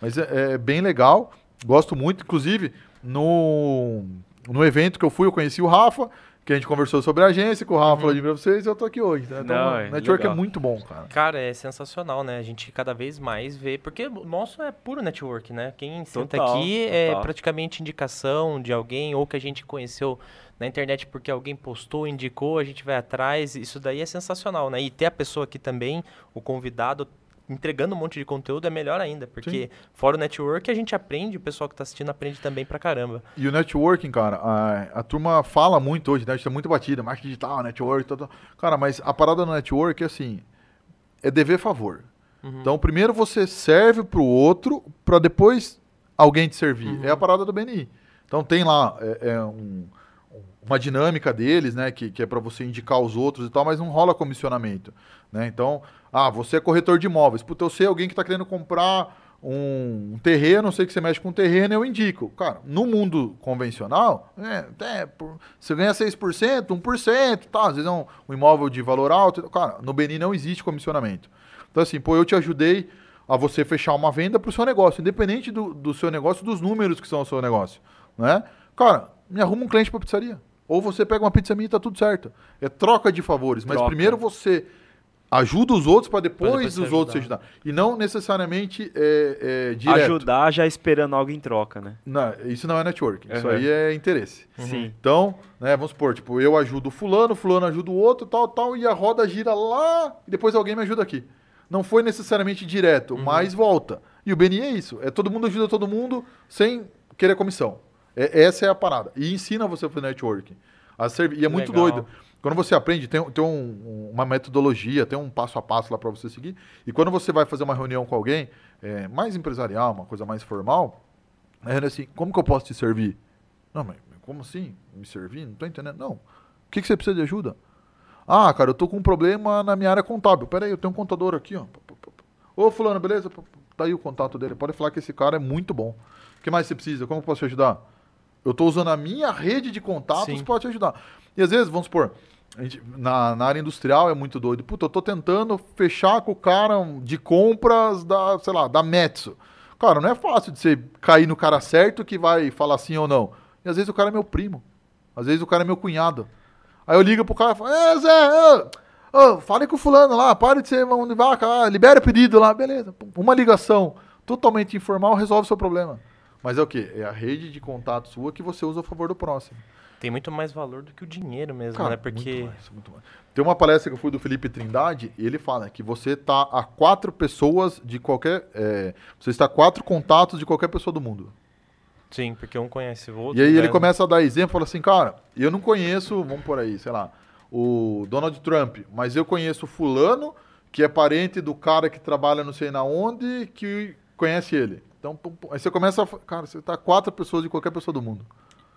mas é, é bem legal, gosto muito. Inclusive, no, no evento que eu fui, eu conheci o Rafa, que a gente conversou sobre a agência, que o Rafa falou de mim pra vocês e eu tô aqui hoje. Né? Então, Não, o é network legal. é muito bom, cara. Cara, é sensacional, né? A gente cada vez mais vê. Porque o nosso é puro network, né? Quem senta Total, aqui é total. praticamente indicação de alguém ou que a gente conheceu na internet porque alguém postou, indicou, a gente vai atrás. Isso daí é sensacional, né? E ter a pessoa aqui também, o convidado, entregando um monte de conteúdo é melhor ainda. Porque fora o network, a gente aprende, o pessoal que tá assistindo aprende também pra caramba. E o networking, cara, a, a turma fala muito hoje, né? A gente é muito batida, marketing digital, network, tal, tal. Cara, mas a parada do network é assim, é dever favor. Então, primeiro você serve pro outro, pra depois alguém te servir. É a parada do BNI. Então tem lá é, é um- uma dinâmica deles, né? Que, que é para você indicar os outros e tal, mas não rola comissionamento. Né? Então, ah, você é corretor de imóveis. Puta, eu sei alguém que está querendo comprar um, um terreno, eu sei que você mexe com terreno, eu indico. Cara, no mundo convencional, é, é, por- você ganha 6%, 1%, tá? Às vezes é um, um imóvel de valor alto. Cara, no BNI não existe comissionamento. Então, assim, pô, eu te ajudei a você fechar uma venda para o seu negócio, independente do, do seu negócio, dos números que são o seu negócio, né? Cara, me arruma um cliente para pizzaria. Ou você pega uma pizza minha e tá tudo certo. É troca de favores, mas Troca. primeiro você ajuda os outros para depois, depois dos você outros se ajudar. ajudar. E não necessariamente é, é, direto. Ajudar já esperando algo em troca, né? Não, isso não é networking, isso Uhum. aí é interesse. Sim. Então, né, vamos supor, tipo, eu ajudo o fulano, fulano ajuda o outro, tal, tal, e a roda gira lá, e depois alguém me ajuda aqui. Não foi necessariamente direto, mas volta. E o BNI é isso, é todo mundo ajuda todo mundo sem querer comissão. É- essa é a parada. E ensina você a fazer networking. A servi- e é muito Legal. doido. Quando você aprende, tem, tem um- uma metodologia, tem um passo a passo lá para você seguir. E quando você vai fazer uma reunião com alguém, é, mais empresarial, uma coisa mais formal, é assim, como que eu posso te servir? Não, mas como assim? Me servir? Não tô entendendo. Não. O que, que você precisa de ajuda? Ah, cara, eu tô com um problema na minha área contábil. Pera aí, eu tenho um contador aqui, ó. Ô, fulano, beleza? Tá aí o contato dele. Pode falar que esse cara é muito bom. O que mais você precisa? Como eu posso te ajudar? Eu tô usando a minha rede de contatos para te ajudar. E às vezes, vamos supor, gente- na, na área industrial é muito doido. Puta, eu tô tentando fechar com o cara de compras da, sei lá, da Metsu. Cara, não é fácil de você cair no cara certo que vai falar sim ou não. E às vezes o cara é meu primo. Às vezes o cara é meu cunhado. Aí eu ligo pro cara e falo, é, Zé, ô, ô, fale com o fulano lá, pare de ser mão de vaca, libera o pedido lá, beleza. Uma ligação totalmente informal resolve o seu problema. Mas é o quê? É a rede de contato sua que você usa a favor do próximo. Tem muito mais valor do que o dinheiro mesmo, Cara, né? Porque. muito mais, muito mais. Tem uma palestra que eu fui do Felipe Trindade e ele fala que você tá a quatro pessoas de qualquer. é, você está a quatro contatos de qualquer pessoa do mundo. Sim, porque um conhece o outro. E aí ele né? começa a dar exemplo, fala assim, cara, eu não conheço, vamos por aí, sei lá, o Donald Trump, mas eu conheço fulano, que é parente do cara que trabalha não sei na onde, que conhece ele. Então, pum, pum, aí você começa a, cara, você tá quatro pessoas de qualquer pessoa do mundo.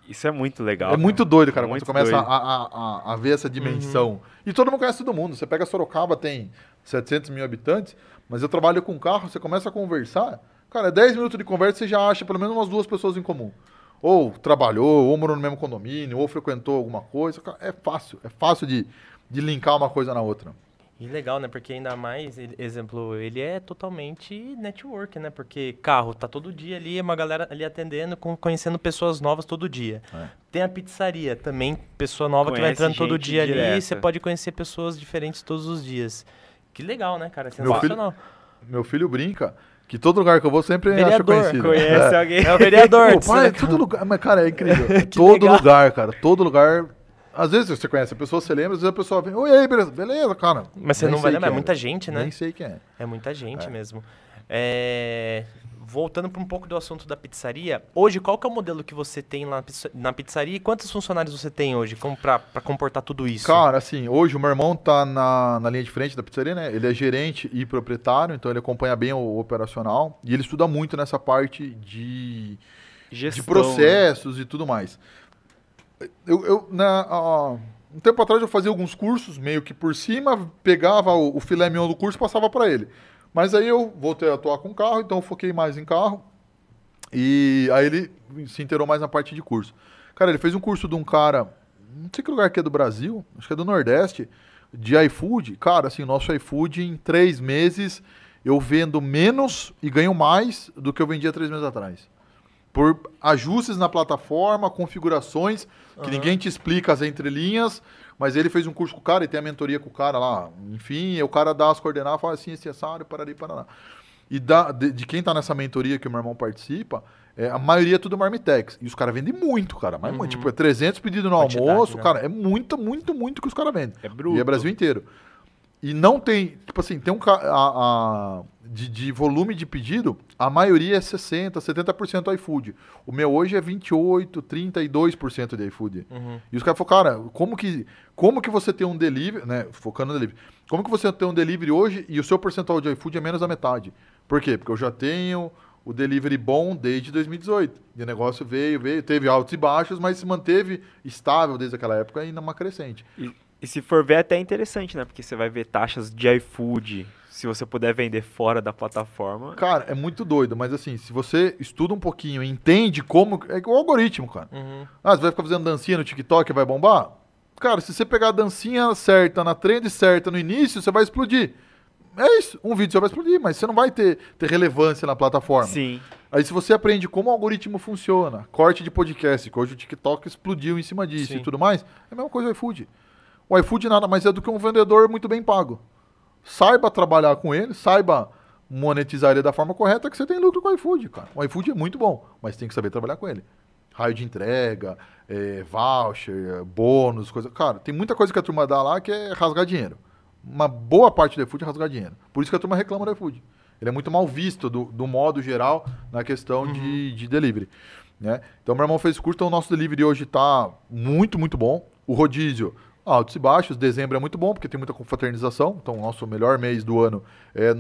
Isso é muito legal. é muito doido, cara, quando Muito você começa a, a, a, ver essa dimensão. E todo mundo conhece todo mundo. Você pega Sorocaba, tem 700 mil habitantes, mas eu trabalho com carro, você começa a conversar, cara, 10 minutos de conversa você já acha pelo menos umas duas pessoas em comum. Ou trabalhou, ou morou no mesmo condomínio, ou frequentou alguma coisa. Cara, é fácil, é fácil de, de linkar uma coisa na outra. E legal, né? Porque ainda mais, ele- exemplo, ele é totalmente network, né? Porque carro tá todo dia ali, é uma galera ali atendendo, com- conhecendo pessoas novas todo dia. É. Tem a pizzaria também, pessoa nova que vai Conhece entrando todo dia ali, direta. você pode conhecer pessoas diferentes todos os dias. Que legal, né, cara? É Meu filho- sensacional. Meu filho brinca que todo lugar que eu vou sempre acha Vereador, conhecido. Conhece É. alguém? É o vereador. Pô, pai, Sorocaba. todo lugar, mas cara, é incrível. Todo legal. lugar, cara, todo lugar. Às vezes você conhece a pessoa, você lembra, às vezes a pessoa vem, oi, aí, beleza, beleza, cara. Mas você Nem não vai lembrar, é quem muita gente, né? Nem sei quem é. É muita gente É. mesmo. É, Voltando para um pouco do assunto da pizzaria, hoje qual que é o modelo que você tem lá na pizza- na pizzaria e quantos funcionários você tem hoje para comportar tudo isso? Cara, assim, hoje o meu irmão tá na, na linha de frente da pizzaria, né? Ele é gerente e proprietário, então ele acompanha bem o operacional. E ele estuda muito nessa parte de, de Gestão, processos e tudo mais. Eu, eu na, ah, um tempo atrás eu fazia alguns cursos, meio que por cima, pegava o, o filé mignon do curso e passava para ele. Mas aí eu voltei a atuar com carro, então eu foquei mais em carro. E aí ele se inteirou mais na parte de curso. Cara, ele fez um curso de um cara, não sei que lugar que é do Brasil, acho que é do Nordeste, de iFood. Cara, assim, nosso iFood em três meses eu vendo menos e ganho mais do que eu vendia três meses atrás. Por ajustes na plataforma, configurações, que Aham. ninguém te explica as entrelinhas, mas ele fez um curso com o cara e tem a mentoria com o cara lá. Enfim, o cara dá as coordenadas, fala assim, esse assado, parari, parará. E da, de, de quem tá nessa mentoria que o meu irmão participa, é, a maioria é tudo Marmitex. E os caras vendem muito, cara. Mas, muito, tipo, é 300 pedidos no Quantidade, almoço, né? cara. É muito, muito, muito que os caras vendem. É bruto. E é Brasil inteiro. E não tem, tipo assim, tem um a, a- de, de volume de pedido, a maioria é 60, 70% iFood. O meu hoje é 28, 32% de iFood. Uhum. E os caras falaram, cara, como que, como que você tem um delivery, né, focando no delivery, como que você tem um delivery hoje e o seu percentual de iFood é menos da metade? Por quê? Porque eu já tenho o delivery bom desde 2018. E o negócio veio, veio, teve altos e baixos, mas se manteve estável desde aquela época e numa crescente. E, e se for ver, é até interessante, né? Porque você vai ver taxas de iFood, se você puder vender fora da plataforma. Cara, é muito doido, mas assim, se você estuda um pouquinho e entende como. É o algoritmo, cara. Uhum. Ah, você vai ficar fazendo dancinha no TikTok e vai bombar? Cara, se você pegar a dancinha certa, na trend certa no início, você vai explodir. É isso, um vídeo você vai explodir, mas você não vai ter, ter relevância na plataforma. Sim. Aí se você aprende como o algoritmo funciona, corte de podcast, que hoje o TikTok explodiu em cima disso Sim. e tudo mais, é a mesma coisa o iFood. O iFood nada mais é do que um vendedor muito bem pago. Saiba trabalhar com ele, saiba monetizar ele da forma correta que você tem lucro com o iFood, cara. O iFood é muito bom, mas tem que saber trabalhar com ele. Raio de entrega, é, voucher, bônus, coisa. Cara, tem muita coisa que a turma dá lá que é rasgar dinheiro. Uma boa parte do iFood é rasgar dinheiro. Por isso que a turma reclama do iFood. Ele é muito mal visto do, do modo geral na questão de, de delivery. Né? Então, meu irmão fez curso, então o nosso delivery hoje está muito, muito bom. O rodízio, altos e baixos. Dezembro é muito bom, porque tem muita confraternização. Então, o nosso melhor mês do ano é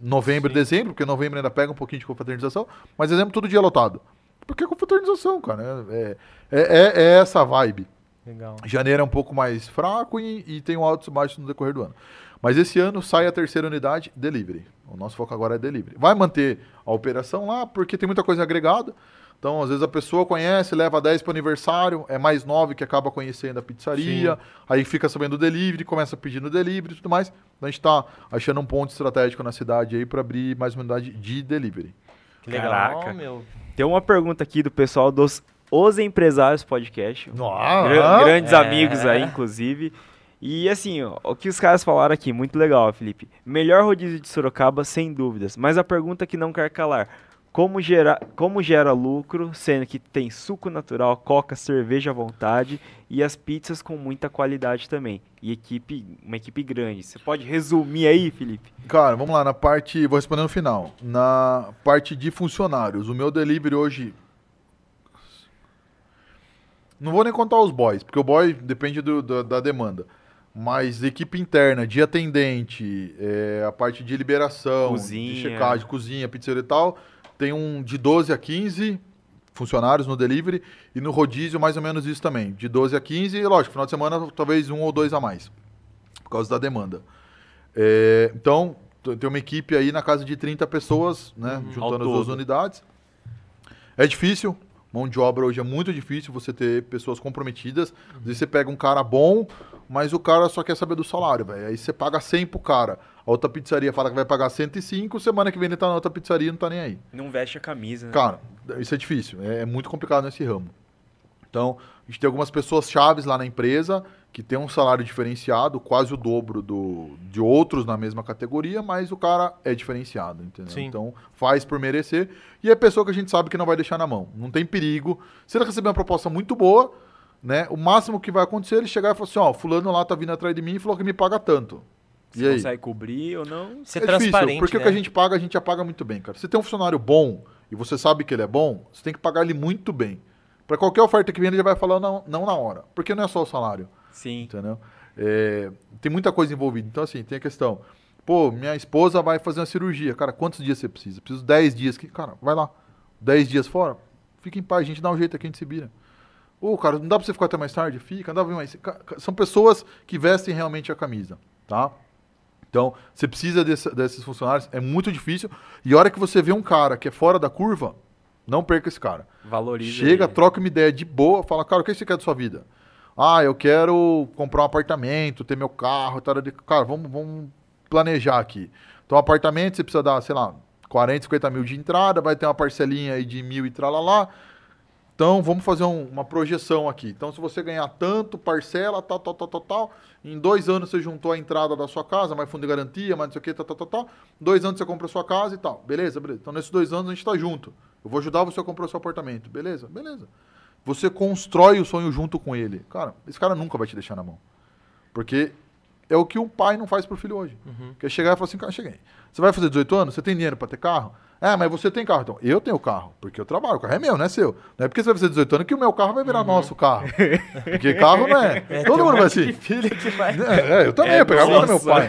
novembro e dezembro, porque novembro ainda pega um pouquinho de confraternização. Mas dezembro todo dia lotado. Porque é confraternização, cara. É, é, é- é essa vibe. Legal. Janeiro é um pouco mais fraco e, e tem um altos e baixos no decorrer do ano. Mas esse ano sai a terceira unidade, delivery. O nosso foco agora é delivery. Vai manter a operação lá, porque tem muita coisa agregada. Então, às vezes a pessoa conhece, leva 10 para o aniversário, é mais 9 que acaba conhecendo a pizzaria, aí fica sabendo do delivery, começa no delivery e tudo mais. Então, a gente está achando um ponto estratégico na cidade aí para abrir mais uma unidade de delivery. Que legal, Caraca. meu. Tem uma pergunta aqui do pessoal dos Os Empresários Podcast. Ah, Gra- grandes é. amigos aí, inclusive. E assim, ó, o que os caras falaram aqui, muito legal, Felipe. Melhor rodízio de Sorocaba, sem dúvidas. Mas a pergunta que não quer calar. Como gera, como gera lucro, sendo que tem suco natural, coca, cerveja à vontade e as pizzas com muita qualidade também. E equipe, uma equipe grande. Você pode resumir aí, Felipe? Cara, vamos lá, na parte. Vou responder no final. Na parte de funcionários, o meu delivery hoje. Não vou nem contar os boys, porque o boy depende do- do- da demanda. Mas equipe interna, de atendente, é, a parte de liberação, Cozinha. de checagem, cozinha, pizzeria e tal, tem um de 12 a 15 funcionários no delivery e no rodízio mais ou menos isso também, de 12 a 15 e lógico, final de semana talvez um ou dois a mais, por causa da demanda. É, então, tem uma equipe aí na casa de 30 pessoas, né, Ao juntando as duas unidades. É difícil, mão de obra hoje é muito difícil você ter pessoas comprometidas. Às vezes você pega um cara bom, mas o cara só quer saber do salário, velho. Aí você paga 100 pro cara. A outra pizzaria fala que vai pagar 105, semana que vem ele tá na outra pizzaria e não tá nem aí. Não veste a camisa, né? Cara, isso é difícil, é, é muito complicado nesse ramo. Então, a gente tem algumas pessoas chaves lá na empresa que tem um salário diferenciado, quase o dobro do, de outros na mesma categoria, mas o cara é diferenciado, entendeu? Sim. Então, faz por merecer. E é pessoa que a gente sabe que não vai deixar na mão. Não tem perigo. Se ele receber uma proposta muito boa, né? O máximo que vai acontecer é ele chegar e falar assim, ó, fulano lá tá vindo atrás de mim e falou que me paga tanto. Você e aí? consegue cobrir ou não? Ser é difícil, transparente, porque o né? que a gente paga, a gente já paga muito bem, cara. Se tem um funcionário bom e você sabe que ele é bom, você tem que pagar ele muito bem. Pra qualquer oferta que vem, ele já vai falar não, não na hora. Porque não é só o salário, Sim. entendeu? É, tem muita coisa envolvida. Então, assim, tem a questão. Pô, minha esposa vai fazer uma cirurgia. Cara, quantos dias você precisa? Preciso 10 dias. Que, cara, vai lá. 10 dias fora? Fica em paz, a gente dá um jeito aqui, a gente se vira. Ô, cara, não dá pra você ficar até mais tarde? Fica, não dá pra vir mais. São pessoas que vestem realmente a camisa, tá? Então, você precisa desse- desses funcionários, é muito difícil. E a hora que você vê um cara que é fora da curva, não perca esse cara. Valoriza. Chega, ele. troca uma ideia de boa, fala, cara, o que você quer da sua vida? Ah, eu quero comprar um apartamento, ter meu carro, tal. Cara, vamos, vamos planejar aqui. Então, apartamento, você precisa dar, sei lá, 40, 50 mil de entrada, vai ter uma parcelinha aí de mil e tralalá. Então, vamos fazer um- uma projeção aqui. Então, se você ganhar tanto, parcela, tal, tal, tal, tal, tal, em dois anos você juntou a entrada da sua casa, mais fundo de garantia, mais não sei o que, tal, tal, tal, tal. Dois anos você compra a sua casa e tal. Beleza, beleza. Então, nesses dois anos a gente tá junto. Eu vou ajudar você a comprar o seu apartamento. Beleza, beleza. Você constrói o sonho junto com ele. Cara, esse cara nunca vai te deixar na mão. Porque é o que um pai não faz pro filho hoje. Quer chegar e falar assim, cara, cheguei. Você vai fazer 18 anos? Você tem dinheiro para ter carro? É, mas você tem carro. Então, eu tenho carro, porque eu trabalho. O carro é meu, não é seu. Não é porque você vai fazer 18 anos que o meu carro vai virar nosso carro. Porque carro não é. Todo mundo vai assim. filho que vai. É, é, eu também, É, eu pegava do meu pai.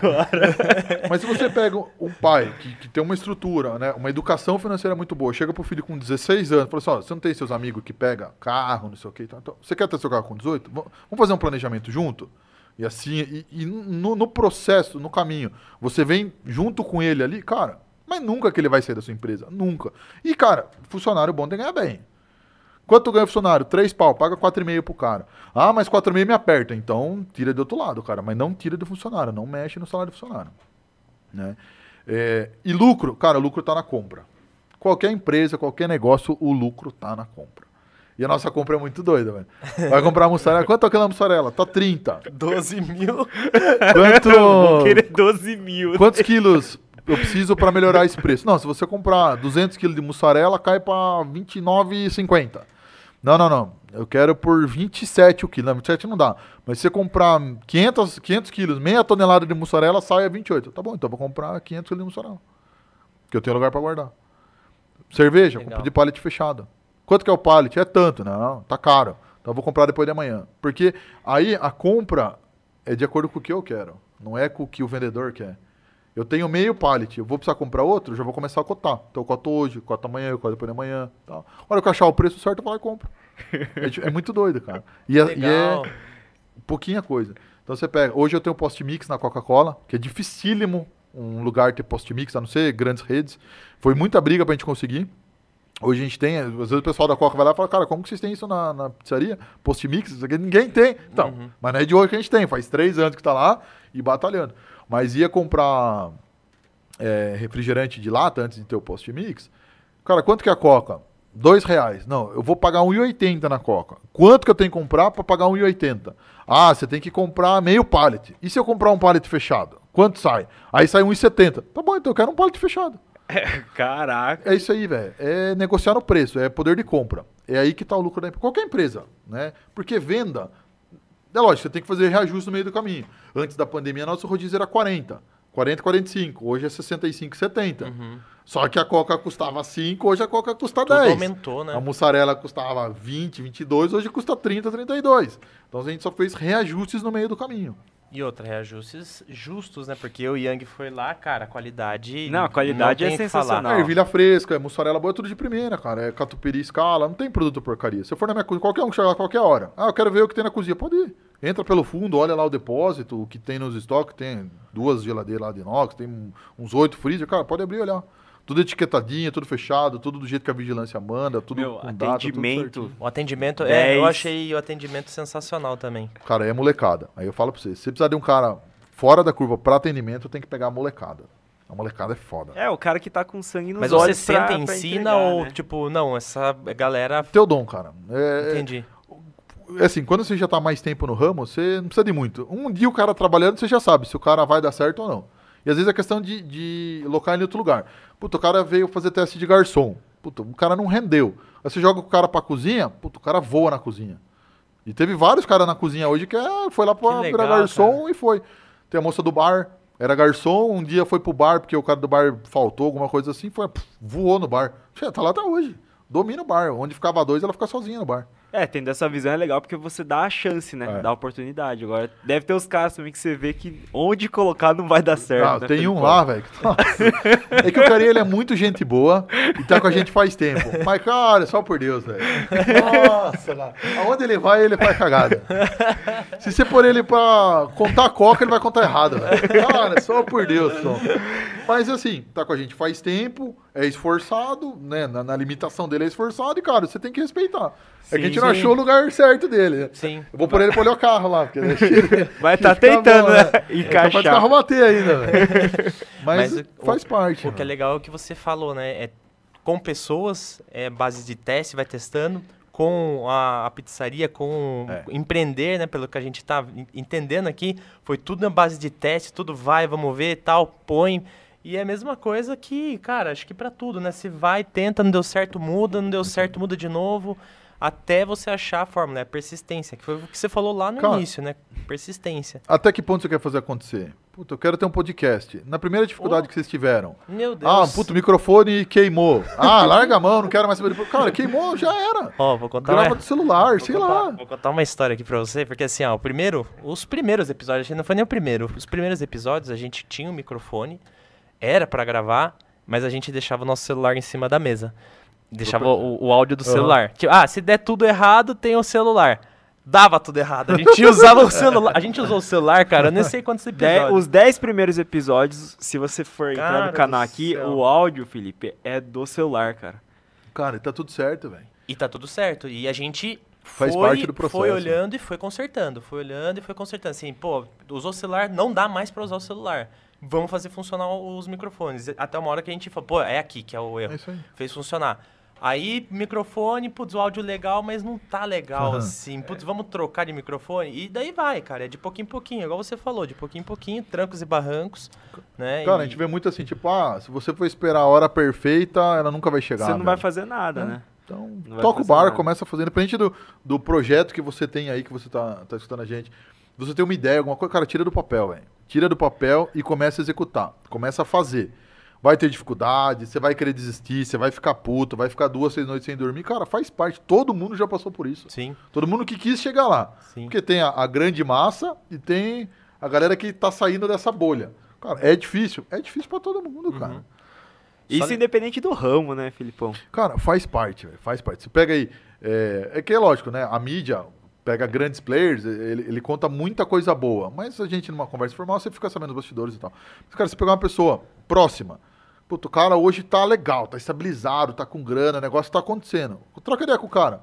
Mas se você pega um pai que, que tem uma estrutura, né, uma educação financeira muito boa, chega pro filho com 16 anos, fala assim, ó, você não tem seus amigos que pega carro, não sei o que, então, então, você quer ter seu carro com 18? Vamos vamos fazer um planejamento junto? E assim, e, e no, no processo, no caminho, você vem junto com ele ali, cara, mas nunca que ele vai sair da sua empresa, nunca. E, cara, funcionário bom tem que ganhar bem. Quanto ganha o funcionário? Três pau, paga 4,5 pro cara. Ah, mas 4,5 me aperta. Então, tira do outro lado, cara. Mas não tira do funcionário, não mexe no salário do funcionário. Né? É, e lucro, cara, o lucro tá na compra. Qualquer empresa, qualquer negócio, o lucro tá na compra. E a nossa compra é muito doida, velho. Vai comprar mussarela. Quanto é aquela mussarela? Tá 30. 12 mil. Quanto... Vou querer 12 mil. Quantos quilos eu preciso para melhorar esse preço? Não, se você comprar 200 quilos de mussarela, cai para 29,50. Não, não, não. Eu quero por 27 o quilo. Não, 27 não dá. Mas se você comprar 500, 500 quilos, meia tonelada de mussarela, sai a 28. Tá bom, então eu vou comprar 500 quilos de mussarela. Que eu tenho lugar para guardar. Cerveja, Legal. compro de pallet fechado. Quanto que é o pallet? É tanto. Não, tá caro. Então eu vou comprar depois de amanhã. Porque aí a compra é de acordo com o que eu quero. Não é com o que o vendedor quer. Eu tenho meio pallet, eu vou precisar comprar outro, já vou começar a cotar. Então eu coto hoje, coto amanhã, eu coto depois de amanhã. Tal. A hora que eu achar o preço certo, eu vou lá e compro. é, é muito doido, cara. E é, e é pouquinha coisa. Então você pega. Hoje eu tenho post mix na Coca-Cola, que é dificílimo um lugar ter post mix, a não ser grandes redes. Foi muita briga pra gente conseguir. Hoje a gente tem, às vezes o pessoal da Coca vai lá e fala, cara, como que vocês têm isso na, na pizzaria? Post mix, isso aqui ninguém tem. Então, Uhum. mas não é de hoje que a gente tem, faz três anos que tá lá e batalhando. Mas ia comprar é, refrigerante de lata antes de ter o post mix. Cara, quanto que é a Coca? dois reais. Não, eu vou pagar 1,80 na Coca. Quanto que eu tenho que comprar para pagar 1,80? Ah, você tem que comprar meio pallet. E se eu comprar um pallet fechado? Quanto sai? Aí sai 1,70. Tá bom, então eu quero um pallet fechado. Caraca. É isso aí, velho. É negociar no preço, é poder de compra. É aí que tá o lucro da empresa. Qualquer empresa, né? Porque venda, é lógico, você tem que fazer reajuste no meio do caminho. Antes da pandemia, nosso rodízio era 40. 40, 45. Hoje é 65, 70. Uhum. Só que a Coca custava 5, hoje a Coca custa Tudo 10. aumentou, né? A mussarela custava 20, 22, hoje custa 30, 32. Então a gente só fez reajustes no meio do caminho. E outra, reajustes justos, né? Porque o Yang foi lá, cara, a qualidade. Não, a qualidade não é sensacional. É ervilha fresca, é mussarela boa, é tudo de primeira, cara. É catupiry escala, não tem produto porcaria. Se eu for na minha cozinha, qualquer um que chegar a qualquer hora. Ah, eu quero ver o que tem na cozinha. Pode ir. Entra pelo fundo, olha lá o depósito, o que tem nos estoques. Tem duas geladeiras lá de inox, tem uns oito freezer. Cara, pode abrir e olhar. Tudo etiquetadinho, tudo fechado, tudo do jeito que a vigilância manda, tudo Meu, com data, tudo atendimento. O atendimento, é, eu achei o atendimento sensacional também. Cara, é molecada. Aí eu falo pra você, se você precisar de um cara fora da curva pra atendimento, tem que pegar a molecada. A molecada é foda. É, o cara que tá com sangue nos Mas você olhos pra- senta e pra ensina entregar, ou, né? tipo, não, essa galera. Teu dom, cara. É, Entendi. é assim, quando você já tá mais tempo no ramo, você não precisa de muito. Um dia o cara trabalhando, você já sabe se o cara vai dar certo ou não. E às vezes é questão de, de locar em outro lugar. Puta, o cara veio fazer teste de garçom. Puta, o cara não rendeu. Aí você joga o cara pra cozinha, puta, o cara voa na cozinha. E teve vários caras na cozinha hoje que é, foi lá pra virar garçom e foi. Tem a moça do bar, era garçom, um dia foi pro bar porque o cara do bar faltou, alguma coisa assim, foi, puf, voou no bar. Tchê, Tá lá até hoje. Domina o bar. Onde ficava dois, ela fica sozinha no bar. É, tendo essa visão é legal porque você dá a chance, né? É. Dá a oportunidade. Agora, deve ter os caras também que você vê que onde colocar não vai dar certo. Ah, né, tem um lá, velho. Nossa. É que o carinha ele é muito gente boa e tá com a gente faz tempo. Mas, cara, só por Deus, velho. Nossa, lá. Aonde ele vai, ele faz cagada. Se você pôr ele pra contar coca, ele vai contar errado, velho. Cara, só por Deus, só. Mas assim, tá com a gente faz tempo, é esforçado, né? Na, na limitação dele é esforçado e, cara, você tem que respeitar. é que a gente Sim, não sim. achou o lugar certo dele. né? Sim. Eu vou pôr ele pra olhar o carro lá, porque Vai tá Fica tentando, bom, né? É capaz do Encaixar. carro bater ainda, velho. Mas, Mas o- faz parte. O que é mano. legal é o que você falou, né? É com pessoas, é base de teste, vai testando. Com a, a pizzaria, com É. empreender, né? Pelo que a gente tá en- entendendo aqui, foi tudo na base de teste, tudo vai, vamos ver, tal, põe. E é a mesma coisa que, cara, acho que pra tudo, né? Se vai, tenta, não deu certo, muda, não deu certo, muda de novo, até você achar a fórmula, é persistência, que foi o que você falou lá no Cara, início, né? Persistência. Até que ponto você quer fazer acontecer? Puta, eu quero ter um podcast. Na primeira dificuldade Oh. que vocês tiveram. Meu Deus. Ah, puto, o microfone queimou. Ah, larga a mão, não quero mais saber. Cara, queimou, já era. Ó, vou contar Grava uma- do celular, Vou sei contar, lá. Vou contar uma história aqui pra você, porque assim, ó, o primeiro, os primeiros episódios, não foi nem o primeiro, os primeiros episódios a gente tinha um microfone, era pra gravar, mas a gente deixava o nosso celular em cima da mesa. Deixava o, o áudio do Aham. celular. Tipo, ah, se der tudo errado, tem o celular. Dava tudo errado. A gente usava o celular. A gente usou o celular, cara, eu nem sei quantos De- episódios. os 10 primeiros episódios, se você for entrar Cara no canal aqui, céu. o áudio, Felipe, é do celular, cara. Cara, tá tudo certo, velho. E tá tudo certo. E a gente Faz foi, parte do processo. foi olhando e foi consertando. Foi olhando e foi consertando. Assim, pô, usou o celular, não dá mais pra usar o celular. Vamos fazer funcionar os microfones. Até uma hora que a gente falou, pô, é aqui que é o erro. É isso aí. Fez funcionar. Aí, microfone, putz, o áudio legal, mas não tá legal, Aham. assim. Putz, vamos trocar de microfone? E daí vai, cara. É de pouquinho em pouquinho, igual você falou, de pouquinho em pouquinho, trancos e barrancos, né? Cara, e... a gente vê muito assim, tipo, ah, se você for esperar a hora perfeita, ela nunca vai chegar. você não velho. vai fazer nada, É. né? Então, toca o fazer bar, nada. começa fazendo. Independente do, do projeto que você tem aí, que você tá, tá escutando a gente. Você tem uma ideia, alguma coisa, cara, tira do papel, velho. Tira do papel e começa a executar. Começa a fazer. Vai ter dificuldade, você vai querer desistir, você vai ficar puto, vai ficar duas, seis noites sem dormir. Cara, faz parte. Todo mundo já passou por isso. Sim, Todo mundo que quis chegar lá. sim. Porque tem a, a grande massa e tem a galera que tá saindo dessa bolha. Cara, é difícil? É difícil pra todo mundo, Uhum. cara. Isso Só- independente do ramo, né, Filipão? Cara, faz parte, faz parte. Você pega aí. É, é que é lógico, né? A mídia pega grandes players, ele, ele conta muita coisa boa. Mas a gente, numa conversa formal, você fica sabendo dos bastidores e tal. Mas, cara, você pegar uma pessoa próxima. Puto, o cara hoje tá legal, tá estabilizado, tá com grana, o negócio tá acontecendo. Troca ideia com o cara.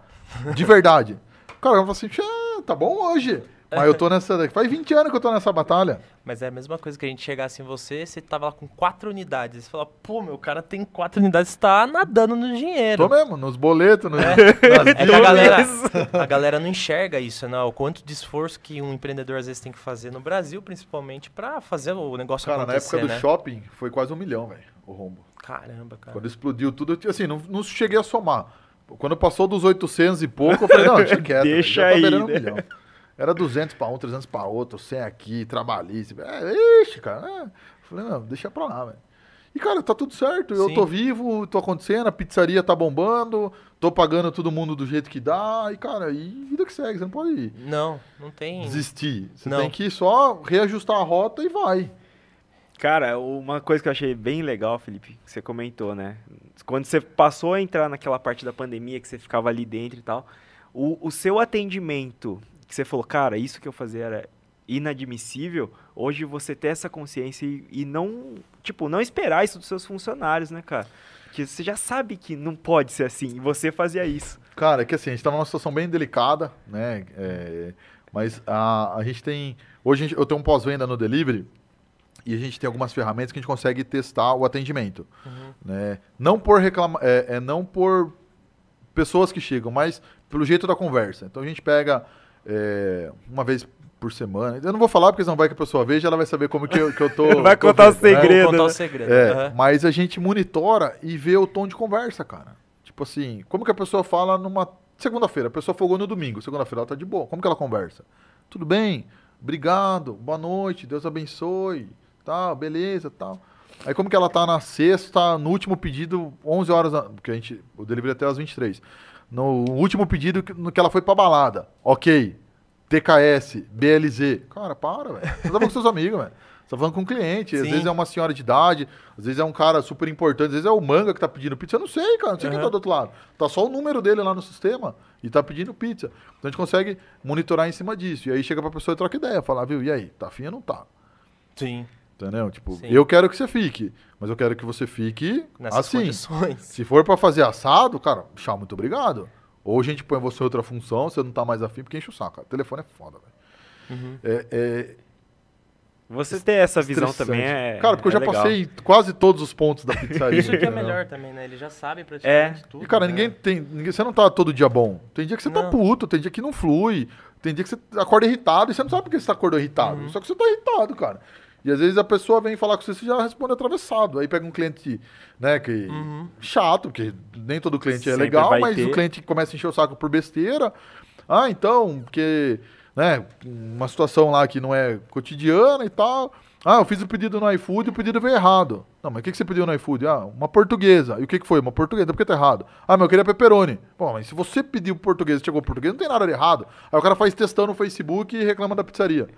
De verdade. O cara vai falar assim, "Tchê, tá bom hoje. Mas eu tô nessa. Faz 20 anos que eu tô nessa batalha. Mas é a mesma coisa que a gente chegasse em você, você tava lá com quatro unidades. Você fala, pô, meu cara tem quatro unidades, tá nadando no dinheiro. Tô mesmo, nos boletos, nos, É. É que a galera, a galera não enxerga isso, né? O quanto de esforço que um empreendedor às vezes tem que fazer no Brasil, principalmente, pra fazer o negócio Cara, na acontecer, época do né? shopping foi quase um milhão, velho, o rombo. Caramba, cara. Quando explodiu tudo, eu, assim, não, não cheguei a somar. Quando passou dos 800 e pouco, eu falei, não, deixa quieto. Deixa já tá aí, um né? milhão. Era 200 pra um, 300 pra outro, 100 aqui, trabalhista. É, ixi, cara. É. Falei, não, deixa pra lá, velho. E, cara, tá tudo certo. Eu Sim. tô vivo, tô acontecendo, a pizzaria tá bombando, tô pagando todo mundo do jeito que dá. E, cara, e vida que segue. Você não pode Não, não tem. desistir. Você Não. tem que só reajustar a rota e vai. Cara, uma coisa que eu achei bem legal, Felipe, que você comentou, né? Quando você passou a entrar naquela parte da pandemia, que você ficava ali dentro e tal, o, o seu atendimento, que você falou, cara, isso que eu fazia era inadmissível, hoje você ter essa consciência e, e não, tipo, não esperar isso dos seus funcionários, né, cara? Que você já sabe que não pode ser assim, e você fazia isso. Cara, é que assim, a gente tá numa situação bem delicada, né? É, mas a, a gente tem. Hoje gente- eu tenho um pós-venda no delivery e a gente tem algumas ferramentas que a gente consegue testar o atendimento. Né? Não por reclama, é, é não por pessoas que chegam, mas pelo jeito da conversa. Então a gente pega é, uma vez por semana. Eu não vou falar porque senão vai que a pessoa veja, ela vai saber como que eu, que eu tô. Vai tô contar o vendo, né? segredo. Vou contar o né? segredo. É, aham. mas a gente monitora e vê o tom de conversa, cara. Tipo assim, como que a pessoa fala numa segunda-feira? A pessoa folgou no domingo, segunda-feira ela tá de boa. Como que ela conversa? Tudo bem? Obrigado, boa noite, Deus abençoe, tal, beleza, tal. Aí como que ela tá na sexta, no último pedido, 11 horas, porque a gente, o delivery é até às 23. No último pedido que- no que ela foi pra balada. OK. TKS, BLZ. Cara, para, velho. Você tá falando com seus amigos, velho. Você tá falando com um cliente. Às Sim. vezes é uma senhora de idade, às vezes é um cara super importante, às vezes é o manga que tá pedindo pizza. Eu não sei, cara. Não sei quem Aham. tá do outro lado. Tá só o número dele lá no sistema e tá pedindo pizza. Então a gente consegue monitorar em cima disso. E aí chega pra pessoa e troca ideia. Falar, viu, e aí? Tá afim ou não tá? Sim, Entendeu? Tipo, Sim. eu quero que você fique, mas eu quero que você fique nessas assim. condições. Se for pra fazer assado, cara, tchau, muito obrigado. Ou a gente põe você em outra função, você não tá mais afim, porque enche o saco. cara. O telefone é foda, velho. Uhum. É, é Você ter essa visão também é. Cara, porque eu é já legal. passei quase todos os pontos da pizzaria. Isso que é melhor também, né? Eles já sabem praticamente tudo. E, cara, né? ninguém tem. ninguém- você não tá todo dia bom. Tem dia que você tá Não. puto, tem dia que não flui, tem dia que você acorda irritado e você não sabe por que você acordou irritado. Uhum. Só que você tá irritado, cara. E às vezes a pessoa vem falar com você e você já responde atravessado. Aí pega um cliente, né, que. Uhum. Chato, porque nem todo cliente é Sempre legal, vai mas ter. o cliente começa a encher o saco por besteira. Ah, então, porque. Né, uma situação lá que não é cotidiana e tal. Ah, eu fiz o pedido no iFood e o pedido veio errado. Não, mas o que, que você pediu no iFood? Ah, uma portuguesa. E o que, que foi? Uma portuguesa. Por que tá errado? Ah, mas eu queria pepperoni. Bom, mas se você pediu portuguesa e chegou português, não tem nada de errado. Aí o cara faz testão no Facebook e reclama da pizzaria.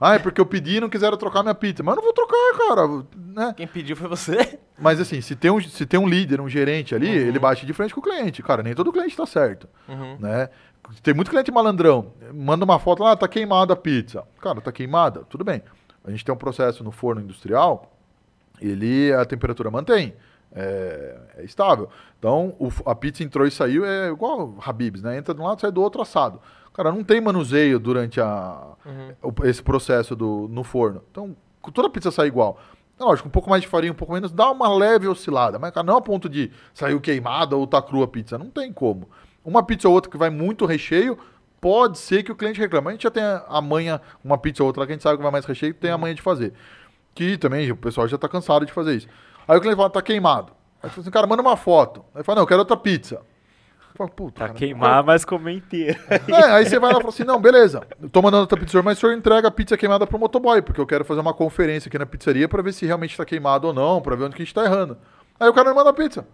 Ah, é porque eu pedi e não quiseram trocar minha pizza. Mas eu não vou trocar, cara. Né? Quem pediu foi você. Mas assim, se tem um, se tem um líder, um gerente ali, Uhum. ele bate de frente com o cliente. Cara, nem todo cliente tá certo, Uhum. né? Tem muito cliente malandrão. Manda uma foto lá, ah, tá queimada a pizza. Cara, tá queimada? Tudo bem. A gente tem um processo no forno industrial, ele a temperatura mantém. É, é estável. Então, o a pizza entrou e saiu, é igual Habibs, né? Entra de um lado, sai do outro assado. Cara, não tem manuseio durante a, Uhum. esse processo do, no forno. Então, toda pizza sai igual. É lógico, um pouco mais de farinha, um pouco menos, dá uma leve oscilada. Mas, cara, não a ponto de saiu queimada ou tá crua a pizza. Não tem como. Uma pizza ou outra que vai muito recheio, pode ser que o cliente reclame. A gente já tem a, a manha, uma pizza ou outra lá que a gente sabe que vai mais recheio, tem a manha de fazer. Que também o pessoal já tá cansado de fazer isso. Aí o cliente fala, tá queimado. Aí fala assim, cara, manda uma foto. Aí fala, não, eu quero outra pizza. Eu falo, Puta, Tá cara, queimar, mas comer inteiro. é, aí você vai lá e fala assim, não, beleza, eu tô mandando outra pizza, mas o senhor entrega a pizza queimada pro motoboy, porque eu quero fazer uma conferência aqui na pizzaria pra ver se realmente tá queimado ou não, pra ver onde que a gente tá errando. Aí o cara me manda a pizza.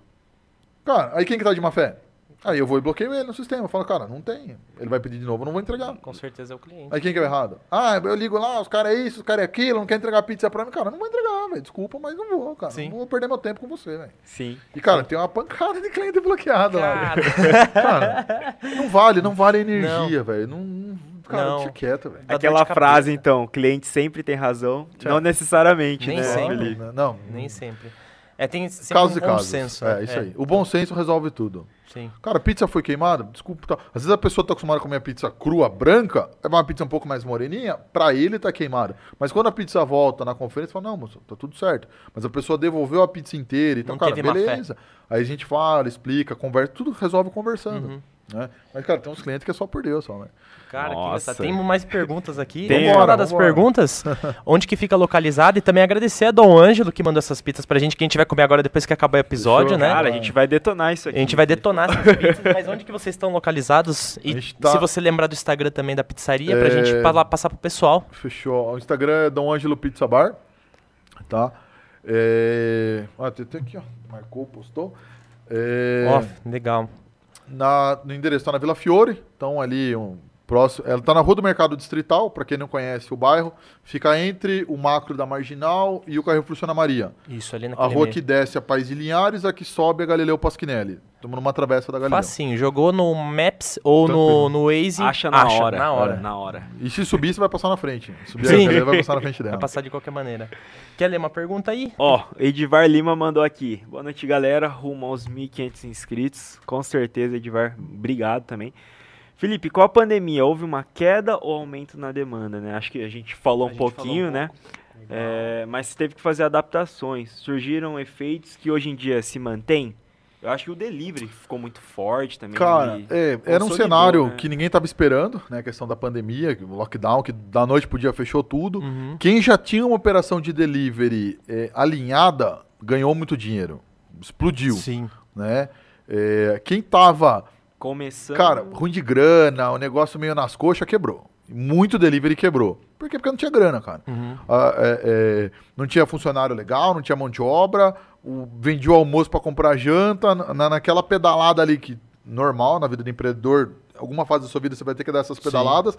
Cara, aí quem que tá de má fé? Aí eu vou e bloqueio ele no sistema. Eu falo, cara, não tem. Ele vai pedir de novo, eu não vou entregar. Com certeza é o cliente. Aí quem que é o errado? Ah, eu ligo lá, os caras é isso, os caras é aquilo, não quer entregar pizza pra mim. Cara, eu não vou entregar, velho. Desculpa, mas não vou, cara. Sim. Não vou perder meu tempo com você, velho. Sim. E, cara, tem uma pancada de cliente bloqueado lá. Cara, Cara, não vale, não vale a energia, velho. Não, não- cara, Não. deixa quieto, velho. Aquela frase, então, cliente sempre tem razão. Tchau. Não necessariamente, Nem né, sempre. Felipe? Não, nem sempre. É, tem sempre Casos um bom casos. senso. É, isso aí. O bom senso resolve tudo. Sim. Cara, pizza foi queimada? Desculpa. Tá. Às vezes a pessoa tá acostumada a comer a pizza crua, branca, é uma pizza um pouco mais moreninha, pra ele tá queimada. Mas quando a pizza volta na conferência, fala, não, moço, tá tudo certo. Mas a pessoa devolveu a pizza inteira e então, Não cara, beleza. Aí a gente fala, explica, conversa, tudo resolve conversando. Uhum. Né? Mas, cara, tem uns clientes que é só por Deus, só, né? Cara, que Nossa. engraçado. Tem mais perguntas aqui. Tem. Vamos falar das vambora. perguntas. Onde que fica localizado e também agradecer a Dom Ângelo que mandou essas pizzas pra gente, que a gente vai comer agora depois que acabar o episódio, Fechou, né? Cara, a gente vai detonar isso A aqui. gente vai detonar essas pizzas, mas onde que vocês estão localizados? A E tá- se você lembrar do Instagram também da pizzaria, pra É. gente pa- passar pro pessoal. Fechou. O Instagram é Dom Ângelo Pizza Bar. Tá? É... Ah, tem até aqui, ó. Marcou, postou. É... Ó, legal. Na, no endereço tá na Vila Fiore, então ali um próximo, ela tá na Rua do Mercado Distrital, para quem não conhece o bairro, fica entre o macro da Marginal e o Carrefour Ana Maria. Isso, ali A naquele rua meio. que desce a Paz de Linhares, a que sobe a Galileu Pasquinelli. Estamos numa travessa da Galileu. Facinho, jogou no Maps ou no, Tranquilo. no Waze, Acha na hora. Na hora. Na hora. E se subir, você vai passar na frente. Subir Sim. a Galileu, vai passar na frente dela. Vai passar de qualquer maneira. Quer ler uma pergunta aí? Ó, Edivar Lima mandou aqui. Boa noite, galera. Rumo aos 1.500 inscritos. Com certeza, Edivar. Obrigado também. Felipe, com a pandemia, houve uma queda ou aumento na demanda, né? Acho que a gente falou A um gente pouquinho, falou um né? É, mas teve que fazer adaptações. Surgiram efeitos que hoje em dia se mantêm. Eu acho que o delivery ficou muito forte também. Cara, é, era um cenário né? que ninguém estava esperando, né? A questão da pandemia, o lockdown, que da noite pro dia fechou tudo. Uhum. Quem já tinha uma operação de delivery é, alinhada ganhou muito dinheiro. Explodiu, Sim. né? É, quem tava, Começando. cara, ruim de grana, o negócio meio nas coxas, quebrou. Muito delivery quebrou. Por quê? Porque não tinha grana, cara. Uhum. Ah, é, é, não tinha funcionário legal, não tinha mão de obra, o, vendia o almoço para comprar janta, na, naquela pedalada ali que normal na vida do empreendedor, alguma fase da sua vida você vai ter que dar essas pedaladas,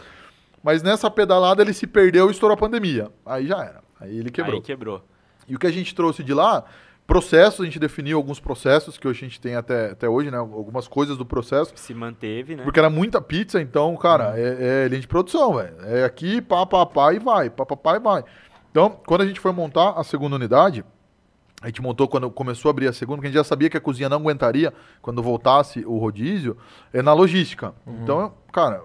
mas nessa pedalada ele se perdeu e estourou a pandemia. Aí já era. Aí ele quebrou. Aí quebrou. E o que a gente trouxe de lá, processos, a gente definiu alguns processos que hoje a gente tem até, até hoje, né? Algumas coisas do processo. Se manteve, né? Porque era muita pizza, então, cara, é, é linha de produção, velho. É aqui, pá, pá, pá e vai, pá, pá, pá e vai. Então, quando a gente foi montar a segunda unidade, a gente montou quando começou a abrir a segunda, porque a gente já sabia que a cozinha não aguentaria quando voltasse o rodízio, é na logística. Então, cara,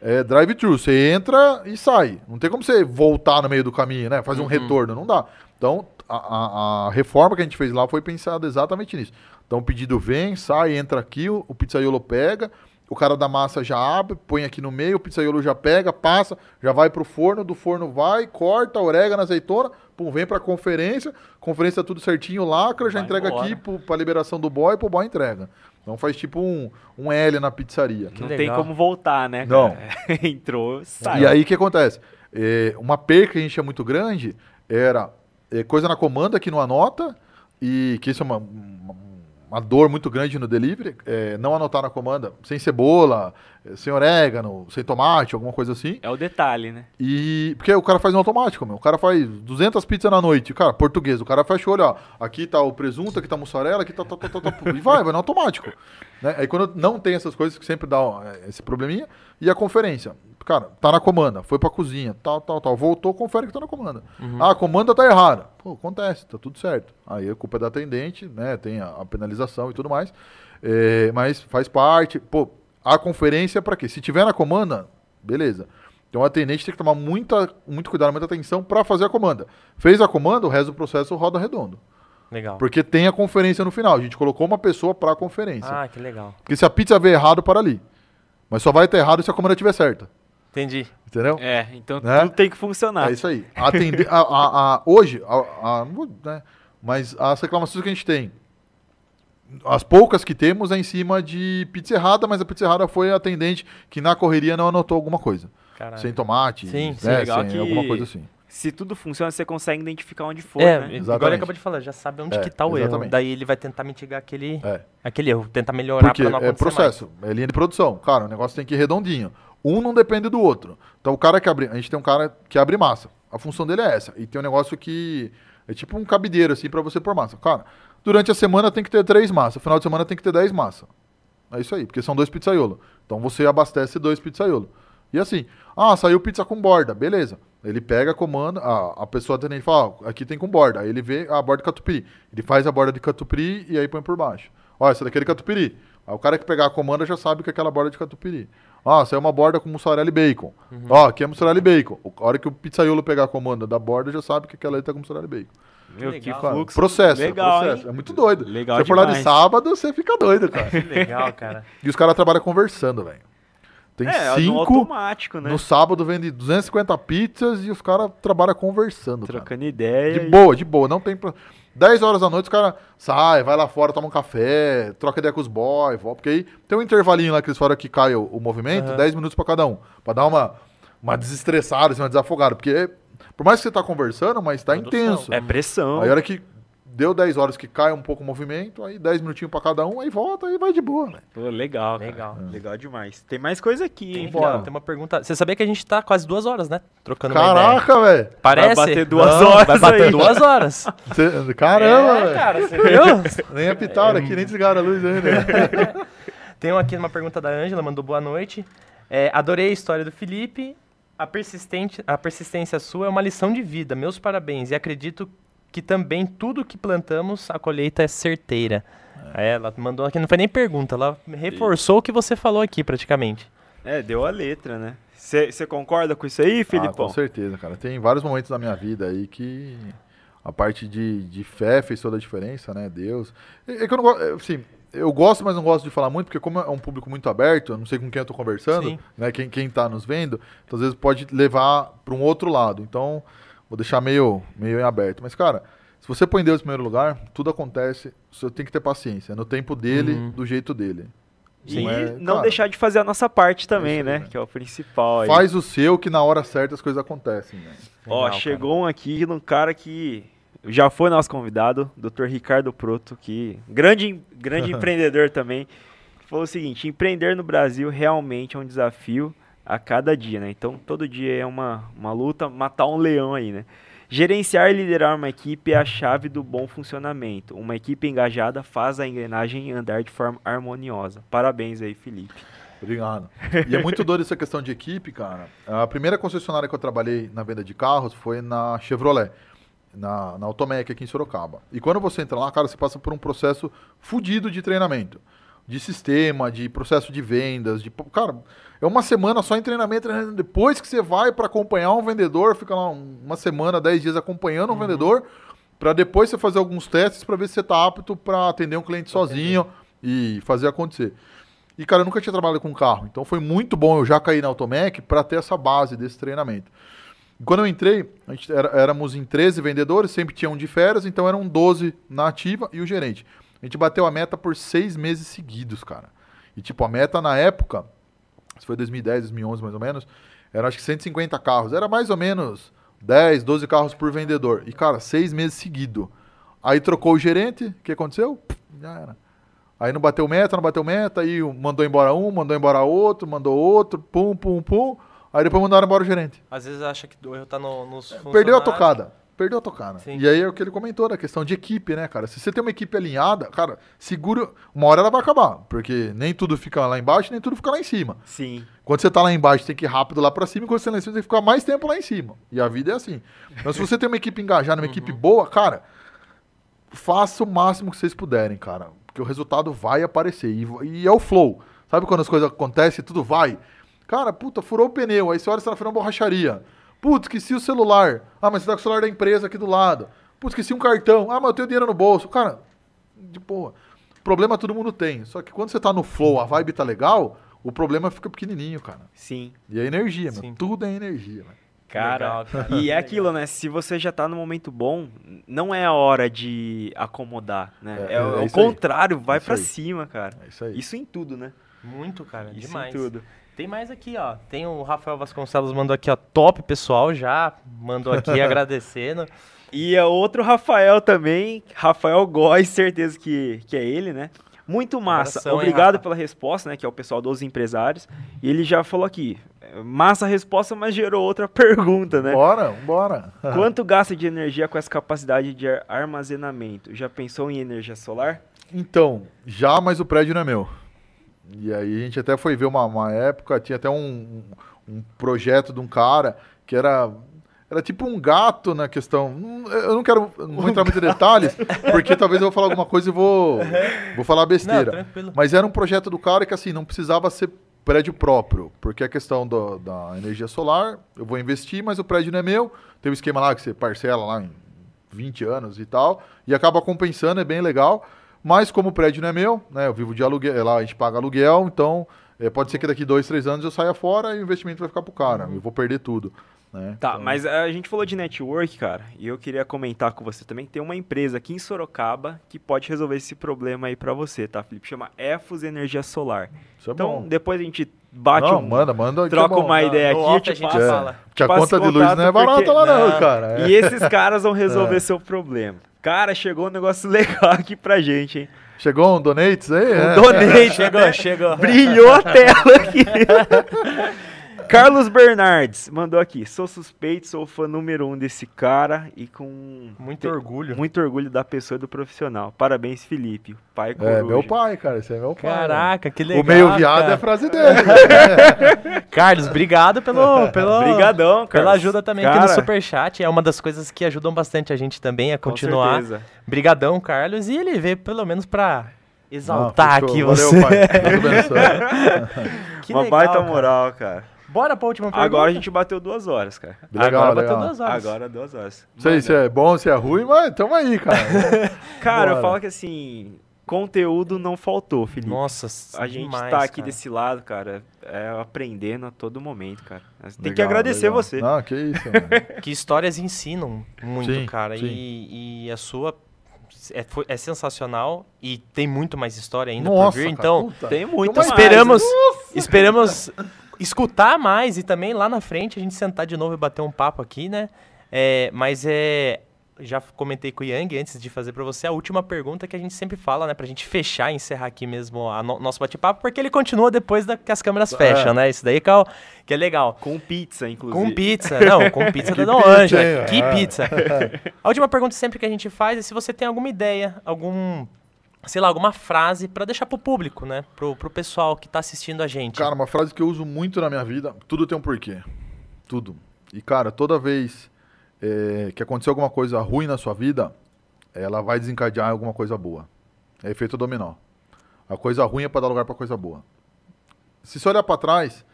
é drive-thru, você entra e sai. Não tem como você voltar no meio do caminho, né? Fazer um retorno, não dá. Então, a, a- reforma que a gente fez lá foi pensada exatamente nisso. Então, o pedido vem, sai, entra aqui, o, o pizzaiolo pega, o cara da massa já abre, põe aqui no meio, o pizzaiolo já pega, passa, já vai pro forno, do forno vai, corta, orégano, azeitona, pum, vem pra conferência, conferência tudo certinho, lacra, já Vai entrega embora. aqui pro, pra liberação do boy, pro boy entrega. Então faz tipo um, um L na pizzaria. Que Não legal. tem como voltar, né? Não. cara? Entrou, saiu. E aí o que acontece? É, uma perca que a gente tinha muito grande era é, coisa na comanda que não anota, e que isso é uma, uma, uma dor muito grande no delivery, é, não anotar na comanda, sem cebola, é, sem orégano, sem tomate, alguma coisa assim. É o detalhe, né? E porque o cara faz no automático, meu. O cara faz 200 pizzas na noite, cara, português. O cara fecha o olho, ó. Aqui tá o presunto, aqui tá a mussarela, aqui tá, tá, tá, tá, tá e vai, vai no automático. Né? Aí quando não tem essas coisas que sempre dá ó, esse probleminha, e a conferência, cara, tá na comanda, foi pra cozinha, tal, tal, tal, voltou, confere que tá na comanda. Ah, a comanda tá errada. Pô, acontece, tá tudo certo. Aí a culpa é da atendente, né? Tem a, a penalização e tudo mais. É, mas faz parte. Pô, a conferência é pra quê? Se tiver na comanda, beleza. Então o atendente tem que tomar muita, muito cuidado, muita atenção para fazer a comanda. Fez a comanda, o resto do processo roda redondo. Legal. Porque tem a conferência no final. A gente colocou uma pessoa para a conferência. Ah, que legal. Porque se a pizza vier errado, para ali. Mas só vai estar errado se a comanda estiver certa. Entendi. Entendeu? É, então Né? tudo tem que funcionar. É isso aí. Atender, a, a- a- hoje, a- né, mas as reclamações que a gente tem, as poucas que temos é em cima de pizza errada, mas a pizza errada foi a atendente que na correria não anotou alguma coisa. Caralho. Sem tomate, Sim, né, sim, legal sem que- alguma coisa assim. Se tudo funciona, você consegue identificar onde for, é, né? igual ele Exatamente. acabou de falar, já sabe onde É, que tá o erro. exatamente. Daí ele vai tentar mitigar aquele, É. aquele erro, tentar melhorar Porque pra não é acontecer processo, é linha de produção. Cara, o negócio tem que ir redondinho. Um não depende do outro. Então o cara que abre, a gente tem um cara que abre massa. A função dele é essa. E tem um negócio que é tipo um cabideiro assim para você pôr massa. Cara, durante a semana tem que ter três massas, final de semana tem que ter dez massas. É isso aí, porque são dois pizzaiolos. Então você abastece dois pizzaiolos. E assim, ah, saiu pizza com borda, beleza. Ele pega, comanda, a, a pessoa atendente fala, ó, aqui tem com borda. Aí ele vê a borda de catupiry. Ele faz a borda de catupiry e aí põe por baixo. Ó, essa daqui é de catupiry. Aí o cara que pegar a comanda já sabe que é aquela borda de catupiry. Ó, essa é uma borda com mussarela e bacon. Ó, aqui é mussarela e bacon. A hora que o pizzaiolo pegar a comanda da borda, já sabe que aquela aí tá com mussarela e bacon. Meu, que legal. Cara, fluxo. processo, Legal, processo. hein? É muito doido. Legal Você for lá de sábado, você fica doido, cara. Que legal, cara. e os caras trabalham conversando, velho. Tem É, no cinco. automático, né? No sábado vende 250 pizzas e os caras trabalham conversando. cara. Trocando ideia. De e- boa, de boa. Não tem. Pro... 10 horas da noite os caras saem, vai lá fora, toma um café, troca ideia com os boys, volta. Porque aí tem um intervalinho lá que eles falam que cai o, o movimento, Aham. 10 minutos pra cada um. Pra dar uma, uma desestressada, assim, uma desafogada. Porque por mais que você tá conversando, mas tá Produção. intenso. É pressão. Aí a hora que deu 10 horas que cai um pouco o movimento, aí 10 minutinhos pra cada um, aí volta e vai de boa, né? Pô, legal, cara. Legal. Legal demais. Tem mais coisa aqui, Tem, hein? ó, tem uma pergunta. Você sabia que a gente tá quase duas horas, né? Trocando uma ideia. Caraca, velho! Parece? Vai bater duas Não, horas Vai bater aí. duas horas. Cê- Caramba, é, velho! cara, você viu? Nem apitaram aqui, nem desligaram a luz ainda. Tem aqui uma pergunta da Ângela, mandou boa noite. É, adorei a história do Felipe. A, persistente, a persistência sua é uma lição de vida. Meus parabéns. E acredito que também tudo que plantamos, a colheita é certeira. É, ela mandou aqui, não foi nem pergunta, ela reforçou o que você falou aqui, praticamente. É, deu a letra, né? Você concorda com isso aí, Ah, Filipão? com certeza, cara. Tem vários momentos da minha vida aí que a parte de, de fé fez toda a diferença, né? Deus. É, é que eu não gosto, é, assim, eu gosto, mas não gosto de falar muito, porque como é um público muito aberto, eu não sei com quem eu tô conversando, Sim. né? Quem, quem tá nos vendo, então às vezes pode levar para um outro lado. Então, vou deixar meio, meio em aberto. Mas, cara, se você põe Deus em primeiro lugar, tudo acontece, você tem que ter paciência, é no tempo dele, Uhum. do jeito dele. E Não é- não cara, deixar de fazer a nossa parte também, isso aí, né? né? Que é o principal aí. Faz o seu que na hora certa as coisas acontecem, né? Ó, Legal, chegou um aqui num cara que já foi nosso convidado, Dr. Ricardo Proto, que grande, grande empreendedor também. que Falou o seguinte: empreender no Brasil realmente é um desafio a cada dia, né? Então todo dia é uma, uma luta, matar um leão aí, né? Gerenciar e liderar uma equipe é a chave do bom funcionamento. Uma equipe engajada faz a engrenagem andar de forma harmoniosa. Parabéns aí, Felipe. Obrigado. E é muito doido essa questão de equipe, cara. A primeira concessionária que eu trabalhei na venda de carros foi na Chevrolet, na, na Automec aqui em Sorocaba. E quando você entra lá, cara, você passa por um processo fudido de treinamento. De sistema, de processo de vendas, de... Cara, é uma semana só em treinamento. treinamento. Depois que você vai para acompanhar um vendedor, fica lá um- uma semana, dez dias acompanhando um vendedor, para depois você fazer alguns testes para ver se você tá apto para atender um cliente sozinho e fazer acontecer. E, cara, eu nunca tinha trabalhado com carro. Então foi muito bom eu já cair na Automec para ter essa base desse treinamento. E quando eu entrei, a gente era- éramos em 13 vendedores, sempre tinha um de férias, então eram 12 na ativa e o gerente. A gente bateu a meta por seis meses seguidos, cara. E, tipo, a meta na época, isso foi 2010, 2011 mais ou menos, era acho que 150 carros. Era mais ou menos 10, 12 carros por vendedor. E, cara, seis meses seguido. Aí trocou o gerente, o que aconteceu? Já era. Aí não bateu meta, não bateu meta, aí mandou embora um, mandou embora outro, mandou outro, pum, pum, pum. Aí depois mandaram embora o gerente. Às vezes acha que o erro tá no, nos Perdeu a tocada. Perdeu a tocada. Sim. E aí é o que ele comentou da questão de equipe, né, cara? Se você tem uma equipe alinhada, cara, segura. Uma hora ela vai acabar. Porque nem tudo fica lá embaixo, nem tudo fica lá em cima. Sim. Quando você tá lá embaixo, tem que ir rápido lá pra cima, e quando você tá lá em cima, tem que ficar mais tempo lá em cima. E a vida é assim. Então, se você tem uma equipe engajada, uma equipe boa, cara, faça o máximo que vocês puderem, cara. Porque o resultado vai aparecer. E, e é o flow. Sabe quando as coisas acontecem e tudo vai? Cara, puta, furou o pneu. Aí você olha, você tá na borracharia. Putz, esqueci o celular. Ah, mas você tá com o celular da empresa aqui do lado. Putz, esqueci um cartão. Ah, mas eu tenho dinheiro no bolso. Cara, de boa. Problema todo mundo tem. Só que quando você tá no flow, a vibe tá legal, o problema fica pequenininho, cara. Sim. E é energia, Sim. meu. Tudo é energia, velho. Cara, Legal, cara. e é aquilo, né? Se você já tá no momento bom, não é a hora de acomodar, né? É, É, é o- o isso aí. contrário, vai Isso pra aí. cima, cara. É isso aí. Isso em tudo, né? Muito, cara, Isso demais. em tudo. Tem mais aqui, ó. Tem o Rafael Vasconcelos mandou aqui, ó. Top, pessoal, já mandou aqui agradecendo. E é outro Rafael também, Rafael Góes, certeza que, que é ele, né? Muito massa. Hein, Obrigado Rafa? pela resposta, né? Que é o pessoal dos empresários. E ele já falou aqui, é, massa a resposta, mas gerou outra pergunta, né? Bora, bora. Quanto gasta de energia com essa capacidade de ar- armazenamento? Já pensou em energia solar? Então, já, mas o prédio não é meu. E aí a gente até foi ver uma, uma época, tinha até um, um projeto de um cara que era. era tipo um gato na questão. Eu não quero não entrar muito em detalhes, porque talvez eu vou falar alguma coisa e vou, vou falar Não, besteira. tranquilo. Mas era um projeto do cara que assim, não precisava ser prédio próprio, porque a questão do- da energia solar, eu vou investir, mas o prédio não é meu. Tem um esquema lá que você parcela lá em 20 anos e tal, e acaba compensando, é bem legal. Mas como o prédio não é meu, né, eu vivo de aluguel, lá a gente paga aluguel, então eh, pode ser que daqui dois, três anos eu saia fora e o investimento vai ficar pro cara, eu vou perder tudo. Né? Tá, Então, mas a gente falou de network, cara, e eu queria comentar com você também que tem uma empresa aqui em Sorocaba que pode resolver esse problema aí pra você, tá, Felipe? Chama Efus Energia Solar. Isso é então, bom. depois a gente bate Não, um, manda, manda. que troca é bom. uma ideia No aqui, te a gente passo- fala. Que a conta de luz não é barata porque- lá não, cara. É. E esses caras vão resolver seu problema. Cara, chegou um negócio legal aqui pra gente, hein? Chegou um donates aí? é. Donate, Chegou, né? chegou. Brilhou a tela aqui. Carlos Bernardes mandou aqui. Sou suspeito, sou fã número um desse cara e com Muito te- orgulho. muito orgulho da pessoa e do profissional. Parabéns, Felipe. Pai É, coruja. meu pai, cara. Esse é meu pai. Caraca, que legal. o meio viado cara. é a frase dele. Carlos, obrigado pelo, pelo, Obrigadão, cara. pela ajuda também aqui Cara, no Superchat. É uma das coisas que ajudam bastante a gente também a com continuar. certeza. Brigadão, Carlos. E ele veio pelo menos pra exaltar Não, aqui você. Valeu, pai. Deus abençoe. Que Uma legal, baita cara. moral, cara. Bora pra última pergunta. Agora a gente bateu duas horas, cara. Legal, Agora bateu legal. duas horas. Agora duas horas. Não sei se é bom, se é ruim, mas tamo aí, cara. Cara, eu Bora. falo que assim, conteúdo não faltou, Felipe. Nossa, A gente demais, tá aqui cara. desse lado, cara, é aprendendo a todo momento, cara. Tem que Legal, agradecer legal. você. Não, que isso, mano. Que histórias ensinam muito, Sim, cara. sim. E, e a sua é, foi- é sensacional e tem muito mais história ainda Nossa, por vir. cara, Então, puta. Tem muito mais. esperamos, esperamos escutar mais e também lá na frente a gente sentar de novo e bater um papo aqui, né? É, mas é. Já comentei com o Yang antes de fazer pra você a última pergunta que a gente sempre fala, né? Pra gente fechar e encerrar aqui mesmo o no, nosso bate-papo, porque ele continua depois da, que as câmeras fecham, né? Isso daí que é, que é legal. Com pizza, inclusive. Com pizza, não, com pizza da Dom hein? Que Ah. pizza. A última pergunta sempre que a gente faz é se você tem alguma ideia, algum, sei lá, alguma frase pra deixar pro público, né? Pro, pro pessoal que tá assistindo a gente. Cara, uma frase que eu uso muito na minha vida, tudo tem um porquê. Tudo. E, cara, toda vez é, que acontecer alguma coisa ruim na sua vida, ela vai desencadear alguma coisa boa. É efeito dominó. A coisa ruim é para dar lugar para coisa boa. Se você olhar para trás,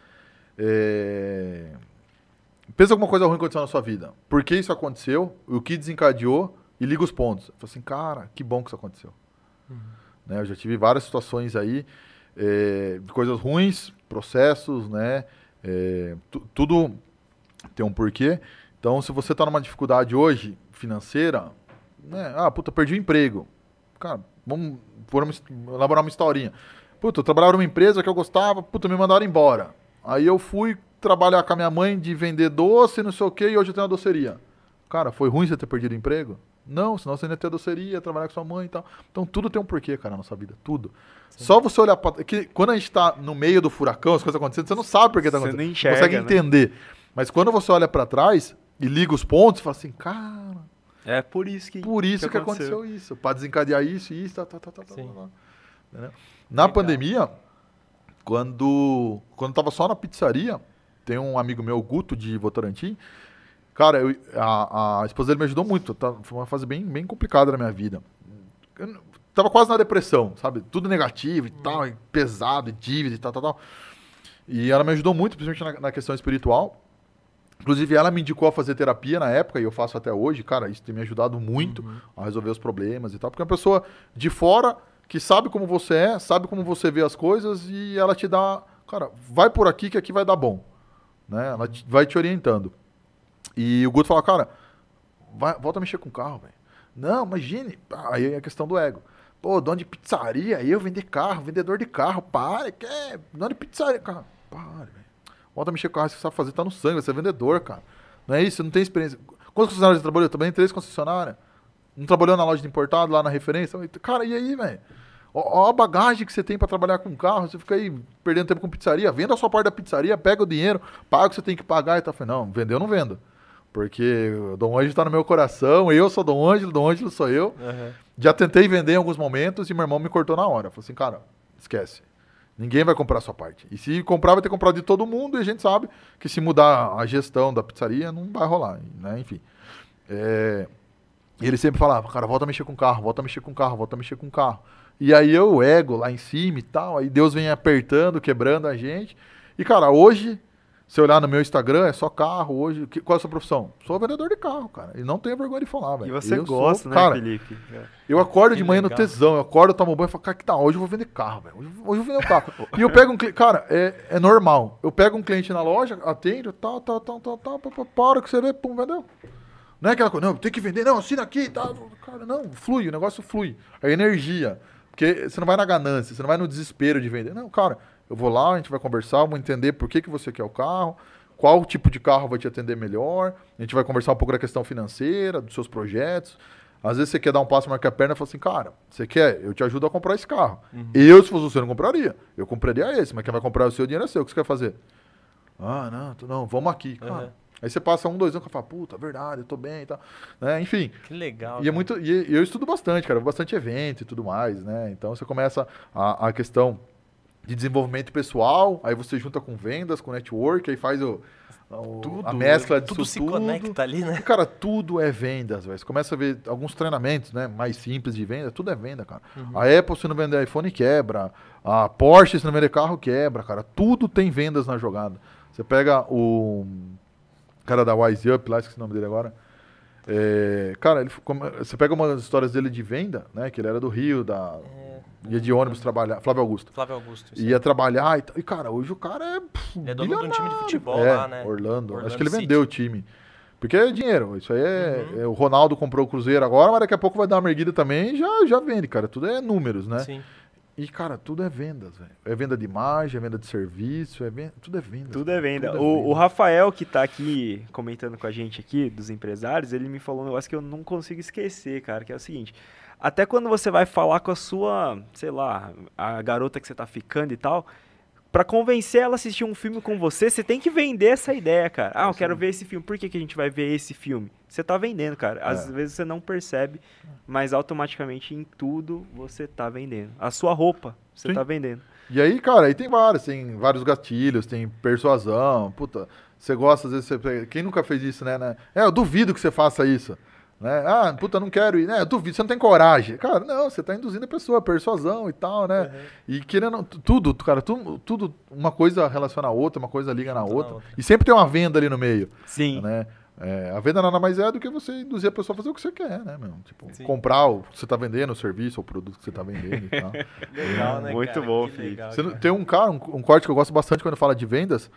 é, pensa alguma coisa ruim aconteceu na sua vida. Por que isso aconteceu? O que desencadeou? E liga os pontos. Fala assim, cara, que bom que isso aconteceu. Né, eu já tive várias situações aí, é, de coisas ruins, processos, né? é, tu- tudo tem um porquê. Então, se você está numa dificuldade hoje financeira, né? Ah, puta, perdi o emprego. Cara, vamos uma, elaborar uma historinha. Puta, eu trabalhava numa empresa que eu gostava, puta, me mandaram embora. Aí eu fui trabalhar com a minha mãe de vender doce, não sei o quê, e hoje eu tenho uma doceria. Cara, foi ruim você ter perdido o emprego? Não, senão você ainda ia ter a doceria, trabalhar com sua mãe e tal. Então tudo tem um porquê, cara, na nossa vida. Tudo. Só você olhar pra. Que quando a gente tá no meio do furacão, as coisas acontecendo, você não sabe por que tá Você acontecendo. não enxerga, consegue né? entender. Mas quando você olha pra trás e liga os pontos, você fala assim, cara, É por isso que. por isso que, aconteceu. isso. Pra desencadear isso e isso, tá, tá, tá, tá, tá, Sim. tá, tá. Na pandemia, quando, quando tava só na pizzaria, tem um amigo meu, Guto, de Votorantim. Cara, eu- a, a esposa dele me ajudou muito. Tá, foi uma fase bem, bem complicada na minha vida. Eu tava quase na depressão, sabe? Tudo negativo e tal, e pesado, e dívida e tal, tal, tal. E ela me ajudou muito, principalmente na, na questão espiritual. Inclusive, ela me indicou a fazer terapia na época, e eu faço até hoje. Cara, isso tem me ajudado muito a resolver os problemas e tal. Porque é uma pessoa de fora que sabe como você é, sabe como você vê as coisas, e ela te dá. Cara, vai por aqui que aqui vai dar bom. Né? Ela te- vai te orientando. E o Guto fala, cara, vai- volta a mexer com o carro, velho. Não, imagine. Aí é a questão do ego. Pô, dono de pizzaria, eu vender carro, vendedor de carro, para, que é dono de pizzaria, cara, para, velho. Volta a mexer com o carro, você sabe fazer, tá no sangue, você é vendedor, cara. Não é isso, não tem experiência. Quantas concessionárias você trabalhou? Eu em três concessionárias. Não trabalhou na loja de importado, lá na referência? Cara, e aí, velho? Ó, ó a bagagem que você tem pra trabalhar com carro, você fica aí perdendo tempo com pizzaria, venda a sua parte da pizzaria, pega o dinheiro, paga o que você tem que pagar e tal. Falei, não, vendeu eu não vendo. Porque o Dom Ângelo tá no meu coração, eu sou Dom Ângelo, Dom Ângelo sou eu. Já tentei vender em alguns momentos e meu irmão me cortou na hora. Falei assim, cara, esquece. Ninguém vai comprar a sua parte. E se comprar, vai ter comprado de todo mundo, e a gente sabe que se mudar a gestão da pizzaria, não vai rolar, né? Enfim. É... E ele sempre falava, cara, volta a mexer com o carro, volta a mexer com o carro, volta a mexer com o carro. E aí eu, ego, lá em cima e tal, aí Deus vem apertando, quebrando a gente. E, cara, hoje, se olhar no meu Instagram, é só carro hoje. Que, qual é a sua profissão? Sou vendedor de carro, cara. E não tenho vergonha de falar, velho. E você eu gosta, sou, né, cara, Felipe? É. Eu acordo Que de manhã no legal. tesão, eu acordo, eu tomo banho e falo, cara, que tá, hoje eu vou vender carro, velho. Hoje, hoje eu vou vender um carro. e eu pego um cliente, cara, é, é normal. Eu pego um cliente na loja, atendo, tal, tal, tal, tal, tal, para que você vê, pum, vendeu. Não é aquela coisa, não, tem que vender, não, assina aqui, tá. Cara, não, flui, o negócio flui. É energia. Porque você não vai na ganância, você não vai no desespero de vender. Não, cara, eu vou lá, a gente vai conversar, vamos entender por que, que você quer o carro, qual tipo de carro vai te atender melhor. A gente vai conversar um pouco da questão financeira, dos seus projetos. Às vezes você quer dar um passo mais que a perna e fala assim, cara, você quer? Eu te ajudo a comprar esse carro. Eu, se fosse você, não compraria. Eu compraria esse, mas quem vai comprar o seu dinheiro é seu. O que você quer fazer? Ah, não, tu- não, vamos aqui, cara. Aham. Aí você passa um, dois anos e fala, puta, verdade, eu tô bem e tal. Né? Enfim, Que legal. e é muito. E eu estudo bastante, cara. eu vou Bastante evento e tudo mais, né? Então você começa a, a questão de desenvolvimento pessoal, aí você junta com vendas, com network, aí faz o, o- Tudo, a mescla tudo disso se tudo. conecta ali, né? E, cara, tudo é vendas, velho. Você começa a ver alguns treinamentos, né? Mais simples de venda, tudo é venda, cara. Uhum. A Apple, se não vender iPhone, quebra. A Porsche, se não vender carro, quebra, cara. Tudo tem vendas na jogada. Você pega o cara da Wise Up, lá, esqueci o nome dele agora. É, cara, ele, você pega uma das histórias dele de venda, né? Que ele era do Rio, da, ia de ônibus trabalhar. Flávio Augusto. Flávio Augusto. isso Ia trabalhar e, tal. e, cara, hoje o cara é. pff, Ele é dono de um time de bilionário. futebol É, lá, né? Orlando. Orlando Acho que ele City. vendeu o time. Porque é dinheiro. Isso aí é, Uhum. é- O Ronaldo comprou o Cruzeiro agora, mas daqui a pouco vai dar uma erguida também e já, já vende, cara. Tudo é números, né? Sim. E, cara, tudo é vendas, velho. É venda de imagem, é venda de serviço, é venda, tudo é venda. Tudo é venda. Tudo é o, venda. o Rafael, que tá aqui comentando com a gente aqui, dos empresários, ele me falou um negócio que eu não consigo esquecer, cara, que é o seguinte. Até quando você vai falar com a sua, sei lá, a garota que você tá ficando e tal, pra convencer ela a assistir um filme com você, você tem que vender essa ideia, cara. Ah, eu quero ver esse filme. Por que, que a gente vai ver esse filme? Você tá vendendo, cara. Às É. vezes você não percebe, mas automaticamente em tudo você tá vendendo. A sua roupa, você Sim. tá vendendo. E aí, cara, aí tem vários, tem vários gatilhos, tem persuasão, puta, você gosta, às vezes, você, quem nunca fez isso, né, né? É, eu duvido que você faça isso, né? Ah, puta, não quero ir, né? Eu duvido, você não tem coragem. Cara, não, você tá induzindo a pessoa, persuasão e tal, né? E querendo, tudo, cara, tudo, tudo, uma coisa relaciona a outra, uma coisa liga na Junta na outra, outra. e sempre tem uma venda ali no meio, Sim. né? É, a venda nada mais é do que você induzir a pessoa a fazer o que você quer, né, meu? Tipo, Sim. comprar o que você tá vendendo, o serviço, ou o produto que você tá vendendo e tal. Legal, né, Muito cara? bom, Felipe. legal, Você não- cara. tem um cara, um, um corte que eu gosto bastante quando fala de vendas.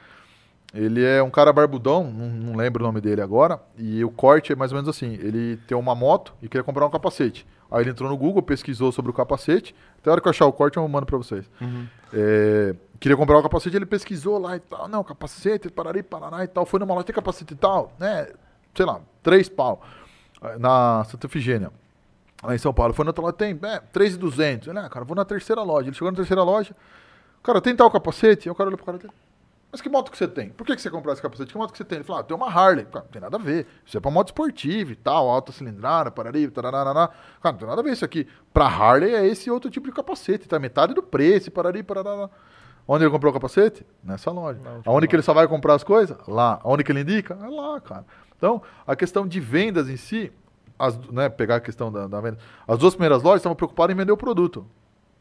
Ele é um cara barbudão, não, não lembro o nome dele agora. E o corte é mais ou menos assim: ele tem uma moto e queria comprar um capacete. Aí ele entrou no Google, pesquisou sobre o capacete. Até a hora que eu achar o corte, eu mando pra vocês. Uhum. É, queria comprar o capacete, ele pesquisou lá e tal. Não, capacete, parari, parará e tal. Foi numa loja, tem capacete e tal, né? Sei lá, três pau. Na Santa Efigênia. Lá em São Paulo. Foi na outra loja, tem, é, 3,200. Ele, ah, cara, vou na terceira loja. Ele chegou na terceira loja. Cara, tem tal capacete? Aí o cara olhou pro cara. Mas que moto que você tem? Por que, que você comprou esse capacete? Que moto que você tem? Ele falou, ah, tem uma Harley. Cara, não tem nada a ver. Isso é pra moto esportiva e tal, alta cilindrada, parari, tarará. Cara, não tem nada a ver isso aqui. Pra Harley é esse outro tipo de capacete, tá? Metade do preço, parari, parará. Onde ele comprou o capacete? Nessa loja. Aonde que ele só vai comprar as coisas? Lá. Aonde que ele indica? É lá, cara. Então, a questão de vendas em si, as, né, pegar a questão da, da venda. As duas primeiras lojas estavam preocupadas em vender o produto.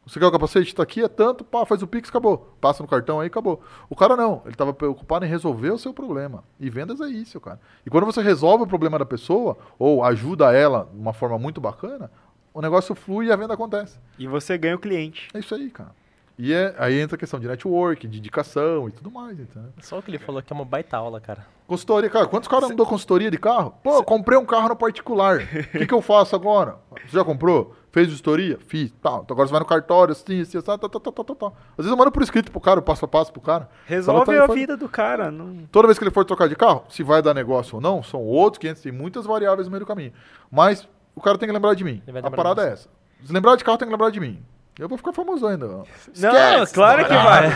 Você quer o capacete? Está aqui, é tanto, pá, faz o Pix, acabou. Passa no cartão aí, acabou. O cara não, ele estava preocupado em resolver o seu problema. E vendas é isso, cara. E quando você resolve o problema da pessoa, ou ajuda ela de uma forma muito bacana, o negócio flui e a venda acontece. E você ganha o cliente. É isso aí, cara. E é, aí entra a questão de network, de indicação e tudo mais, entendeu? Só o que ele falou que é uma baita aula, cara. Consultoria, cara, quantos caras não dão consultoria de carro? Pô, eu comprei um carro no particular. O que, que eu faço agora? Você já comprou? Fez vistoria? Fiz. Tá, então agora você vai no cartório, assim, assim, assim, tá, tá, tá, tá, tá, tá. Às vezes eu mando por escrito pro cara, passo a passo pro cara. Resolve Fala, tá, a faz- vida do cara. Não... Toda vez que ele for trocar de carro, se vai dar negócio ou não, são outros 500, tem muitas variáveis no meio do caminho. Mas o cara tem que lembrar de mim. A parada é essa. Se lembrar de carro, tem que lembrar de mim. Eu vou ficar famoso ainda. Não, Esquece! claro que vai.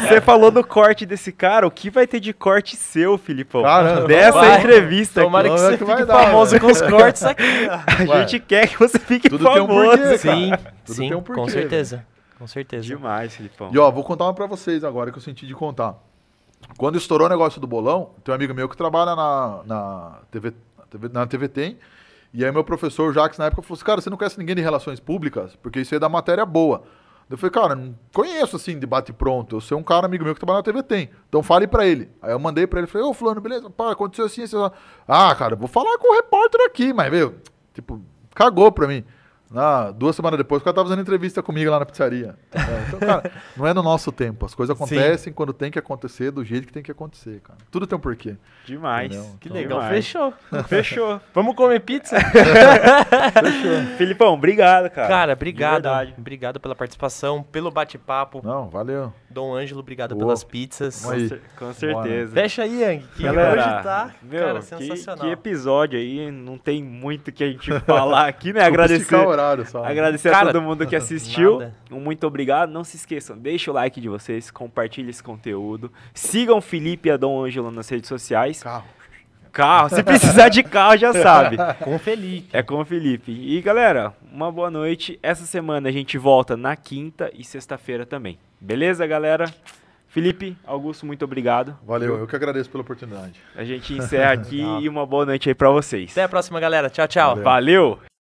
Você falou do corte desse cara. O que vai ter de corte seu, Filipão? Caramba, Dessa vai. entrevista aqui. Tomara que Vamos ver você que fique dar, famoso velho. com os cortes aqui. A Ué. gente quer que você fique Tudo tem um famoso. porquê. Sim, Tudo sim, tem um com porquê, certeza. Com certeza. Demais, Filipão. E ó, vou contar uma pra vocês agora que eu senti de contar. Quando estourou o negócio do bolão, tem um amigo meu que trabalha na, na, TV, TV, na TV Tem. E aí meu professor, Jacques, na época, falou assim, cara, você não conhece ninguém de relações públicas? Porque isso aí é da matéria boa. Eu falei, cara, não conheço assim, de bate pronto. Eu sou um cara amigo meu que trabalha na TV Tem. Então fale pra ele. Aí eu mandei pra ele, falei, ô fulano, beleza? Pá, aconteceu assim, assim. assim. Ah, cara, vou falar com o repórter aqui, mas, veio, tipo, cagou pra mim. Ah, duas semanas depois, o cara tava fazendo entrevista comigo lá na pizzaria. É, então, cara, não é no nosso tempo. As coisas acontecem Sim. quando tem que acontecer, do jeito que tem que acontecer, cara. Tudo tem um porquê. Demais. Entendeu? Que então, legal. Demais. Fechou. Fechou. Vamos comer pizza? Fechou. Filipão, obrigado, cara. Cara, obrigado. Obrigado pela participação, pelo bate-papo. Não, valeu. Dom Ângelo, obrigado pelas pizzas. Com, cer com certeza. Bora. Fecha aí, Yang, que Galera, hoje tá meu, cara, sensacional. Que, que, episódio aí, não tem muito que a gente falar aqui, né? Agradecer, horário, só. agradecer cara, a todo mundo que assistiu. Nada. Um muito obrigado. Não se esqueçam, deixa o like de vocês, compartilhe esse conteúdo. Sigam Felipe e a Dom Ângelo nas redes sociais. Carro. Carro, se precisar de carro já sabe. com o Felipe. É com o Felipe. E galera, uma boa noite. Essa semana a gente volta na quinta e sexta-feira também. Beleza, galera? Felipe, Augusto, muito obrigado. Valeu, eu que agradeço pela oportunidade. A gente encerra aqui e uma boa noite aí para vocês. Até a próxima, galera. Tchau, tchau. Valeu. Valeu.